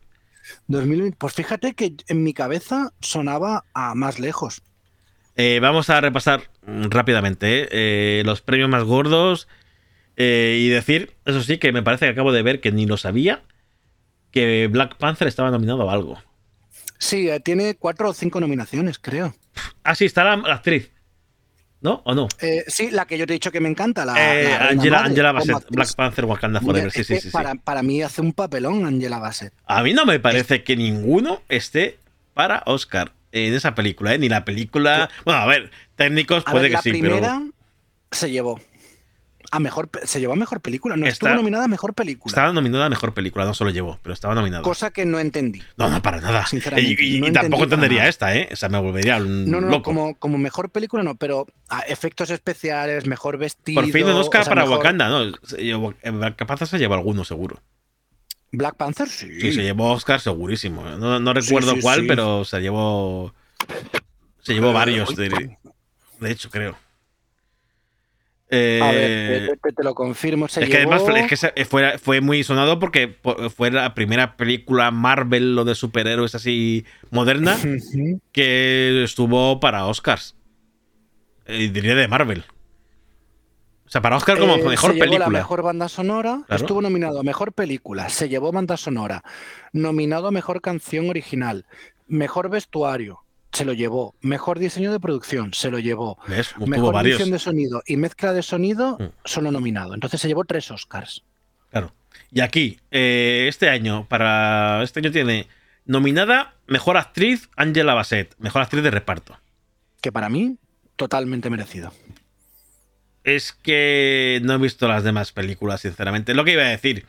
Speaker 4: 2020. Pues fíjate que en mi cabeza sonaba a más lejos.
Speaker 3: Eh, vamos a repasar rápidamente eh, eh, los premios más gordos eh, y decir, eso sí, que me parece que acabo de ver que ni lo sabía, que Black Panther estaba nominado a algo.
Speaker 4: Sí, tiene cuatro o cinco nominaciones, creo.
Speaker 3: Ah, sí, está la, la actriz. ¿No? ¿O no?
Speaker 4: Eh, sí, la que yo te he dicho que me encanta, la,
Speaker 3: Eh,
Speaker 4: la
Speaker 3: Angela, Angela Bassett. Black Panther, Wakanda Forever. Sí, sí, sí.
Speaker 4: Para, para mí hace un papelón Angela Bassett.
Speaker 3: A mí no me parece que ninguno esté para Oscar en esa película, ¿eh? Ni la película. Bueno, a ver, técnicos
Speaker 4: A
Speaker 3: puede
Speaker 4: ver,
Speaker 3: que
Speaker 4: la
Speaker 3: sí,
Speaker 4: primera
Speaker 3: pero.
Speaker 4: se llevó. A mejor, se llevó a mejor película. No
Speaker 3: Está-
Speaker 4: estuvo nominada a mejor película.
Speaker 3: Estaba nominada a mejor película, no solo llevó, pero estaba nominada.
Speaker 4: Cosa que no entendí.
Speaker 3: No, no, para nada.
Speaker 4: Sinceramente,
Speaker 3: Y, y-
Speaker 4: no
Speaker 3: y tampoco entendería
Speaker 4: nada.
Speaker 3: esta, ¿eh? O sea, me volvería un
Speaker 4: No, no,
Speaker 3: loco.
Speaker 4: como, como mejor película no, pero a efectos especiales, mejor vestido.
Speaker 3: Por fin un Oscar
Speaker 4: o sea,
Speaker 3: para
Speaker 4: mejor-
Speaker 3: Wakanda, ¿no? Panther se llevó alguno, seguro.
Speaker 4: Black Panther, sí.
Speaker 3: Sí, se llevó Oscar segurísimo. No, recuerdo
Speaker 4: sí,
Speaker 3: cuál,
Speaker 4: sí.
Speaker 3: pero se llevó. Se llevó varios, de hecho, creo.
Speaker 4: A ver,
Speaker 3: Eh,
Speaker 4: te, te- lo confirmo. Se
Speaker 3: es que además
Speaker 4: llevó-
Speaker 3: fue, es que se- fue, fue muy sonado porque po- fue la primera película Marvel o de superhéroes así moderna que estuvo para Oscars. Eh, diría de Marvel. O sea, para Oscar como
Speaker 4: Eh,
Speaker 3: mejor
Speaker 4: se llevó
Speaker 3: película.
Speaker 4: la mejor banda sonora.
Speaker 3: Claro.
Speaker 4: Estuvo nominado a mejor película. Se llevó banda sonora. Nominado a mejor canción original. Mejor vestuario. Se lo llevó. Mejor diseño de producción. Se lo llevó. Mejor edición de sonido y mezcla de sonido.
Speaker 3: Mm.
Speaker 4: Solo nominado. Entonces se llevó tres Oscars.
Speaker 3: Claro. Y aquí, eh, este año, para este año tiene nominada Mejor Actriz Angela Bassett, Mejor Actriz de Reparto.
Speaker 4: Que para mí, totalmente merecido.
Speaker 3: Es que no he visto las demás películas, sinceramente. Lo que iba a decir,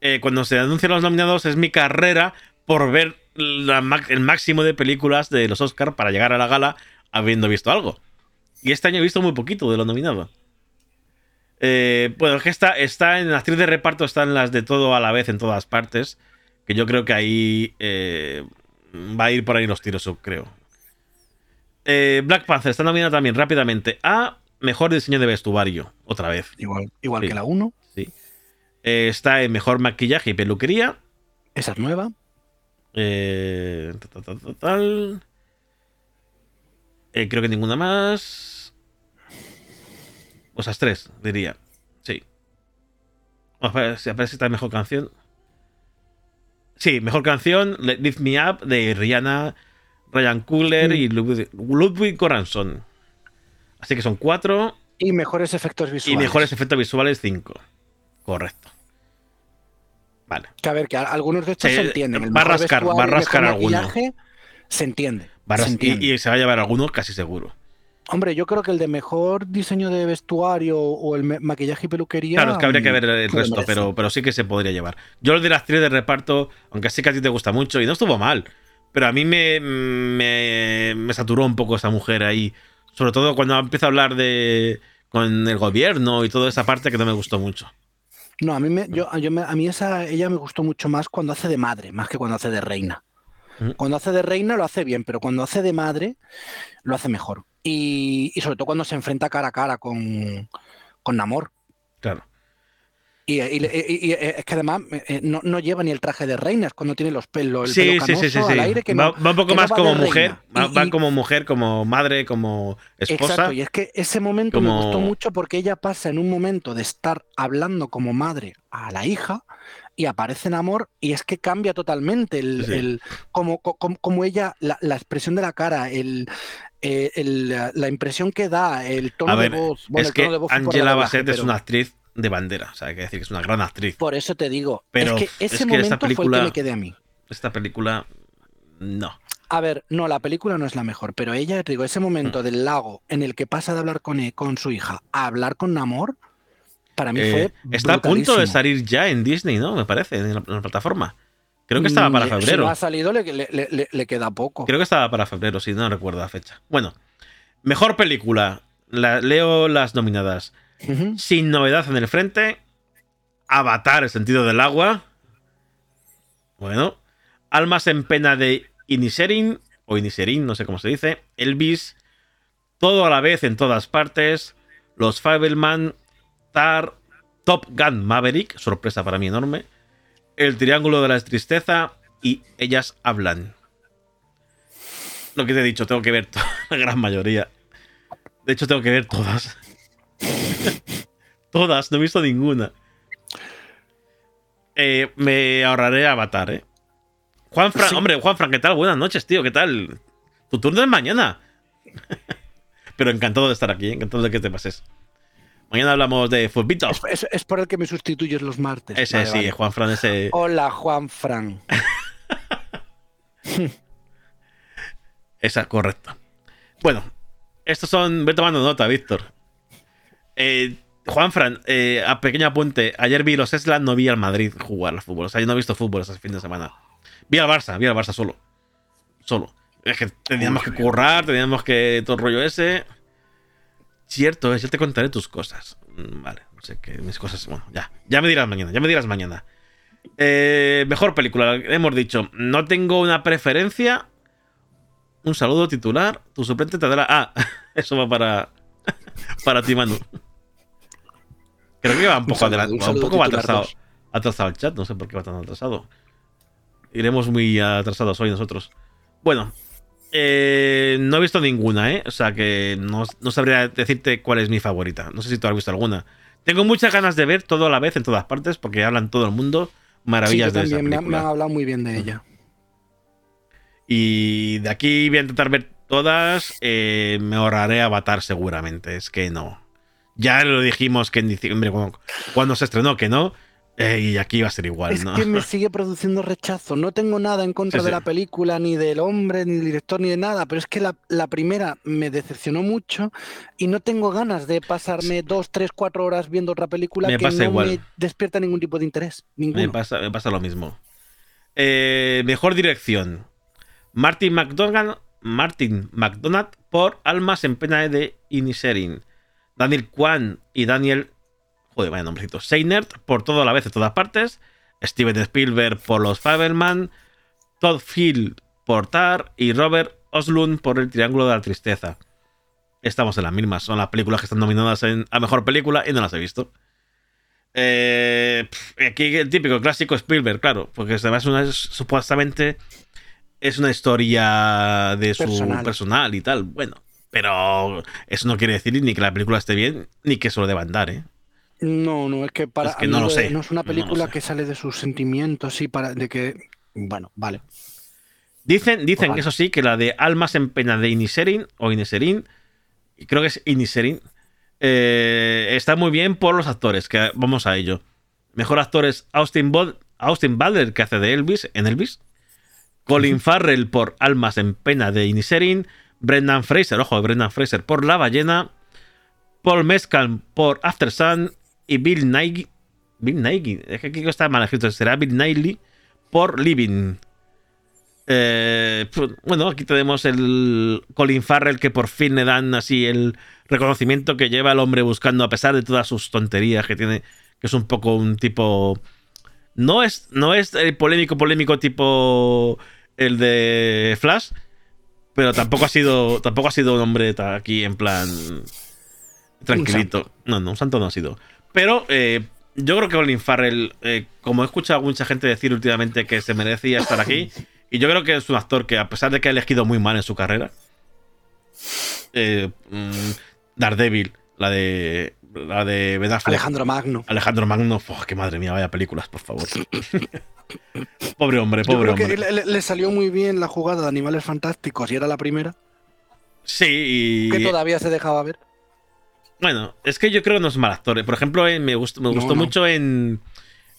Speaker 3: eh, cuando se anuncian los nominados es mi carrera por ver la el máximo de películas de los Oscars para llegar a la gala habiendo visto algo. Y este año he visto muy poquito de los nominados. Eh, bueno, es que está, está en actriz de reparto, están las de todo a la vez en todas partes. Que yo creo que ahí eh, va a ir por ahí los tiros, creo. Eh, Black Panther está nominada también rápidamente a Mejor Diseño de Vestuario, otra vez.
Speaker 4: Igual, igual
Speaker 3: Sí.
Speaker 4: que la 1.
Speaker 3: Sí. Está en Mejor Maquillaje y Peluquería.
Speaker 4: Esa es nueva.
Speaker 3: Eh, ta, ta, ta, ta, tal. Eh, creo que ninguna más. O esas tres, diría. Sí. Ver si aparece esta mejor canción. Sí, mejor canción, Lift Me Up, de Rihanna, Ryan Coogler y Ludwig, Ludwig Göransson. Así que son cuatro.
Speaker 4: Y mejores efectos
Speaker 3: Y
Speaker 4: visuales.
Speaker 3: mejores efectos visuales, cinco. Correcto. Vale.
Speaker 4: Que a ver, que algunos de estos se entienden. El
Speaker 3: va a rascar, va a rascar alguno.
Speaker 4: maquillaje, Se entiende.
Speaker 3: Va a
Speaker 4: se
Speaker 3: ras-
Speaker 4: entiende.
Speaker 3: y, y se va a llevar alguno casi seguro.
Speaker 4: Hombre, yo creo que el de mejor diseño de vestuario o el maquillaje y peluquería.
Speaker 3: Claro, es que habría que ver el
Speaker 4: lo
Speaker 3: resto, pero, pero sí que se podría llevar. Yo el de la actriz de reparto, aunque sí que a ti te gusta mucho, y no estuvo mal, pero a mí me, me, me saturó un poco esa mujer ahí. Sobre todo cuando empieza a hablar de con el gobierno y toda esa parte que no me gustó mucho.
Speaker 4: No, a mí, me, yo, yo me- a mí esa, ella me gustó mucho más cuando hace de madre, más que cuando hace de reina.
Speaker 3: Mm.
Speaker 4: Cuando hace de reina lo hace bien, pero cuando hace de madre lo hace mejor. Y, y sobre todo cuando se enfrenta cara a cara con, con Namor.
Speaker 3: Claro.
Speaker 4: Y, y- es que además eh, no, no lleva ni el traje de reina, es cuando tiene los pelos, el
Speaker 3: Sí,
Speaker 4: pelo
Speaker 3: sí, sí, sí,
Speaker 4: canoso
Speaker 3: sí.
Speaker 4: al aire que
Speaker 3: va,
Speaker 4: no-
Speaker 3: va un poco
Speaker 4: que
Speaker 3: más como mujer. Va, como mujer, como madre, como esposa.
Speaker 4: Exacto, y es que ese momento
Speaker 3: Como-
Speaker 4: me gustó mucho porque ella pasa en un momento de estar hablando como madre a la hija y aparece en amor y es que cambia totalmente el, como, co- como, como ella, la, la expresión de la cara, el, eh, el- la- impresión que da, el tono
Speaker 3: ver,
Speaker 4: de voz. Bueno,
Speaker 3: es
Speaker 4: el
Speaker 3: que
Speaker 4: tono de voz
Speaker 3: Angela Bassett es
Speaker 4: pero
Speaker 3: una actriz de bandera. O sea, hay que decir que es una gran actriz.
Speaker 4: Por eso te digo,
Speaker 3: Pero
Speaker 4: es que
Speaker 3: es
Speaker 4: ese
Speaker 3: que
Speaker 4: momento
Speaker 3: esta
Speaker 4: fue el
Speaker 3: película-
Speaker 4: que me quedé a mí.
Speaker 3: Esta película, no.
Speaker 4: A ver, no, la película no es la mejor, pero ella, te digo, ese momento
Speaker 3: Mm.
Speaker 4: del lago en el que pasa de hablar con, e- con su hija a hablar con Namor, para mí
Speaker 3: Eh,
Speaker 4: fue.
Speaker 3: está a punto de salir ya en Disney, ¿no? Me parece, en la, en la plataforma. Creo que estaba para
Speaker 4: Mm, Si
Speaker 3: febrero.
Speaker 4: no ha salido, le, le- le- le queda poco.
Speaker 3: Creo que estaba para febrero, si no recuerdo la fecha. Bueno, mejor película. La- leo las nominadas. Sin novedad en el frente. Avatar, el sentido del agua. Bueno. Almas en pena de Iniserin. O Iniserin, no sé cómo se dice. Elvis. Todo a la vez en todas partes. Los Fableman. Tar. Top Gun Maverick. Sorpresa para mí enorme. El Triángulo de la Tristeza. Y ellas hablan. Lo que te he dicho, tengo que ver la gran mayoría. De hecho, tengo que ver todas. Todas, no he visto ninguna. Eh, me ahorraré Avatar, ¿eh? Juan Fran,
Speaker 4: Sí.
Speaker 3: hombre, Juan Fran, ¿qué tal? Buenas noches, tío, ¿qué tal? Tu turno es mañana. Pero encantado de estar aquí, ¿eh? encantado de que te pases. Mañana hablamos de Futbito.
Speaker 4: Es, es- es por el que me sustituyes los martes.
Speaker 3: Ese
Speaker 4: Vale,
Speaker 3: sí,
Speaker 4: vale.
Speaker 3: Juan Fran, ese.
Speaker 4: Hola, Juan Fran.
Speaker 3: Esa, correcto. Bueno, estos son. Ve tomando nota, Víctor. Eh, Juan Fran, eh, a pequeño apunte. Ayer vi los Eslan, no vi al Madrid jugar al fútbol. O sea, yo no he visto fútbol ese fin de semana. Vi al Barça, vi al Barça solo. Solo. Es que teníamos que currar, teníamos que. todo el rollo ese. Cierto es, yo te contaré tus cosas. Mm, Vale, no sé qué, mis cosas. Bueno, ya. Ya me dirás mañana, ya me dirás mañana. Eh, mejor película, hemos dicho. No tengo una preferencia. Un saludo titular. Tu suplente te dará. Ah, eso va para. para ti, Manu. Creo que va un poco adelante.
Speaker 4: un
Speaker 3: poco va atrasado. Atrasado el chat, no sé por qué va tan atrasado. Iremos muy atrasados hoy nosotros. Bueno, eh, no he visto ninguna, ¿eh? O sea que no, no sabría decirte cuál es mi favorita. No sé si tú has visto alguna. Tengo muchas ganas de ver todo a la vez en todas partes porque hablan todo el mundo maravillas
Speaker 4: Sí, yo
Speaker 3: de esa
Speaker 4: también me, han- me
Speaker 3: película.
Speaker 4: han hablado muy bien de ella.
Speaker 3: Y de aquí voy a intentar ver todas. eh, me ahorraré Avatar seguramente. Es que no. Ya lo dijimos que en diciembre, cuando, cuando se estrenó, que no. eh, y aquí va a ser igual,
Speaker 4: Es
Speaker 3: ¿no?
Speaker 4: que me sigue produciendo rechazo. No tengo nada en contra
Speaker 3: Sí,
Speaker 4: de
Speaker 3: sí.
Speaker 4: la película, ni del hombre, ni del director, ni de nada. Pero es que la, la primera me decepcionó mucho y no tengo ganas de pasarme dos, tres, cuatro horas viendo otra película
Speaker 3: Me
Speaker 4: que
Speaker 3: pasa
Speaker 4: no
Speaker 3: igual.
Speaker 4: me despierta ningún tipo de interés.
Speaker 3: Me
Speaker 4: Ninguno.
Speaker 3: pasa, me pasa lo mismo. Eh, mejor dirección. Martin McDonagh, Martin McDonagh por Almas en pena de Inisherin. Daniel Kwan y Daniel. Joder, vaya nombrecito. Seinert por todo a la vez en todas partes. Steven Spielberg por Los Fabelman. Todd Field por Tar. Y Robert Oslund por El Triángulo de la Tristeza. Estamos en las mismas. Son las películas que están nominadas en, a mejor película y no las he visto. Eh, aquí el típico clásico Spielberg, claro, porque además una, es- supuestamente es una historia de su
Speaker 4: Personal.
Speaker 3: personal. y tal. Bueno, pero eso no quiere decir ni que la película esté bien ni que se lo deba andar, ¿eh?
Speaker 4: No, no, es que para
Speaker 3: Es que
Speaker 4: a
Speaker 3: no lo sé,
Speaker 4: no es una película que sale de sus sentimientos y para de que bueno, vale.
Speaker 3: Dicen, dicen que eso sí, que la de Almas en pena de Iniserin o Iniserin, y creo que es Iniserin, eh, está muy bien por los actores, que vamos a ello. Mejor actor es Austin, Bod- Austin Butler, que hace de Elvis en Elvis. Colin Farrell por Almas en pena de Iniserin. Brendan Fraser, ojo, Brendan Fraser por La ballena. Paul Mescal por After Sun. Y Bill Nighy. Bill Nighy, es que aquí está mal escrito, será Bill Nighy por Living. Eh, bueno, aquí tenemos el Colin Farrell que por fin le dan así el reconocimiento que lleva el hombre buscando a pesar de todas sus tonterías que tiene, que es un poco un tipo no es no es el polémico polémico tipo el de Flash, pero tampoco ha sido tampoco ha sido un hombre aquí en plan tranquilito. No, no, un santo no ha sido. Pero eh, yo creo que Colin Farrell, eh, como he escuchado a mucha gente decir últimamente que se merecía estar aquí, y yo creo que es un actor que, a pesar de que ha elegido muy mal en su carrera, eh, mm, Daredevil, la de la de Ben Affleck.
Speaker 4: Alejandro Magno.
Speaker 3: Alejandro Magno, ¡fua, qué madre mía, vaya películas, por favor. pobre hombre,
Speaker 4: Yo
Speaker 3: pobre
Speaker 4: creo que
Speaker 3: hombre.
Speaker 4: le, le- le salió muy bien la jugada de Animales Fantásticos y era la primera
Speaker 3: Sí, y.
Speaker 4: que todavía se dejaba ver.
Speaker 3: Bueno, es que yo creo que no es mal actor. eh. Por ejemplo, en- me gustó, me gustó
Speaker 4: no.
Speaker 3: mucho en,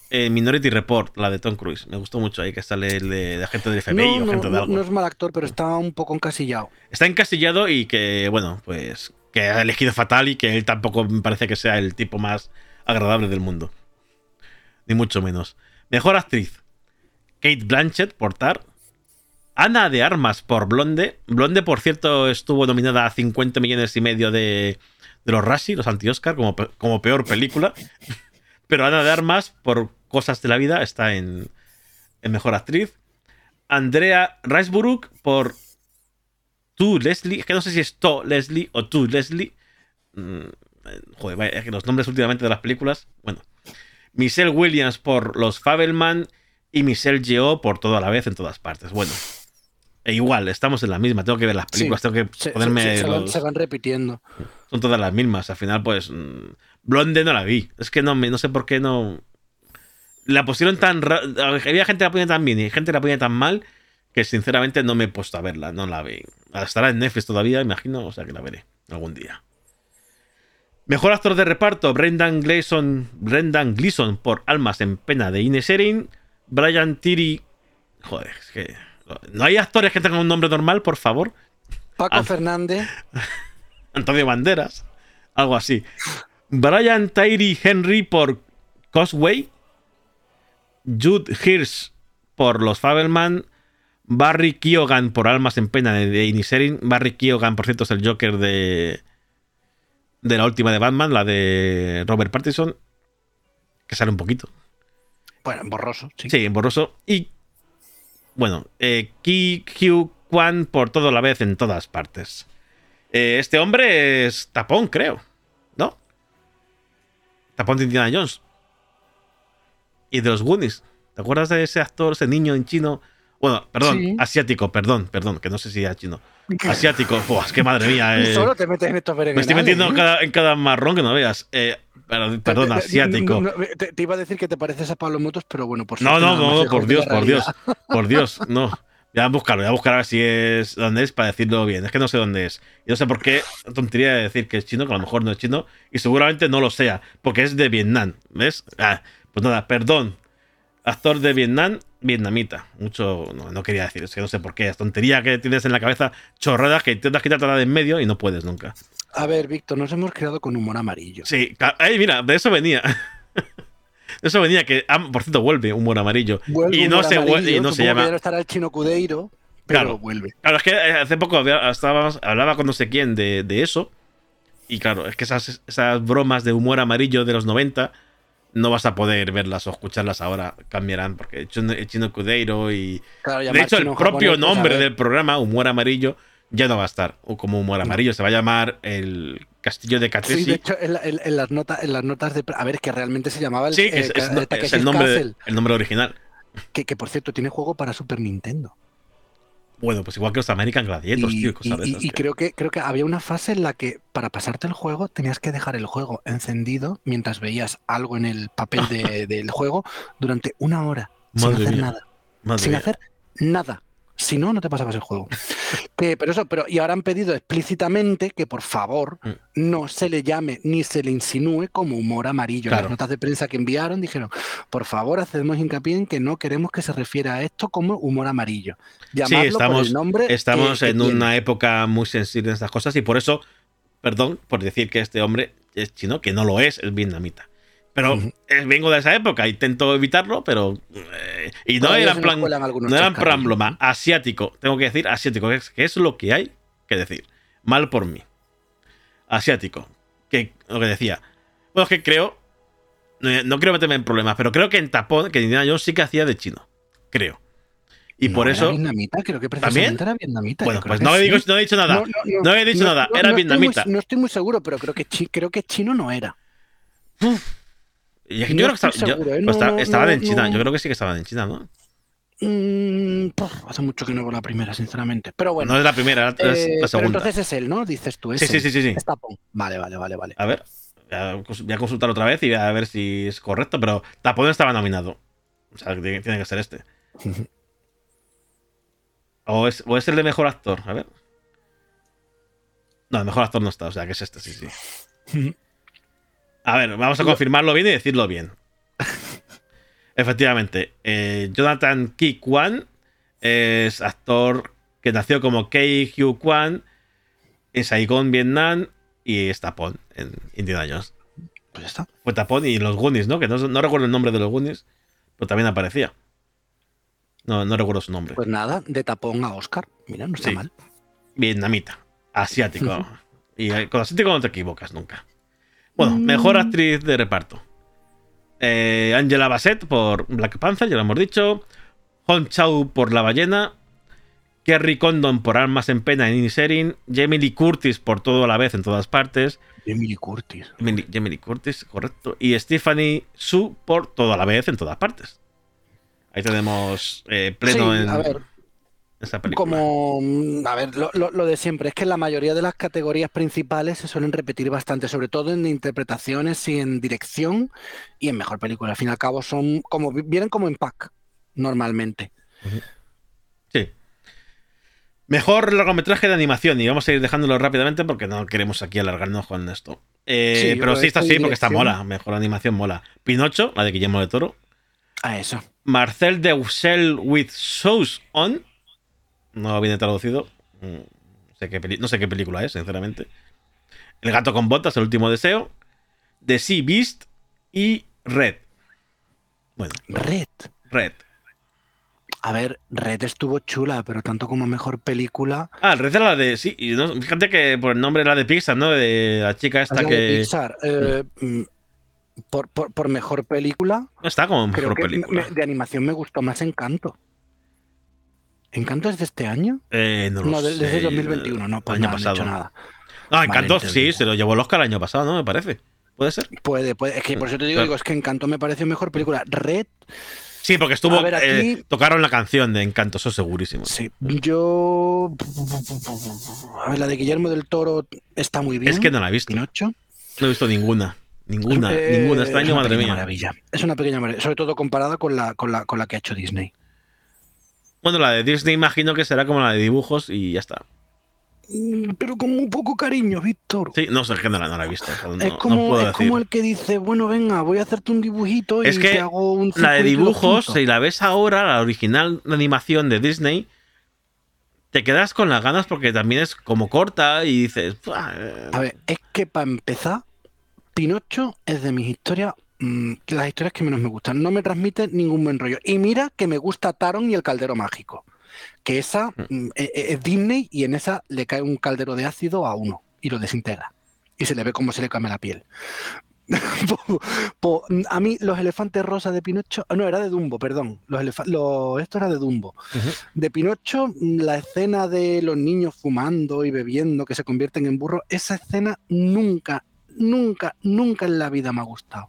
Speaker 3: en Minority Report, la de Tom Cruise. Me gustó mucho ahí que sale el de, de agente del FBI
Speaker 4: No,
Speaker 3: o
Speaker 4: no,
Speaker 3: gente de algo.
Speaker 4: no es mal actor, pero está un poco encasillado.
Speaker 3: Está encasillado y que, bueno, pues que ha elegido fatal y que él tampoco me parece que sea el tipo más agradable del mundo. Ni mucho menos. Mejor actriz. Kate Blanchett por Tar. Ana de Armas por Blonde. Blonde, por cierto, estuvo nominada a 50 millones y medio de, los Razzie, los anti-Oscar, como, como peor película. Pero Ana de Armas, por cosas de la vida, está en, en mejor actriz. Andrea Riseborough por tú, Leslie. Es que no sé si es To Leslie o tú, Leslie. Mm, joder, vaya, es que los nombres últimamente de las películas. Bueno. Michelle Williams por Los Fabelman y Michelle Yeoh por todo a la vez en todas partes. Bueno. E igual, estamos en la misma. Tengo que ver las películas,
Speaker 4: Sí.
Speaker 3: tengo que
Speaker 4: Se,
Speaker 3: ponerme.
Speaker 4: se- se van,
Speaker 3: los-
Speaker 4: se van repitiendo.
Speaker 3: Son todas las mismas. Al final, pues. mm, Blonde no la vi. Es que no, me, no sé por qué no. La pusieron tan. ra- Había gente que la ponía tan bien y gente que la ponía tan mal que sinceramente no me he puesto a verla. No la vi. Estará en Netflix todavía, imagino. O sea que la veré algún día. Mejor actor de reparto: Brendan Gleeson, Brendan Gleeson por Almas en Pena de Ines Erin. Brian Tiri. Joder, es que. ¿No hay actores que tengan un nombre normal, por favor?
Speaker 4: Paco. Fernández,
Speaker 3: Antonio Banderas. Algo así. Brian Tyree Henry por Cosway. Jude Hirsch por Los Fabelman. Barry Keoghan por Almas en Pena de, Inisherin. Barry Keoghan, por cierto, es el Joker de. De la última de Batman, la de Robert Pattinson. Que sale un poquito.
Speaker 4: Bueno, borroso, sí.
Speaker 3: Sí, en borroso. Y. Bueno, eh, Ki Hugh Kwan por todo la vez en todas partes. Eh, este hombre es Tapón, creo. ¿No? Tapón de Indiana Jones. Y de los Goonies. ¿Te acuerdas de ese actor, ese niño en chino? Bueno, perdón,
Speaker 4: Sí.
Speaker 3: asiático, perdón, perdón, que no sé si era chino. Asiático, Buah, es que madre mía. eh,
Speaker 4: Solo te metes en estos
Speaker 3: me estoy metiendo en
Speaker 4: ¿eh?
Speaker 3: cada, en cada marrón que no veas. Eh, perdón, asiático.
Speaker 4: no, no, te, te iba a decir que te pareces a Pablo Motos, pero bueno, por
Speaker 3: No, no, no,
Speaker 4: lejos
Speaker 3: por Dios, por Dios, por Dios, no. Ya buscarlo, ya buscar a ver si es dónde es para decirlo bien. Es que no sé dónde es. Y no sé por qué tontería de decir que es chino, que a lo mejor no es chino, y seguramente no lo sea, porque es de Vietnam. ¿Ves? Ah, pues nada, perdón. Actor de Vietnam, vietnamita. Mucho, no, no quería decir, es que no sé por qué. Es tontería que tienes en la cabeza, chorradas que intentas quitarte de en medio y no puedes nunca.
Speaker 4: A ver, Víctor, nos hemos creado con humor amarillo.
Speaker 3: Sí, ay, mira, de eso venía. De eso venía que, ah, por cierto, vuelve humor amarillo.
Speaker 4: Vuelve
Speaker 3: y no
Speaker 4: humor
Speaker 3: se,
Speaker 4: amarillo,
Speaker 3: y no se llama.
Speaker 4: estará el chino Cudeiro, pero
Speaker 3: Claro.
Speaker 4: vuelve.
Speaker 3: Claro, es que eh, hace poco había- estábamos, hablaba con no sé quién de, de eso. Y claro, es que esas, esas bromas de humor amarillo de los 90 no vas a poder verlas o escucharlas ahora. Cambiarán, porque el chino, Cudeiro y.
Speaker 4: Claro,
Speaker 3: de hecho, el propio
Speaker 4: pues,
Speaker 3: nombre del programa, Humor Amarillo, ya no va a estar o como Humor Amarillo. Se va a llamar El Castillo de Katesi.
Speaker 4: Sí, de hecho, en, la- en- en las notas, en las notas de. A ver, que realmente se llamaba el,
Speaker 3: Sí,
Speaker 4: eh,
Speaker 3: es, es- es el, nombre, el nombre original.
Speaker 4: que, que por cierto tiene juego para Super Nintendo.
Speaker 3: Bueno, pues igual que los American Gladiators,
Speaker 4: y,
Speaker 3: tío, y cosas de
Speaker 4: y-
Speaker 3: esas.
Speaker 4: y
Speaker 3: que-
Speaker 4: creo que creo que había una fase en la que para pasarte el juego tenías que dejar el juego encendido mientras veías algo en el papel de- del juego durante una hora sin hacer
Speaker 3: mía.
Speaker 4: nada.
Speaker 3: Madre
Speaker 4: sin
Speaker 3: mía.
Speaker 4: hacer nada. Si no, no te pasabas el juego. Que- pero eso, pero y ahora han pedido explícitamente que por favor
Speaker 3: Mm.
Speaker 4: no se le llame ni se le insinúe como humor amarillo.
Speaker 3: Claro.
Speaker 4: Las notas de prensa que enviaron dijeron, por favor, hacemos hincapié en que no queremos que se refiera a esto como humor amarillo.
Speaker 3: Sí,
Speaker 4: Llamadlo por
Speaker 3: estamos,
Speaker 4: el nombre
Speaker 3: estamos
Speaker 4: que
Speaker 3: en una época muy sensible en estas cosas y por eso, perdón por decir que este hombre es chino, que no lo es, es vietnamita. Pero eh, vengo de esa época, intento evitarlo, pero. eh, y no era plan. No era en plan broma, asiático. Tengo que decir asiático, que es, que es lo que hay que decir. Mal por mí. Asiático. Que lo que decía. Bueno, es que creo. No, no quiero meterme en problemas, pero creo que en Tapón, que Indiana Jones sí que hacía de chino. Creo. Y
Speaker 4: No,
Speaker 3: por
Speaker 4: era
Speaker 3: eso.
Speaker 4: vietnamita, creo que
Speaker 3: ¿También?
Speaker 4: precisamente era vietnamita.
Speaker 3: Bueno, pues no he,
Speaker 4: sí.
Speaker 3: dicho, no he dicho nada. No, he dicho nada.
Speaker 4: no,
Speaker 3: Era
Speaker 4: no estoy muy-
Speaker 3: vietnamita.
Speaker 4: no estoy muy seguro, pero creo que, chi- creo que chino no era. No
Speaker 3: yo creo que estaba- yo-
Speaker 4: ¿eh?
Speaker 3: pues estaba- creo que sí que estaban en China, ¿no?
Speaker 4: Mm, hace mucho que no veo la primera, sinceramente. Pero bueno.
Speaker 3: no es la primera, es
Speaker 4: Eh,
Speaker 3: la
Speaker 4: pero
Speaker 3: segunda.
Speaker 4: entonces es él, ¿no? Dices tú. Es
Speaker 3: Sí, sí, sí, sí, sí.
Speaker 4: Tapón. Vale, vale, vale, vale.
Speaker 3: A ver, voy a cons- voy a consultar otra vez y voy a ver si es correcto, pero Tapón estaba nominado. O sea, tiene, tiene que ser este. O es, o es el de mejor actor, a ver. No, el mejor actor no está, o sea que es este, sí, sí. A ver, vamos a confirmarlo bien y decirlo bien. Efectivamente, eh, Jonathan Ki Kwan es actor que nació como Kei Hugh Kwan en Vietnam y es Tapón en Indiana Jones.
Speaker 4: Pues ya está.
Speaker 3: Fue Tapón y los Goonies, ¿no? Que no, no recuerdo el nombre de los Goonies, pero también aparecía. No, no recuerdo su nombre.
Speaker 4: Pues nada, de Tapón a Oscar. Mira, no está
Speaker 3: Sí.
Speaker 4: mal.
Speaker 3: Vietnamita, asiático. y eh, con asiático no te equivocas nunca. Bueno, mejor actriz de reparto. Eh, Angela Bassett por Black Panther, ya lo hemos dicho. Hong Chau por La Ballena. Kerry Condon por Armas en Pena en Inisherin. Jamie Lee Curtis por Todo a la vez en todas partes.
Speaker 4: Jamie Lee Curtis.
Speaker 3: Jamie Lee- Jamie Lee Curtis, correcto. Y Stephanie Su por Todo a la vez en todas partes. Ahí tenemos eh, pleno
Speaker 4: Sí,
Speaker 3: en
Speaker 4: a ver,
Speaker 3: esa película.
Speaker 4: Como, mm, a ver, lo, lo- lo de siempre, es que la mayoría de las categorías principales se suelen repetir bastante, sobre todo en interpretaciones y en dirección y en mejor película. Al fin y al cabo son como, vienen como en pack, normalmente.
Speaker 3: Sí. Mejor largometraje de animación. Y vamos a ir dejándolo rápidamente porque no queremos aquí alargarnos con esto. Eh,
Speaker 4: Sí,
Speaker 3: pero sí está así porque está mola. Mejor animación mola. Pinocho, la de Guillermo de Toro.
Speaker 4: A eso.
Speaker 3: Marcel Ducel with Shoes On. No viene traducido. Mm, No sé, qué peli- no sé qué película es, sinceramente. El gato con botas, el último deseo. The Sea Beast y Red. Bueno,
Speaker 4: Red.
Speaker 3: Red.
Speaker 4: A ver, Red estuvo chula, pero tanto como mejor película.
Speaker 3: Ah, Red era la de. Sí, y no- fíjate que por el nombre era de Pixar, ¿no? De la chica
Speaker 4: es
Speaker 3: esta
Speaker 4: la
Speaker 3: que.
Speaker 4: de Pixar. Eh, mm, por, por- por mejor película,
Speaker 3: No está como
Speaker 4: creo
Speaker 3: mejor
Speaker 4: que
Speaker 3: película.
Speaker 4: me- de animación me gustó más Encanto. ¿Encanto es de este año?
Speaker 3: Eh, no lo
Speaker 4: No, de- desde
Speaker 3: sé,
Speaker 4: 2021, no, pues
Speaker 3: año
Speaker 4: nada, no he
Speaker 3: pasado.
Speaker 4: hecho nada.
Speaker 3: Ah,
Speaker 4: Vale,
Speaker 3: Encanto, sí, se lo llevó el Oscar el año pasado, ¿no? Me parece. ¿Puede ser?
Speaker 4: Puede, puede. Es que por eso te digo,
Speaker 3: Claro.
Speaker 4: digo, es que Encanto me pareció mejor película. Red,
Speaker 3: Sí, porque estuvo.
Speaker 4: A ver, aquí-
Speaker 3: eh, tocaron la canción de Encanto, eso segurísimo.
Speaker 4: sí. Yo. A ver, la de Guillermo del Toro está muy bien.
Speaker 3: Es que no la he visto.
Speaker 4: Pinocho.
Speaker 3: No he visto ninguna. Ninguna,
Speaker 4: Eh,
Speaker 3: ninguna. Este
Speaker 4: es
Speaker 3: año,
Speaker 4: una
Speaker 3: madre mía.
Speaker 4: maravilla. Es una pequeña maravilla. Sobre todo comparada con la, con la, con la que ha hecho Disney.
Speaker 3: Bueno, la de Disney imagino que será como la de dibujos y ya está.
Speaker 4: Mm, Pero con muy poco cariño, Víctor.
Speaker 3: Sí, no sé, es que no la, no la he visto. o sea, no,
Speaker 4: es
Speaker 3: no
Speaker 4: como,
Speaker 3: puedo
Speaker 4: es
Speaker 3: decir.
Speaker 4: como el que dice, bueno, venga, voy a hacerte un dibujito y
Speaker 3: que
Speaker 4: te hago un
Speaker 3: la de dibujos, si la ves ahora, la original animación de Disney, te quedas con las ganas porque también es como corta y dices. "Buah, eh".
Speaker 4: A ver, es que para empezar, Pinocho es de mis historias, mm, las historias que menos me gustan. No me transmite ningún buen rollo. Y mira que me gusta Taron y el caldero mágico. Que esa mm, e- e- es Disney y en esa le cae un caldero de ácido a uno y lo desintegra. Y se le ve cómo se le cambia la piel. Po- po- a mí los elefantes rosas de Pinocho, no, era de Dumbo, perdón. Los los- esto era de Dumbo. De Pinocho, mm, la escena de los niños fumando y bebiendo que se convierten en burros, esa escena nunca, nunca, nunca en la vida me ha gustado.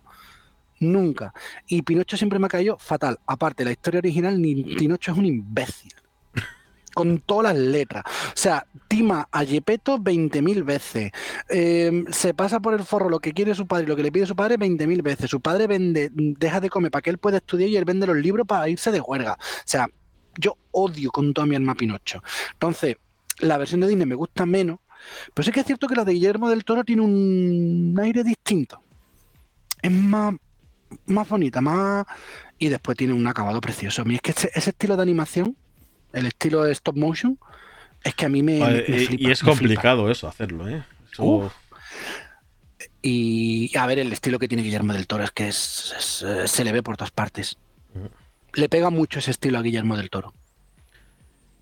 Speaker 4: Nunca. Y Pinocho siempre me ha caído fatal. Aparte, la historia original, Pinocho es un imbécil. Con todas las letras. O sea, tima a Gepetto 20.000 veces. Eh, se pasa por el forro lo que quiere su padre y lo que le pide su padre 20.000 veces. Su padre vende, deja de comer para que él pueda estudiar y él vende los libros para irse de juerga. O sea, yo odio con toda mi alma Pinocho. Entonces, la versión de Disney me gusta menos, pero sí que es cierto que la de Guillermo del Toro tiene un aire distinto. Es más, más bonita, más. Y después tiene un acabado precioso. A mí es que ese, ese estilo de animación, el estilo de stop motion, es que a mí me.
Speaker 3: Vale,
Speaker 4: me
Speaker 3: y-
Speaker 4: flipa,
Speaker 3: y es
Speaker 4: me flipa.
Speaker 3: complicado eso, hacerlo, ¿eh? Eso-.
Speaker 4: Y a ver, el estilo que tiene Guillermo del Toro es que es- es, eh, se le ve por todas partes. Le pega mucho ese estilo a Guillermo del Toro.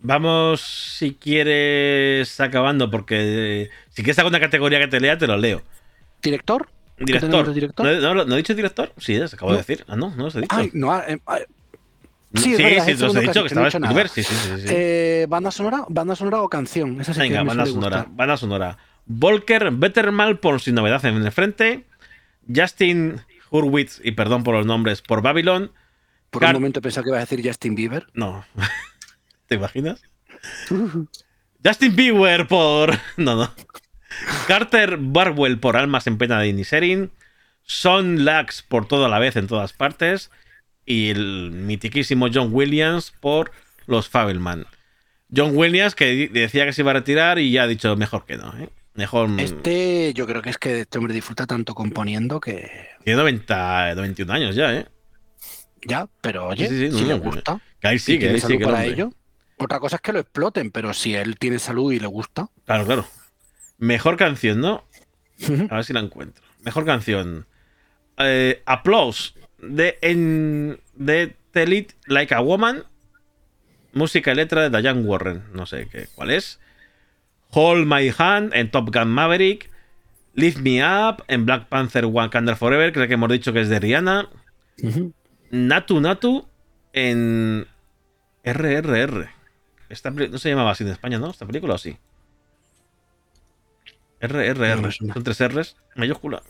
Speaker 3: Vamos, si quieres, acabando, porque eh, si quieres alguna categoría que te lea, te lo leo.
Speaker 4: ¿Director? ¿Qué tenemos
Speaker 3: Director. ¿No, no, no he dicho director? Sí, se acabo
Speaker 4: No.
Speaker 3: de decir. Ah, no, no os he dicho.
Speaker 4: Ay, no, ah, eh, ah,
Speaker 3: sí,
Speaker 4: es
Speaker 3: sí,
Speaker 4: verdad, el
Speaker 3: te los he dicho, que
Speaker 4: no he
Speaker 3: estaba
Speaker 4: dicho.
Speaker 3: Sí, sí, sí. sí.
Speaker 4: Eh, ¿Banda sonora? ¿Banda sonora o canción? Esa sí
Speaker 3: Venga, banda sonora.
Speaker 4: gustar.
Speaker 3: Banda sonora. Volker Bettermal por Sin Novedad en el Frente. Justin Hurwitz, y perdón por los nombres, por Babylon.
Speaker 4: Por
Speaker 3: Car-
Speaker 4: un momento pensaba que iba a decir Justin Bieber.
Speaker 3: No. ¿Te imaginas? Justin Bieber por. No, no. Carter Barwell por Almas en Pena de Inisherin. Son Lax por todo a la vez en todas partes. Y el mitiquísimo John Williams por Los Fabelman. John Williams que decía que se iba a retirar y ya ha dicho mejor que no. ¿eh? Mejor.
Speaker 4: Este, yo creo que es que este hombre disfruta tanto componiendo que.
Speaker 3: Tiene 90, 91 años ya, ¿eh?
Speaker 4: Ya, pero oye,
Speaker 3: Sí, sí, sí,
Speaker 4: si
Speaker 3: no,
Speaker 4: le gusta.
Speaker 3: que ahí
Speaker 4: salud
Speaker 3: sigue el
Speaker 4: para ello. Otra cosa es que lo exploten, pero si él tiene salud y le gusta.
Speaker 3: Claro, claro. Mejor canción, ¿no? A ver si la encuentro. Mejor canción. Eh, Applause de, en, de Tell It Like a Woman. Música y letra de Diane Warren. No sé qué, cuál es. Hold My Hand en Top Gun Maverick. Lift Me Up en Black Panther Wakanda Forever. Creo que hemos dicho que es de Rihanna. Natu Natu en RRR. Esta no se llamaba así en España, ¿no? Esta película o sí. RRR.
Speaker 4: No me suena.
Speaker 3: Son tres R's mayúscula.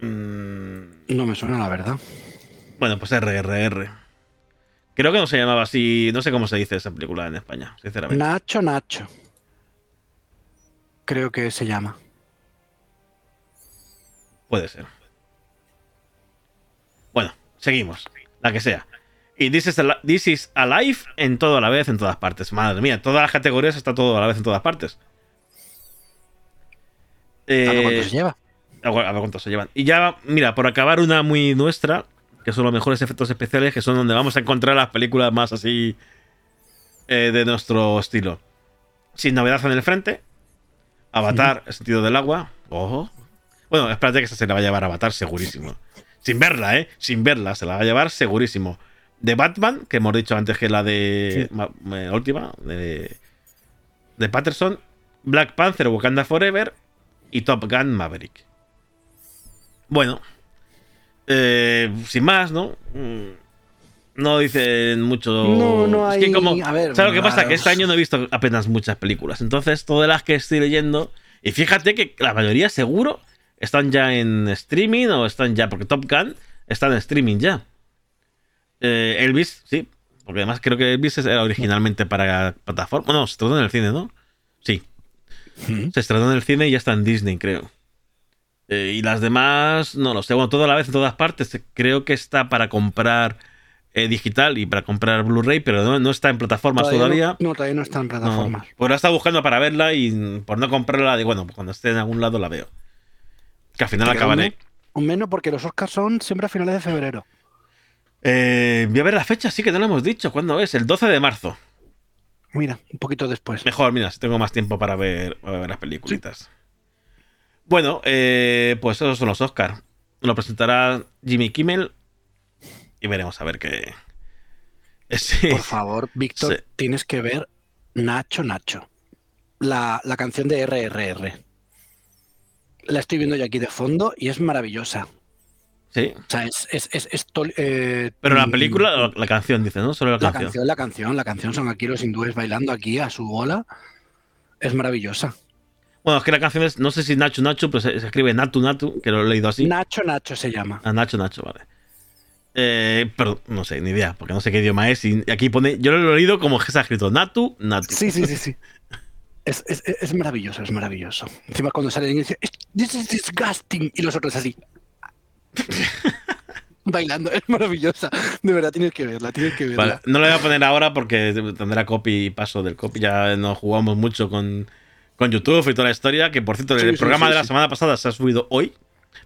Speaker 3: Mm,
Speaker 4: No me suena la verdad.
Speaker 3: bueno, pues RRR. Creo que no se llamaba así. No sé cómo se dice esa película en España, sinceramente.
Speaker 4: Nacho Nacho. Creo que se llama.
Speaker 3: Puede ser. Bueno, seguimos. La que sea. Y This is, Al- This is Alive en todo a la vez, en todas partes. Madre mía, todas las categorías está todo a la vez en todas partes.
Speaker 4: A ver
Speaker 3: Eh,
Speaker 4: cuánto se lleva.
Speaker 3: A ver cuántos se llevan. Y ya, mira, por acabar una muy nuestra, que son los mejores efectos especiales, que son donde vamos a encontrar las películas más así eh, de nuestro estilo. Sin novedad en el frente. Avatar, El sentido del agua. Ojo. Bueno, espérate que esa se la va a llevar Avatar segurísimo. Sin verla, ¿eh? Sin verla, se la va a llevar segurísimo. De Batman, que hemos dicho antes que la de ma- última, de, de Patterson. Black Panther, Wakanda Forever. Y Top Gun Maverick. Bueno. eh, sin más, ¿no? Mm, No dicen mucho.
Speaker 4: No, no
Speaker 3: Es que
Speaker 4: hay-
Speaker 3: como-
Speaker 4: a ver,
Speaker 3: ¿Sabes lo que pasa? Que este año no he visto apenas muchas películas. Entonces, todas las que estoy leyendo. Y fíjate que la mayoría seguro están ya en streaming o están ya. Porque Top Gun está en streaming ya. Eh, Elvis, sí. Porque además creo que Elvis era originalmente para plataforma. No, se estrenó en el cine, ¿no? Sí. Se estrenó en el cine y ya está en Disney, creo. Eh, y las demás, no lo sé. Bueno, toda la vez en todas partes. Creo que está para comprar eh, digital y para comprar Blu-ray, pero no, no está en plataformas todavía.
Speaker 4: No, no, todavía no está en
Speaker 3: No,
Speaker 4: plataformas.
Speaker 3: pues la estaba buscando para verla y mm, por no comprarla, digo, bueno, pues cuando esté en algún lado la veo. Que al final acabaré.
Speaker 4: Un menos porque los Oscars son siempre a finales de febrero.
Speaker 3: Eh, voy a ver la fecha, sí que no lo hemos dicho. ¿Cuándo es? El 12 de marzo.
Speaker 4: Mira, un poquito después.
Speaker 3: Mejor, mira, si tengo más tiempo para ver, para ver las peliculitas. Bueno, eh, pues esos son los Oscars. Lo presentará Jimmy Kimmel y veremos a ver qué. Sí.
Speaker 4: Por favor, Víctor,
Speaker 3: Sí.
Speaker 4: tienes que ver Nacho Nacho. La, la canción de RRR. La estoy viendo yo aquí de fondo y es maravillosa.
Speaker 3: Sí.
Speaker 4: O sea, es. es, es- es tol- eh,
Speaker 3: Pero la
Speaker 4: mm,
Speaker 3: película, la, la canción, dice, ¿no? Solo la
Speaker 4: La
Speaker 3: canción.
Speaker 4: canción, la canción, la canción son aquí los hindúes bailando aquí a su bola. Es maravillosa.
Speaker 3: Bueno, es que la canción es, no sé si Nacho Nacho, pero se, se escribe Natu Natu, que lo he leído así.
Speaker 4: Nacho Nacho se llama.
Speaker 3: Ah, Nacho Nacho, vale. Eh, pero no sé, ni idea, porque no sé qué idioma es. Y aquí pone, yo lo he leído como que se ha escrito Natu Natu.
Speaker 4: Sí, sí, sí, sí. Es, es- es- maravilloso, es maravilloso. Encima cuando sale dice, This is disgusting. Y los otros así. Bailando, es maravillosa. De verdad, tienes que verla, tienes que verla.
Speaker 3: Vale, no lo voy a poner ahora porque tendrá copy y paso del copy. Ya no jugamos mucho con, con YouTube y toda la historia. Que por cierto,
Speaker 4: Sí,
Speaker 3: el
Speaker 4: sí,
Speaker 3: programa
Speaker 4: sí,
Speaker 3: de la semana pasada se ha subido hoy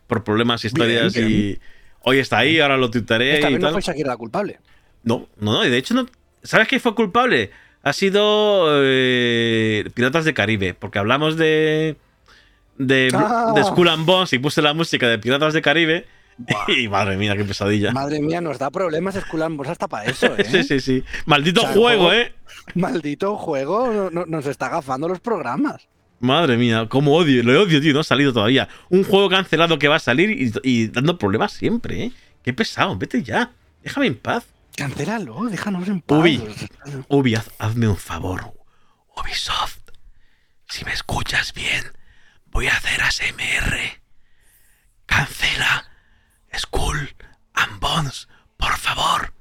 Speaker 3: por problemas, historias
Speaker 4: Bien,
Speaker 3: y hoy está ahí, ahora lo tuitaré
Speaker 4: Esta
Speaker 3: y
Speaker 4: vez no
Speaker 3: tal.
Speaker 4: fue Shakira la culpable.
Speaker 3: No, no, no, y de hecho no. ¿Sabes quién fue culpable? Ha sido eh, Piratas de Caribe, porque hablamos de de,
Speaker 4: Ah.
Speaker 3: de Skull and Bones y puse la música de Piratas de Caribe y madre mía, qué pesadilla.
Speaker 4: Madre mía, nos da problemas Esculambos hasta para eso, ¿eh?
Speaker 3: sí, sí, sí. Maldito
Speaker 4: O sea,
Speaker 3: juego,
Speaker 4: juego-
Speaker 3: ¿eh?
Speaker 4: Maldito juego, no- no- nos está gafando los programas.
Speaker 3: Madre mía, cómo odio, lo odio, tío, no ha salido todavía. Un juego cancelado que va a salir y, y dando problemas siempre, ¿eh? Qué pesado, vete ya. Déjame en paz.
Speaker 4: Cancélalo, déjanos en paz.
Speaker 3: Ubi, Ubi, haz- hazme un favor. Ubisoft, si me escuchas bien, voy a hacer ASMR. Cancela Skull and Bones, por favor.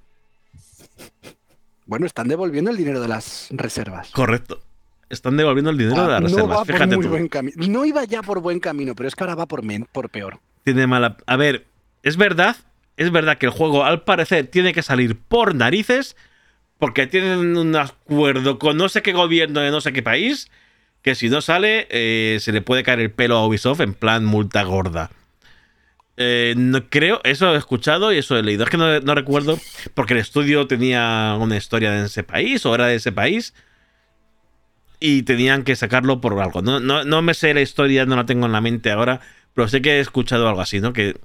Speaker 4: Bueno, están devolviendo el dinero de las reservas.
Speaker 3: Correcto. Están devolviendo el dinero de las
Speaker 4: Ah, no
Speaker 3: reservas.
Speaker 4: va por
Speaker 3: Fíjate
Speaker 4: muy
Speaker 3: tú.
Speaker 4: buen. No iba ya por buen camino, pero es que ahora va por, men- por peor.
Speaker 3: Tiene mala. A ver, es verdad. Es verdad que el juego, al parecer, tiene que salir por narices. Porque tienen un acuerdo con no sé qué gobierno de no sé qué país. Que si no sale, eh, se le puede caer el pelo a Ubisoft en plan multa gorda. Eh, no creo, eso he escuchado y eso he leído. Es que no, no recuerdo, porque el estudio tenía una historia en ese país o era de ese país y tenían que sacarlo por algo. No, no, no me sé la historia, no la tengo en la mente ahora, pero sé que he escuchado algo así, ¿no? Que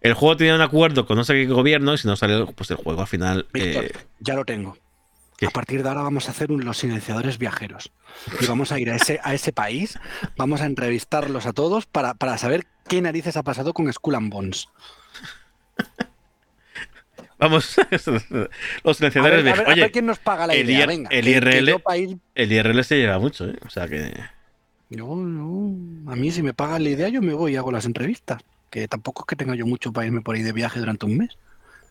Speaker 3: el juego tenía un acuerdo con no sé qué gobierno y si no sale, pues el juego al final.
Speaker 4: Víctor,
Speaker 3: eh,
Speaker 4: ya lo tengo. A partir de ahora vamos a hacer un- los silenciadores viajeros. Y vamos a ir a ese, a ese país, vamos a entrevistarlos a todos para, para saber qué narices ha pasado con Skull and Bones.
Speaker 3: Vamos, los silenciadores.
Speaker 4: a ver- a
Speaker 3: Oye,
Speaker 4: ver quién nos paga la
Speaker 3: el,
Speaker 4: idea. Venga,
Speaker 3: el IRL,
Speaker 4: ir-
Speaker 3: el IRL se lleva mucho, ¿eh? O sea que.
Speaker 4: No, no. A mí si me pagan la idea yo me voy y hago las entrevistas. Que tampoco es que tenga yo mucho para irme por ahí de viaje durante un mes.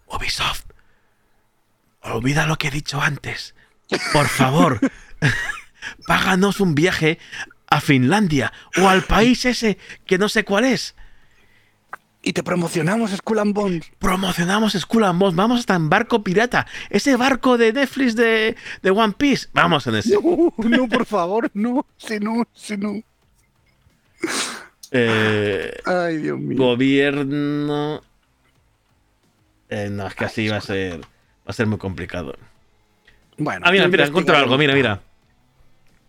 Speaker 3: Ubisoft, olvida lo que he dicho antes. Por favor, páganos un viaje a Finlandia o al país ese que no sé cuál es.
Speaker 4: Y te promocionamos Skull and Bones.
Speaker 3: Promocionamos Skull and Bones. Vamos hasta en barco pirata. Ese barco de Netflix de, de One Piece. Vamos en ese.
Speaker 4: No, no, por favor, no. Si no, si no.
Speaker 3: Eh,
Speaker 4: Ay, Dios mío.
Speaker 3: Gobierno. Eh, no, es que así va a ser. Va a ser muy complicado.
Speaker 4: Bueno,
Speaker 3: Ah, mira, mira, encuentro algo, mira, mira.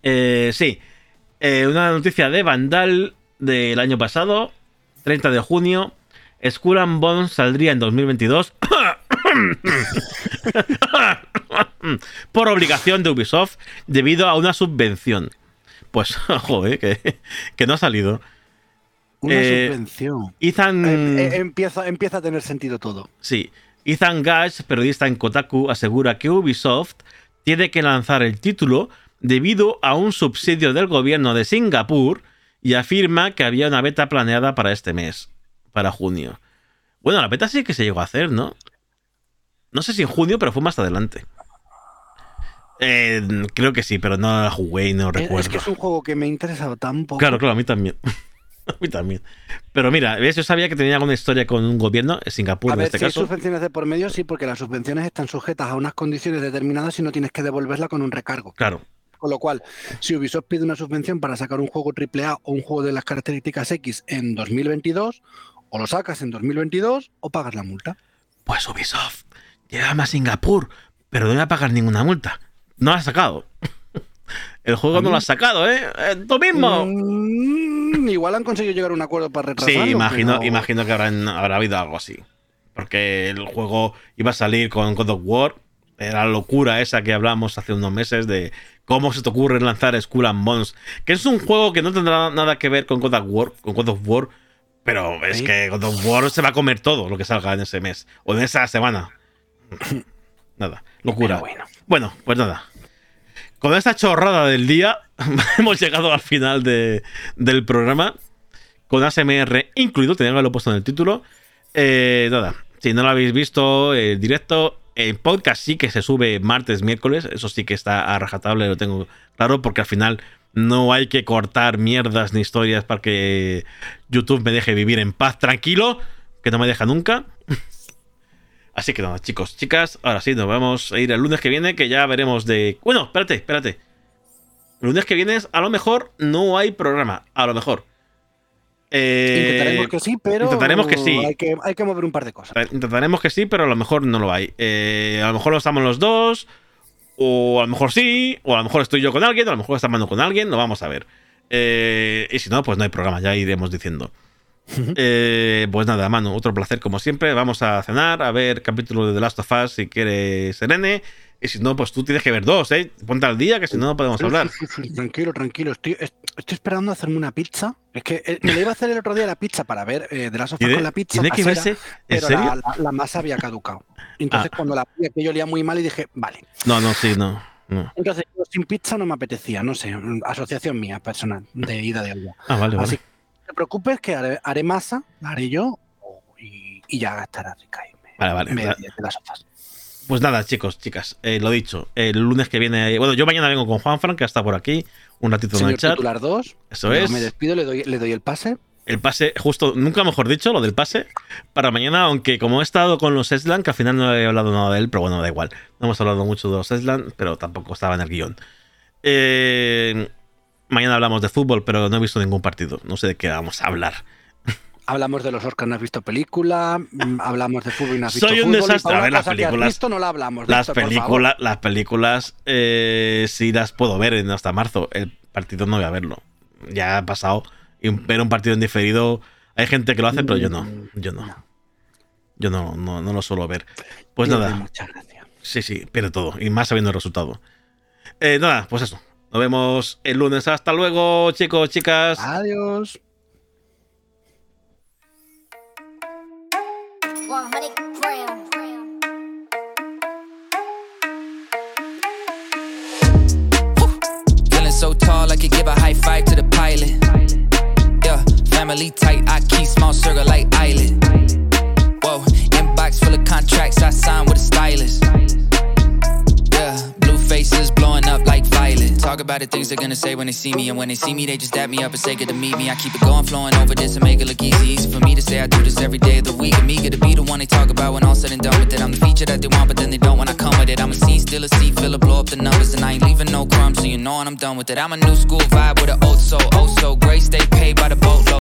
Speaker 3: Eh, sí. Eh, una noticia de Vandal del año pasado, 30 de junio. Skull and Bones saldría en 2022 por obligación de Ubisoft debido a una subvención. Pues, joder, que, que no ha salido.
Speaker 4: Una
Speaker 3: Eh,
Speaker 4: subvención.
Speaker 3: Ethan.
Speaker 4: Eh, eh, empieza, empieza a tener sentido todo.
Speaker 3: Sí. Ethan Gash, periodista en Kotaku, asegura que Ubisoft tiene que lanzar el título debido a un subsidio del gobierno de Singapur y afirma que había una beta planeada para este mes, para junio. Bueno, la beta sí que se llegó a hacer, ¿no? No sé si en junio, pero fue más adelante. Eh, creo que sí, pero no la jugué y no recuerdo.
Speaker 4: Es que es un juego que me ha interesado tan poco.
Speaker 3: Claro, claro, a mí también. a mí también. Pero mira, ¿ves? yo sabía que tenía alguna historia con un gobierno, Singapur
Speaker 4: A
Speaker 3: en
Speaker 4: ver,
Speaker 3: este
Speaker 4: si hay
Speaker 3: caso.
Speaker 4: subvenciones de por medio, sí, porque las subvenciones están sujetas a unas condiciones determinadas y no tienes que devolverla con un recargo.
Speaker 3: Claro.
Speaker 4: Con lo cual, si Ubisoft pide una subvención para sacar un juego AAA o un juego de las características X en 2022, o lo sacas en 2022 o pagas la multa.
Speaker 3: Pues Ubisoft, llévame a Singapur, pero no voy a pagar ninguna multa. No la has sacado. El juego no lo has sacado, ¿eh? Eh, ¡Tú mismo!
Speaker 4: Mm, igual han conseguido llegar a un acuerdo para
Speaker 3: Sí,
Speaker 4: retrasarlo.
Speaker 3: imagino,
Speaker 4: pero-
Speaker 3: imagino que habrán- habrá habido algo así. Porque el juego iba a salir con God of War. Era la locura esa que hablamos hace unos meses de cómo se te ocurre lanzar Skull and Bones. Que es un juego que no tendrá nada que ver con God of War, con God of War pero es que God of War se va a comer todo lo que salga en ese mes. O en esa semana. Nada, locura. Bueno. pues nada. Con esta chorrada del día, hemos llegado al final de- del programa. Con ASMR incluido, tenía que haberlo puesto en el título. Eh, nada, si no lo habéis visto, el directo, el podcast sí que se sube martes, miércoles. Eso sí que está a rajatable, lo tengo claro, porque al final no hay que cortar mierdas ni historias para que YouTube me deje vivir en paz tranquilo, que no me deja nunca. Así que nada, chicos, chicas, ahora sí, nos vamos a ir el lunes que viene, que ya veremos de... Bueno, espérate, espérate. El lunes que viene, a lo mejor no hay programa, a lo mejor. Eh,
Speaker 4: Intentaremos que sí, pero
Speaker 3: Intentaremos que sí.
Speaker 4: Hay que, hay que mover un par de cosas.
Speaker 3: Eh, Intentaremos que sí, pero a lo mejor no lo hay. Eh, a lo mejor lo estamos los dos, o a lo mejor sí, o a lo mejor estoy yo con alguien, o a lo mejor está Manu con alguien, lo vamos a ver. Eh, y si no, pues no hay programa, ya iremos diciendo. Eh, pues nada, Manu, otro placer como siempre. Vamos a cenar, a ver capítulo de The Last of Us si quieres Serene. Y si no, pues tú tienes que ver dos, ¿eh? Ponte al día, que si no, no podemos hablar.
Speaker 4: sí, sí, sí, tranquilo, tranquilo. Estoy, est- estoy esperando a hacerme una pizza. Es que eh, me la iba a hacer el otro día la pizza para ver eh, de las sofás
Speaker 3: ¿Tiene-
Speaker 4: con la pizza.
Speaker 3: tiene que verse? ¿En
Speaker 4: Pero
Speaker 3: serio?
Speaker 4: La, la- la masa había caducado. Entonces,
Speaker 3: Ah.
Speaker 4: cuando la vi, que yo olía muy mal y dije, vale.
Speaker 3: No, no, sí, no. no.
Speaker 4: Entonces, sin pizza no me apetecía, no sé, mm, asociación mía personal de ida de olla.
Speaker 3: Ah, vale, vale.
Speaker 4: Así te preocupes que haré, haré masa, la haré yo y, y ya estará rica. y me-
Speaker 3: Vale, vale.
Speaker 4: me-
Speaker 3: Da-
Speaker 4: de las sofás.
Speaker 3: Pues nada, chicos, chicas, eh, lo dicho, el lunes que viene. Bueno, yo mañana vengo con Juan Frank, que está por aquí, un ratito en
Speaker 4: Señor
Speaker 3: el chat.
Speaker 4: titular 2.
Speaker 3: Eso es.
Speaker 4: Me despido, le doy, le doy el pase.
Speaker 3: El pase, justo, nunca mejor dicho, lo del pase, para mañana, aunque como he estado con los Eslan, que al final no he hablado nada de él, pero bueno, da igual. No hemos hablado mucho de los Eslan, pero tampoco estaba en el guion. Eh, mañana hablamos de fútbol, pero no he visto ningún partido. No sé de qué vamos a hablar.
Speaker 4: Hablamos de los Oscars, no has visto película. mm, Hablamos de fútbol y no has visto
Speaker 3: Soy un
Speaker 4: fútbol,
Speaker 3: desastre. A ver, las películas.
Speaker 4: visto no la hablamos.
Speaker 3: Las
Speaker 4: Víctor, favor.
Speaker 3: las películas, eh, sí las puedo ver en hasta marzo. El partido no voy a verlo. Ya ha pasado. Y ver un partido en diferido. Hay gente que lo hace, pero yo no. Yo no. Yo no, no, no lo suelo ver. Pues nada.
Speaker 4: mucha gracia.
Speaker 3: Sí, sí, pierde todo. Y más sabiendo el resultado. Eh, nada, pues eso. Nos vemos el lunes. Hasta luego, chicos, chicas.
Speaker 4: Adiós.
Speaker 16: 100 grams.
Speaker 1: Feeling so tall, I could give a high five to the pilot. Yeah, family tight, I keep small circle like island. Whoa, inbox full of contracts, I sign with a stylist. Yeah, blue faces up like violet. Talk about the things they're gonna say when they see me, and when they see me, they just dap me up and say good to meet me. I keep it going, flowing over this and make it look easy. Easy for me to say I do this every day of the week. I'm eager to be the one they talk about when all said and done with it. I'm the feature that they want, but then they don't when I come with it. I'm a scene, still a seat, filler, blow up the numbers, and I ain't leaving no crumbs, so you know when I'm done with it. I'm a new school vibe with an old soul, oh so great, stay paid by the boatload.